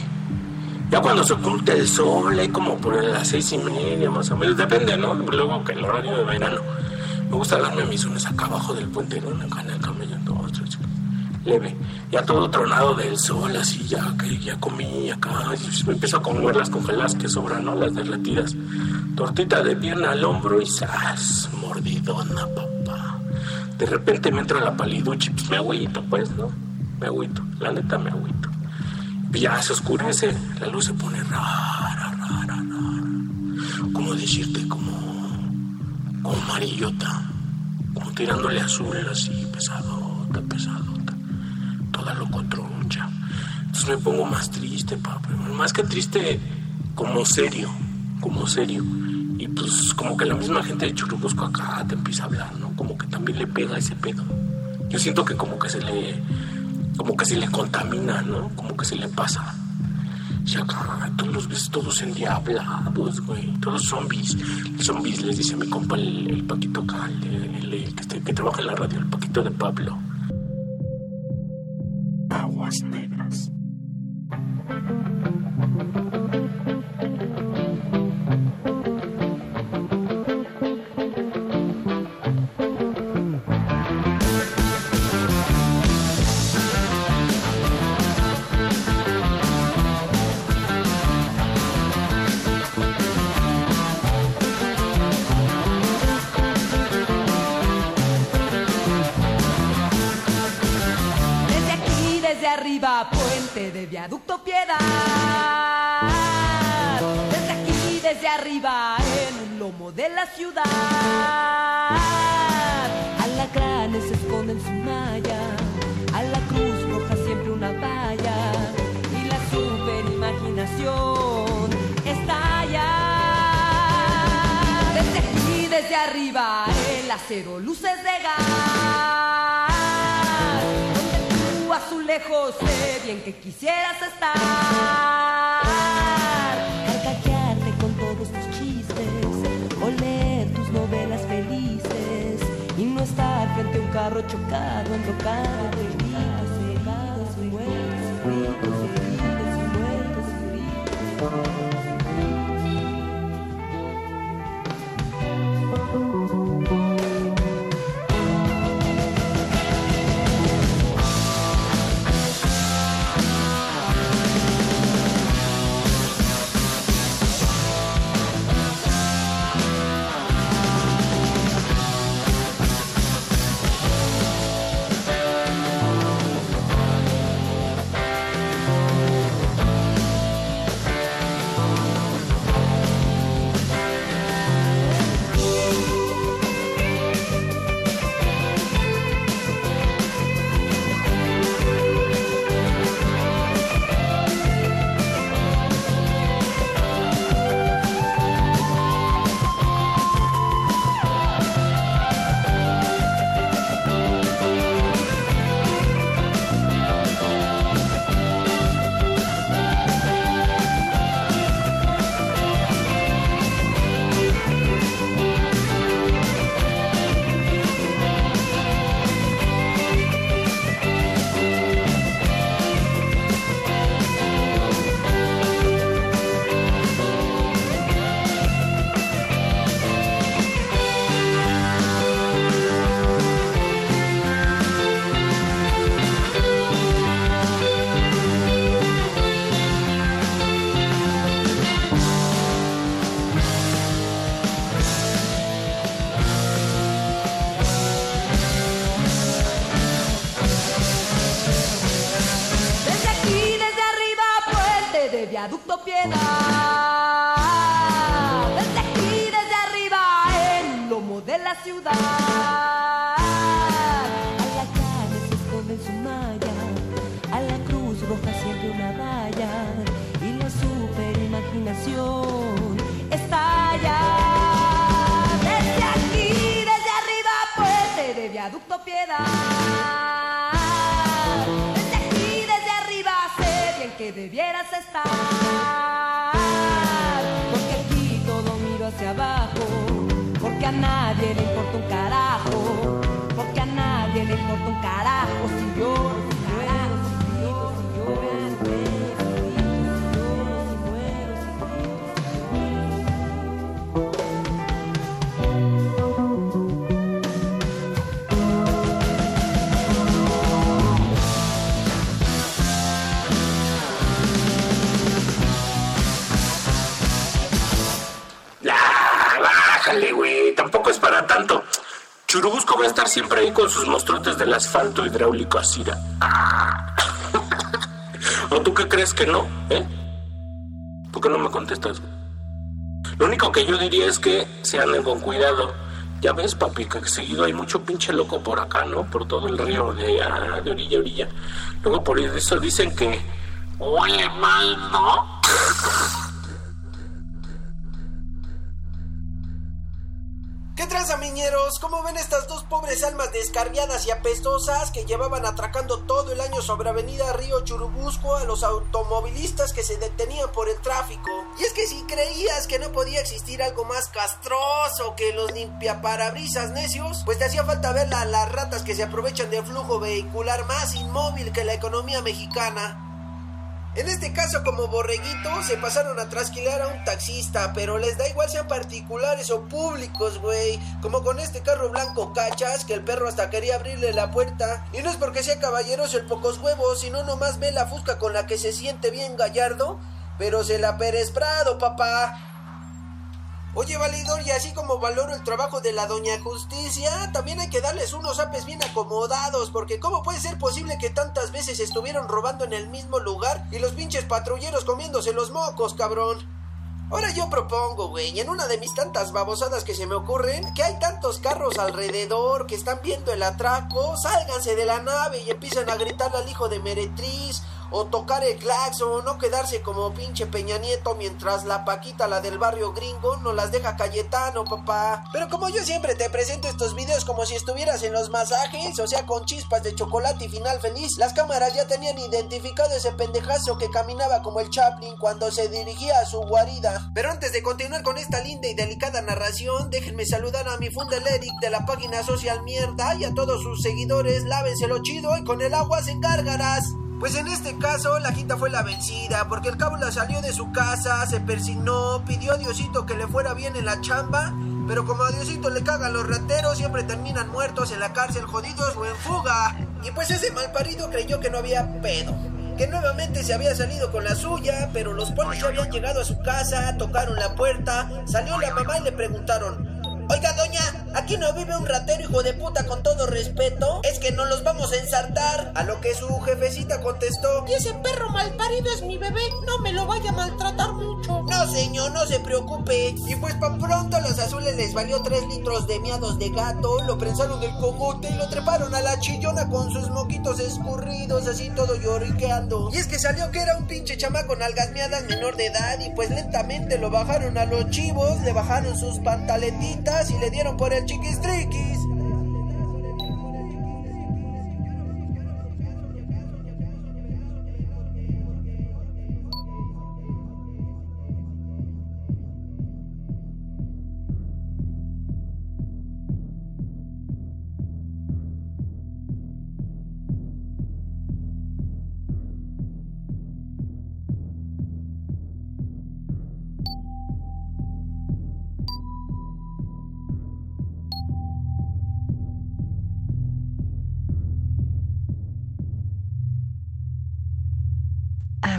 Ya cuando se oculta el sol, hay como por las seis y media más o menos, depende, ¿no? Luego que el horario de verano. Me gusta darme mis unas acá abajo del puente, ¿no? Acá en el camello, tres, leve. Ya todo tronado del sol, así ya que ya comí acá. Me empiezo a comer las congeladas que sobran, ¿no? Las derretidas. Tortita de pierna al hombro y ¡zas! Mordidona, papá. De repente me entra la paliducha y pues me agüito, pues, ¿no? Me agüito, la neta me agüito. Y ya se oscurece, la luz se pone rara, rara, rara. Como decirte, como, como amarillota, como tirándole azul así, pesadota, pesadota, toda locotroncha. Entonces me pongo más triste, papi, más que triste, como serio, como serio. Y pues como que la misma gente de Churubusco acá te empieza a hablar, ¿no? Como que también le pega ese pedo. Yo siento que como que se le como que se le contamina, ¿no? Como que se le pasa. Y acá todos los ves todos endiablados, güey, todos zombies. Zombies les dice mi compa el, Paquito acá, el, que trabaja en la radio, el Paquito de Pablo. Acero luces de gas. Donde tú azulejos sé bien que quisieras estar. Carcajearte con todos tus chistes. O leer tus novelas felices. Y no estar frente a un carro chocado, enrocado, siempre ahí con sus monstruotes del asfalto hidráulico así. Ah. ¿O tú qué crees que no? ¿Eh? ¿Por qué no me contestas? Lo único que yo diría es que se anden con cuidado. Ya ves, papi, que seguido hay mucho pinche loco por acá, ¿no? Por todo el río de orilla a orilla. Luego por eso dicen que huele mal, ¿no? Y apestosas que llevaban atracando todo el año sobre Avenida Río Churubusco a los automovilistas que se detenían por el tráfico? Y es que si creías que no podía existir algo más castroso que los limpiaparabrisas necios, pues te hacía falta ver a las ratas que se aprovechan del flujo vehicular más inmóvil que la economía mexicana. En este caso, como borreguito, se pasaron a trasquilar a un taxista, pero les da igual sean particulares o públicos, güey. Como con este carro blanco cachas, que el perro hasta quería abrirle la puerta. Y no es porque sea caballeroso el pocos huevos, sino nomás ve la fusca con la que se siente bien gallardo, pero se la Pérez Prado, papá. Oye, valedor, y así como valoro el trabajo de la doña Justicia, también hay que darles unos apes bien acomodados, porque ¿cómo puede ser posible que tantas veces estuvieron robando en el mismo lugar y los pinches patrulleros comiéndose los mocos, cabrón? Ahora yo propongo, güey, en una de mis tantas babosadas que se me ocurren, que hay tantos carros alrededor que están viendo el atraco, sálganse de la nave y empiezan a gritarle al hijo de Meretriz, o tocar el claxon, no quedarse como pinche Peña Nieto mientras la Paquita, la del barrio gringo, no las deja Cayetano, papá. Pero como yo siempre te presento estos videos como si estuvieras en los masajes, o sea, con chispas de chocolate y final feliz, las cámaras ya tenían identificado ese pendejazo que caminaba como el Chaplin cuando se dirigía a su guarida. Pero antes de continuar con esta linda y delicada narración, déjenme saludar a mi Fundel Eric de la página social Mierda y a todos sus seguidores, lávenselo chido y con el agua se gárgaras. Pues en este caso la quinta fue la vencida, porque el cábula salió de su casa, se persignó, pidió a Diosito que le fuera bien en la chamba, pero como a Diosito le cagan los rateros, siempre terminan muertos en la cárcel, jodidos o en fuga. Y pues ese malparido creyó que no había pedo. Que nuevamente se había salido con la suya, pero los polis ya habían llegado a su casa, tocaron la puerta, salió la mamá y le preguntaron, Oiga, doña, ¿aquí no vive un ratero hijo de puta con todo respeto? Es que no los vamos a ensartar. A lo que su jefecita contestó. Y ese perro malparido es mi bebé, no me lo vaya a maltratar mucho. No, señor, no se preocupe. Y pues pa' pronto a los azules les valió 3 litros de miados de gato, lo prensaron del cogote y lo treparon a la chillona con sus moquitos escurridos, así todo lloriqueando. Y es que salió que era un pinche chamaco nalgas miadas menor de edad y pues lentamente lo bajaron a los chivos, le bajaron sus pantaletitas y le dieron por el chiquistriquis.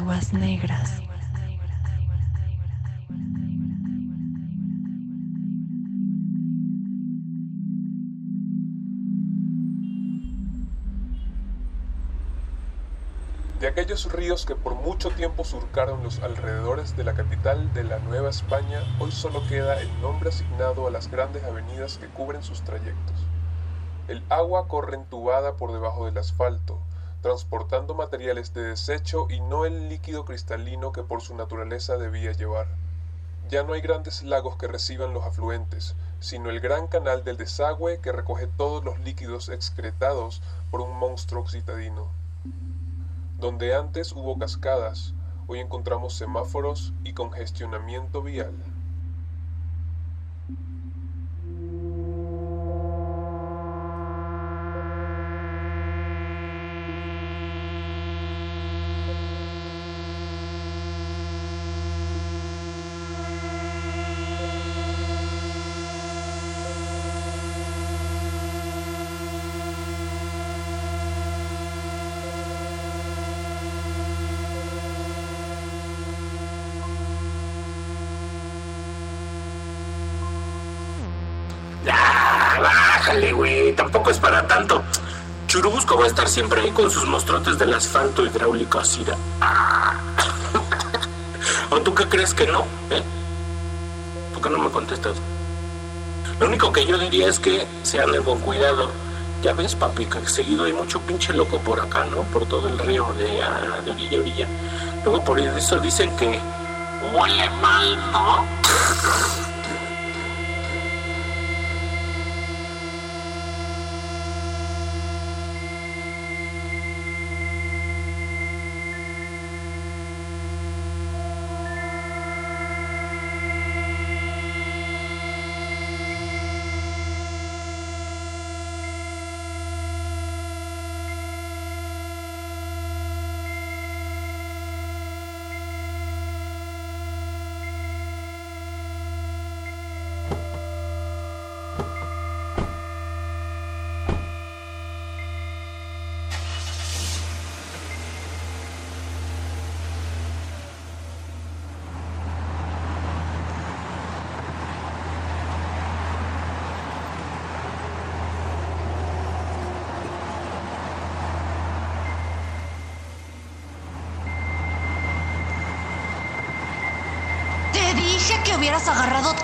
Aguas negras. de aquellos ríos que por mucho tiempo surcaron los alrededores de la capital de la Nueva España, hoy solo queda el nombre asignado a las grandes avenidas que cubren sus trayectos. El agua corre entubada por debajo del asfalto, transportando materiales de desecho y no el líquido cristalino que por su naturaleza debía llevar. Ya no hay grandes lagos que reciban los afluentes, sino el gran canal del desagüe que recoge todos los líquidos excretados por un monstruo citadino. Donde antes hubo cascadas, hoy encontramos semáforos y congestionamiento vial. Siempre ahí con sus mostrotes del asfalto hidráulico así. de- Ah. ¿O tú qué crees que no? ¿Eh? ¿Por qué no me contestas? Lo único que yo diría es que se anden con cuidado. Ya ves, papi, que seguido hay mucho pinche loco por acá, ¿no? Por todo el río de, ah, de orilla a orilla. Luego por eso dicen que huele mal, ¿no?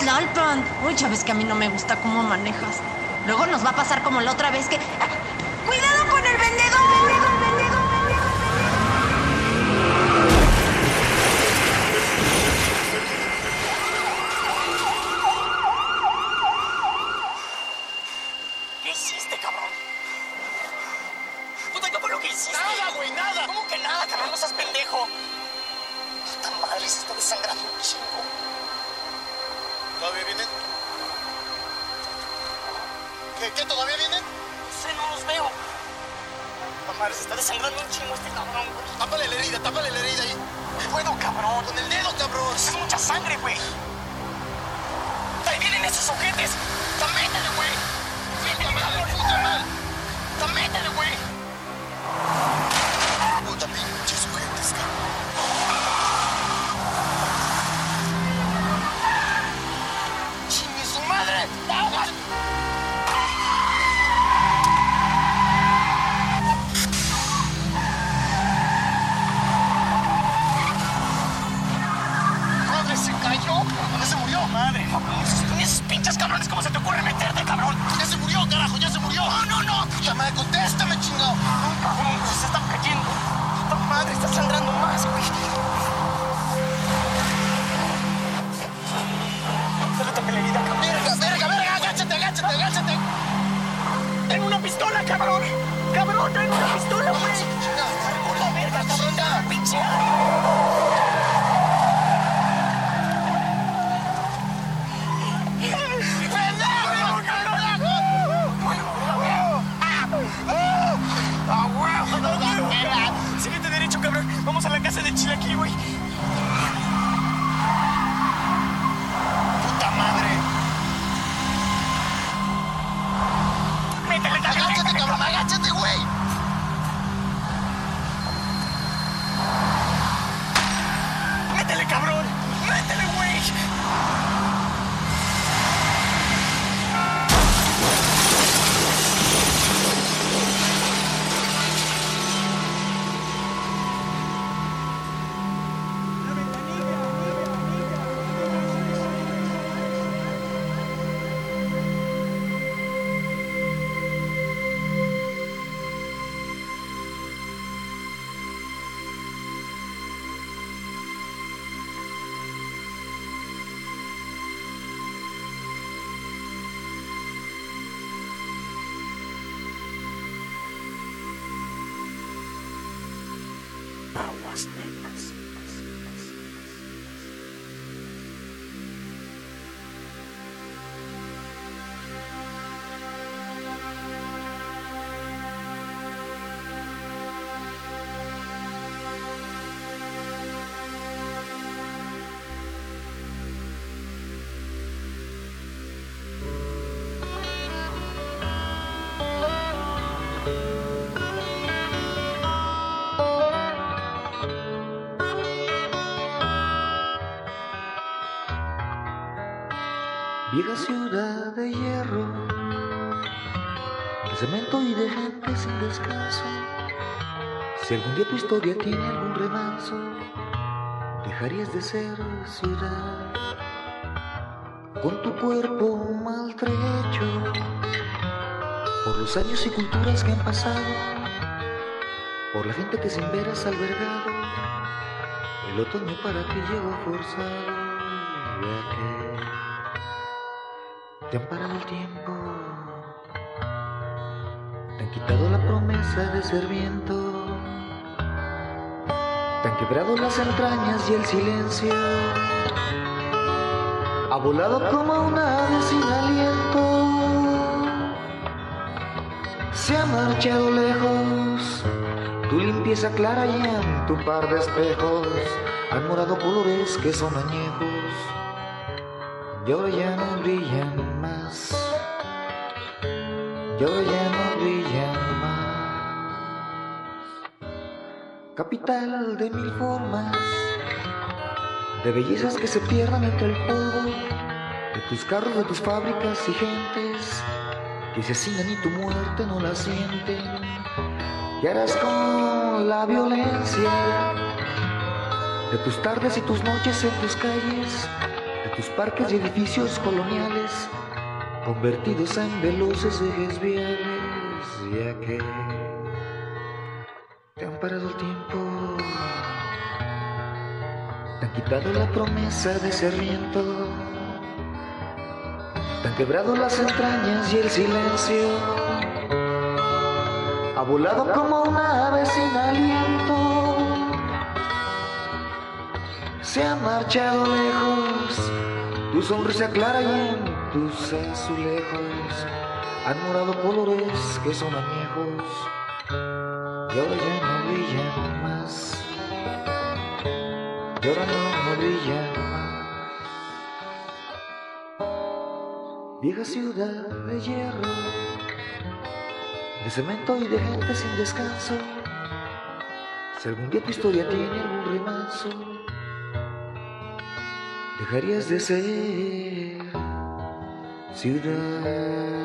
Tlalpan. Uy, ya ves que a mí no me gusta cómo manejas. Luego nos va a pasar como la otra vez que... ¡Ah! ¡Cuidado con el vendedor! Aguas negras. Ciudad de hierro, de cemento y de gente sin descanso. Si algún día tu historia tiene algún remanso, dejarías de ser ciudad. Con tu cuerpo maltrecho, por los años y culturas que han pasado, por la gente que sin ver has albergado, el otoño para ti llegó forzado. Te han parado el tiempo, te han quitado la promesa de ser viento, te han quebrado las entrañas y el silencio, ha volado como una ave sin aliento, se ha marchado lejos, tu limpieza clara y en tu par de espejos. Han morado colores que son añejos. Y ya no brillan. Y ahora ya no más. Capital de mil formas, de bellezas que se pierdan entre el polvo, de tus carros, de tus fábricas y gentes que se asignan y tu muerte no la sienten. Y harás con la violencia de tus tardes y tus noches en tus calles de tus parques y edificios coloniales convertidos en veloces ejes viales, ya que te han parado el tiempo, te han quitado la promesa de ser viento, te han quebrado las entrañas y el silencio, ha volado como una ave sin aliento. Se ha marchado lejos, tu sonrisa clara y en tus azulejos han morado colores que son añejos y ahora ya no brillan más, y ahora no, no brillan más. Vieja ciudad de hierro, de cemento y de gente sin descanso, si algún día tu historia tiene algún remanso, dejarías de ser ciudad.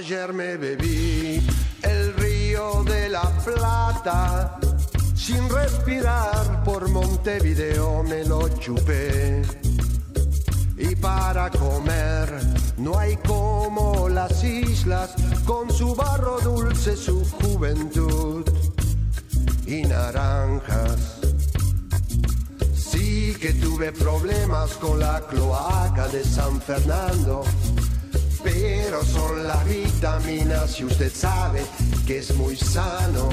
Ayer me bebí el río de la Plata, sin respirar por Montevideo me lo chupé. Y para comer no hay como las islas, con su barro dulce, su juventud y naranjas. Sí que tuve problemas con la cloaca de San Fernando pero son las vitaminas y usted sabe que es muy sano.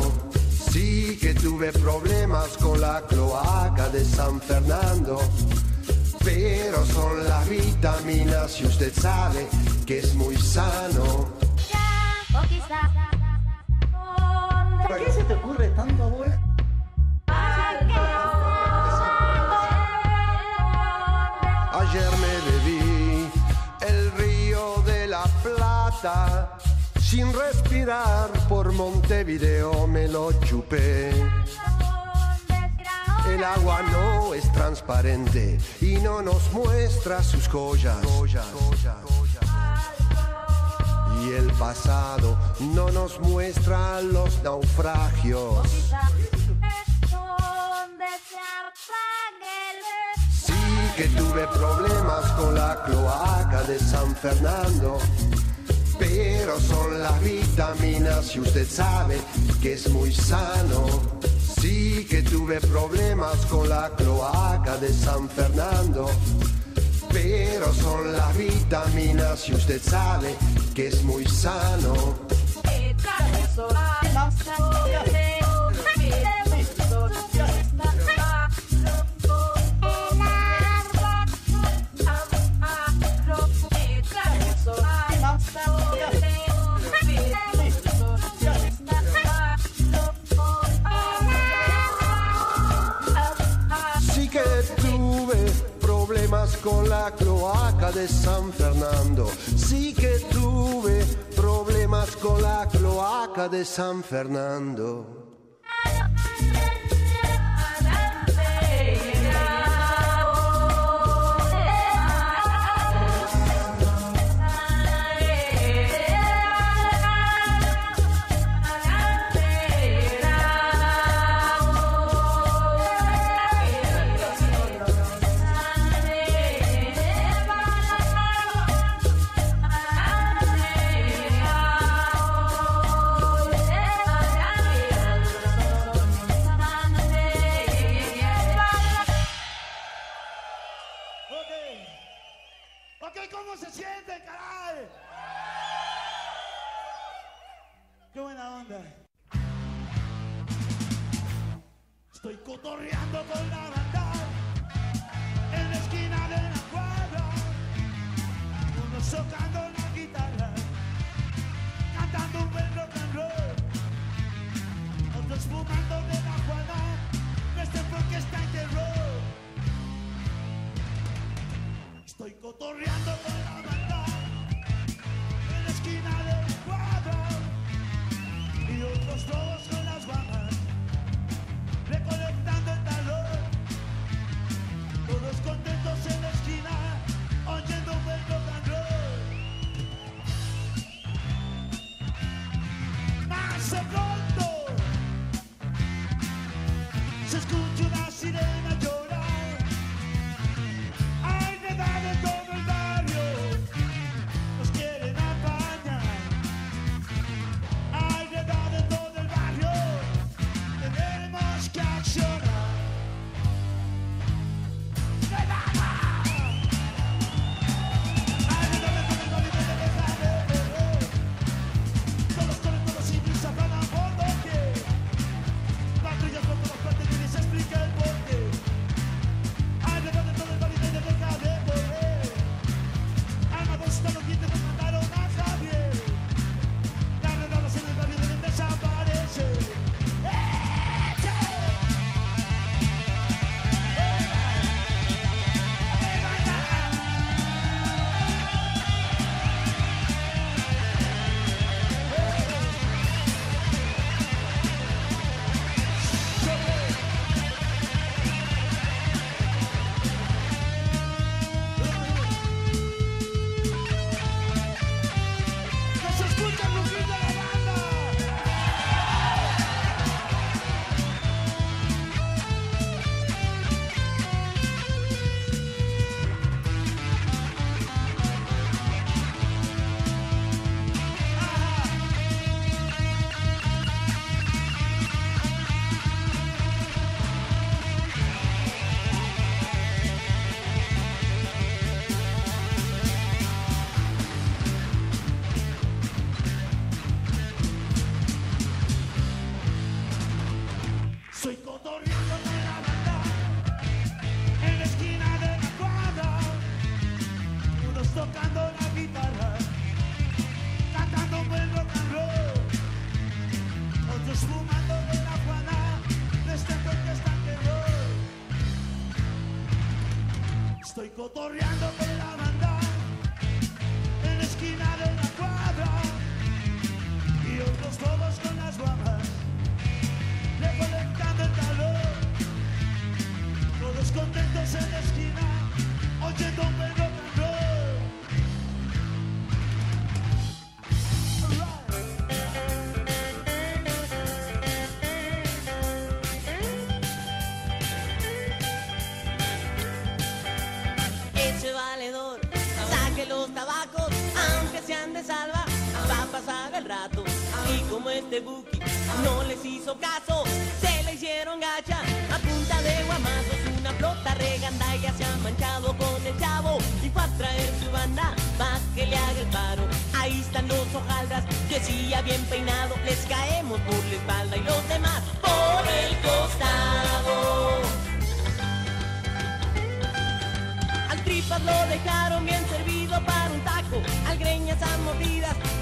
Sí que tuve problemas con la cloaca de San Fernando, pero son las vitaminas y usted sabe que es muy sano. ¿Para qué se te ocurre tanto, abuela? sin respirar por Montevideo me lo chupé. El agua no es transparente y no nos muestra sus joyas. Y el pasado no nos muestra los naufragios. Sí que tuve problemas con la cloaca de San Fernando caballero, son las vitaminas y usted sabe que es muy sano. Sí que tuve problemas con la cloaca de San Fernando, pero son las vitaminas y usted sabe que es muy sano. cloaca de San Fernando. Sí que tuve problemas con la cloaca de San Fernando.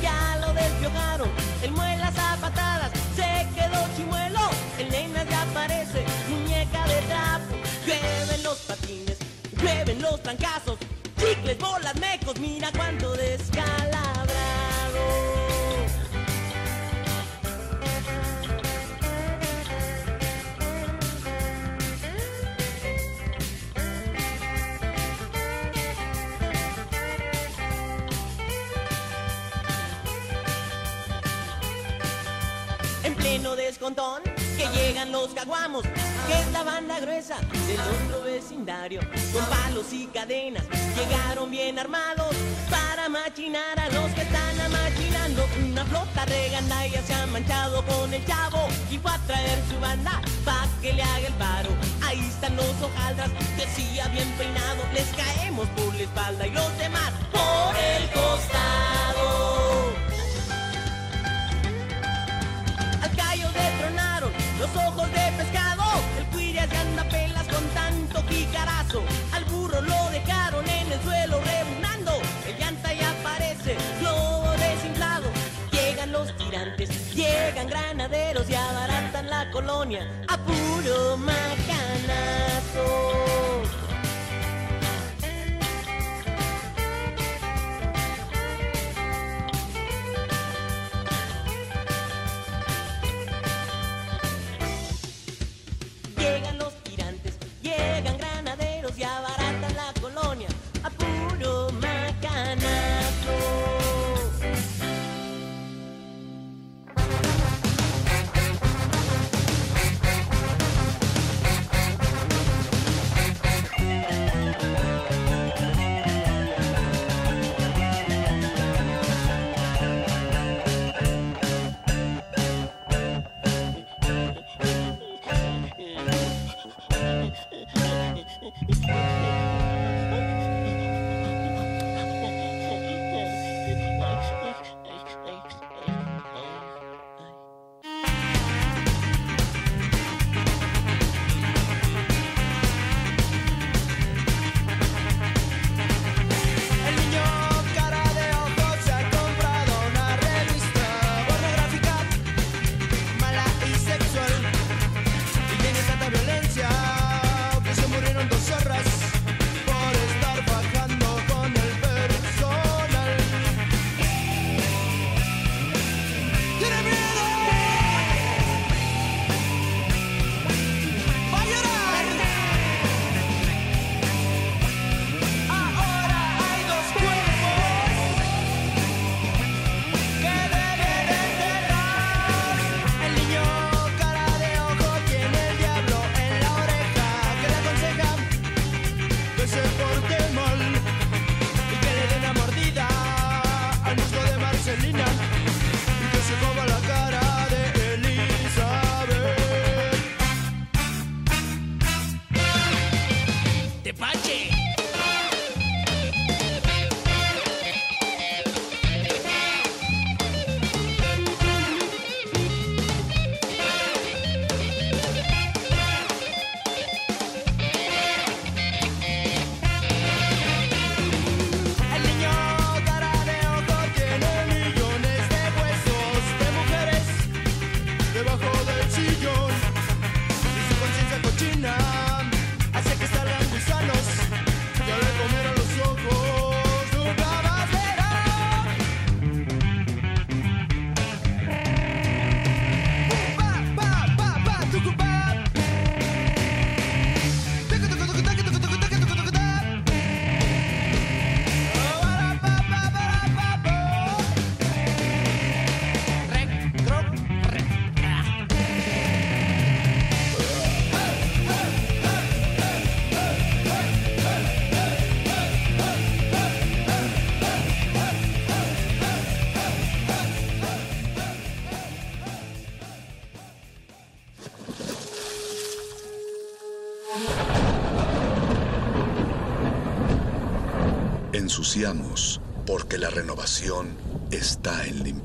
Ya lo despiojaron. El muelas a patadas se quedó chimuelo. El nenas ya parece muñeca de trapo. Llueven los patines, llueven los trancazos. Chicles, bolas, mecos, mira cuánto descalabrado. Que llegan los caguamos, que es la banda gruesa del otro vecindario, con palos y cadenas, llegaron bien armados para machinar a los que están amachinando. Una flota regandaya se ha manchado con el chavo y fue a traer su banda pa' que le haga el paro. Ahí están los hojaldras, decía bien peinado, les caemos por la espalda y los demás por el costado. Jicarazo. Al burro lo dejaron en el suelo rebuznando. El llanta ya aparece, globo desinflado. Llegan los tirantes, llegan granaderos y abaratan la colonia a puro macanazo. あ!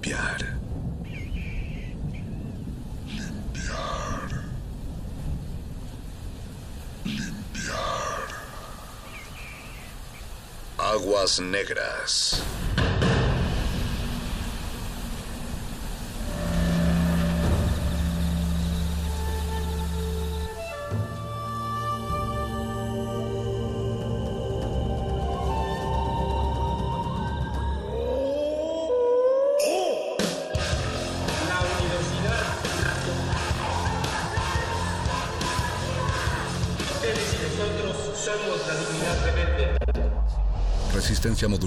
Limpiar. Limpiar. Limpiar. Aguas negras.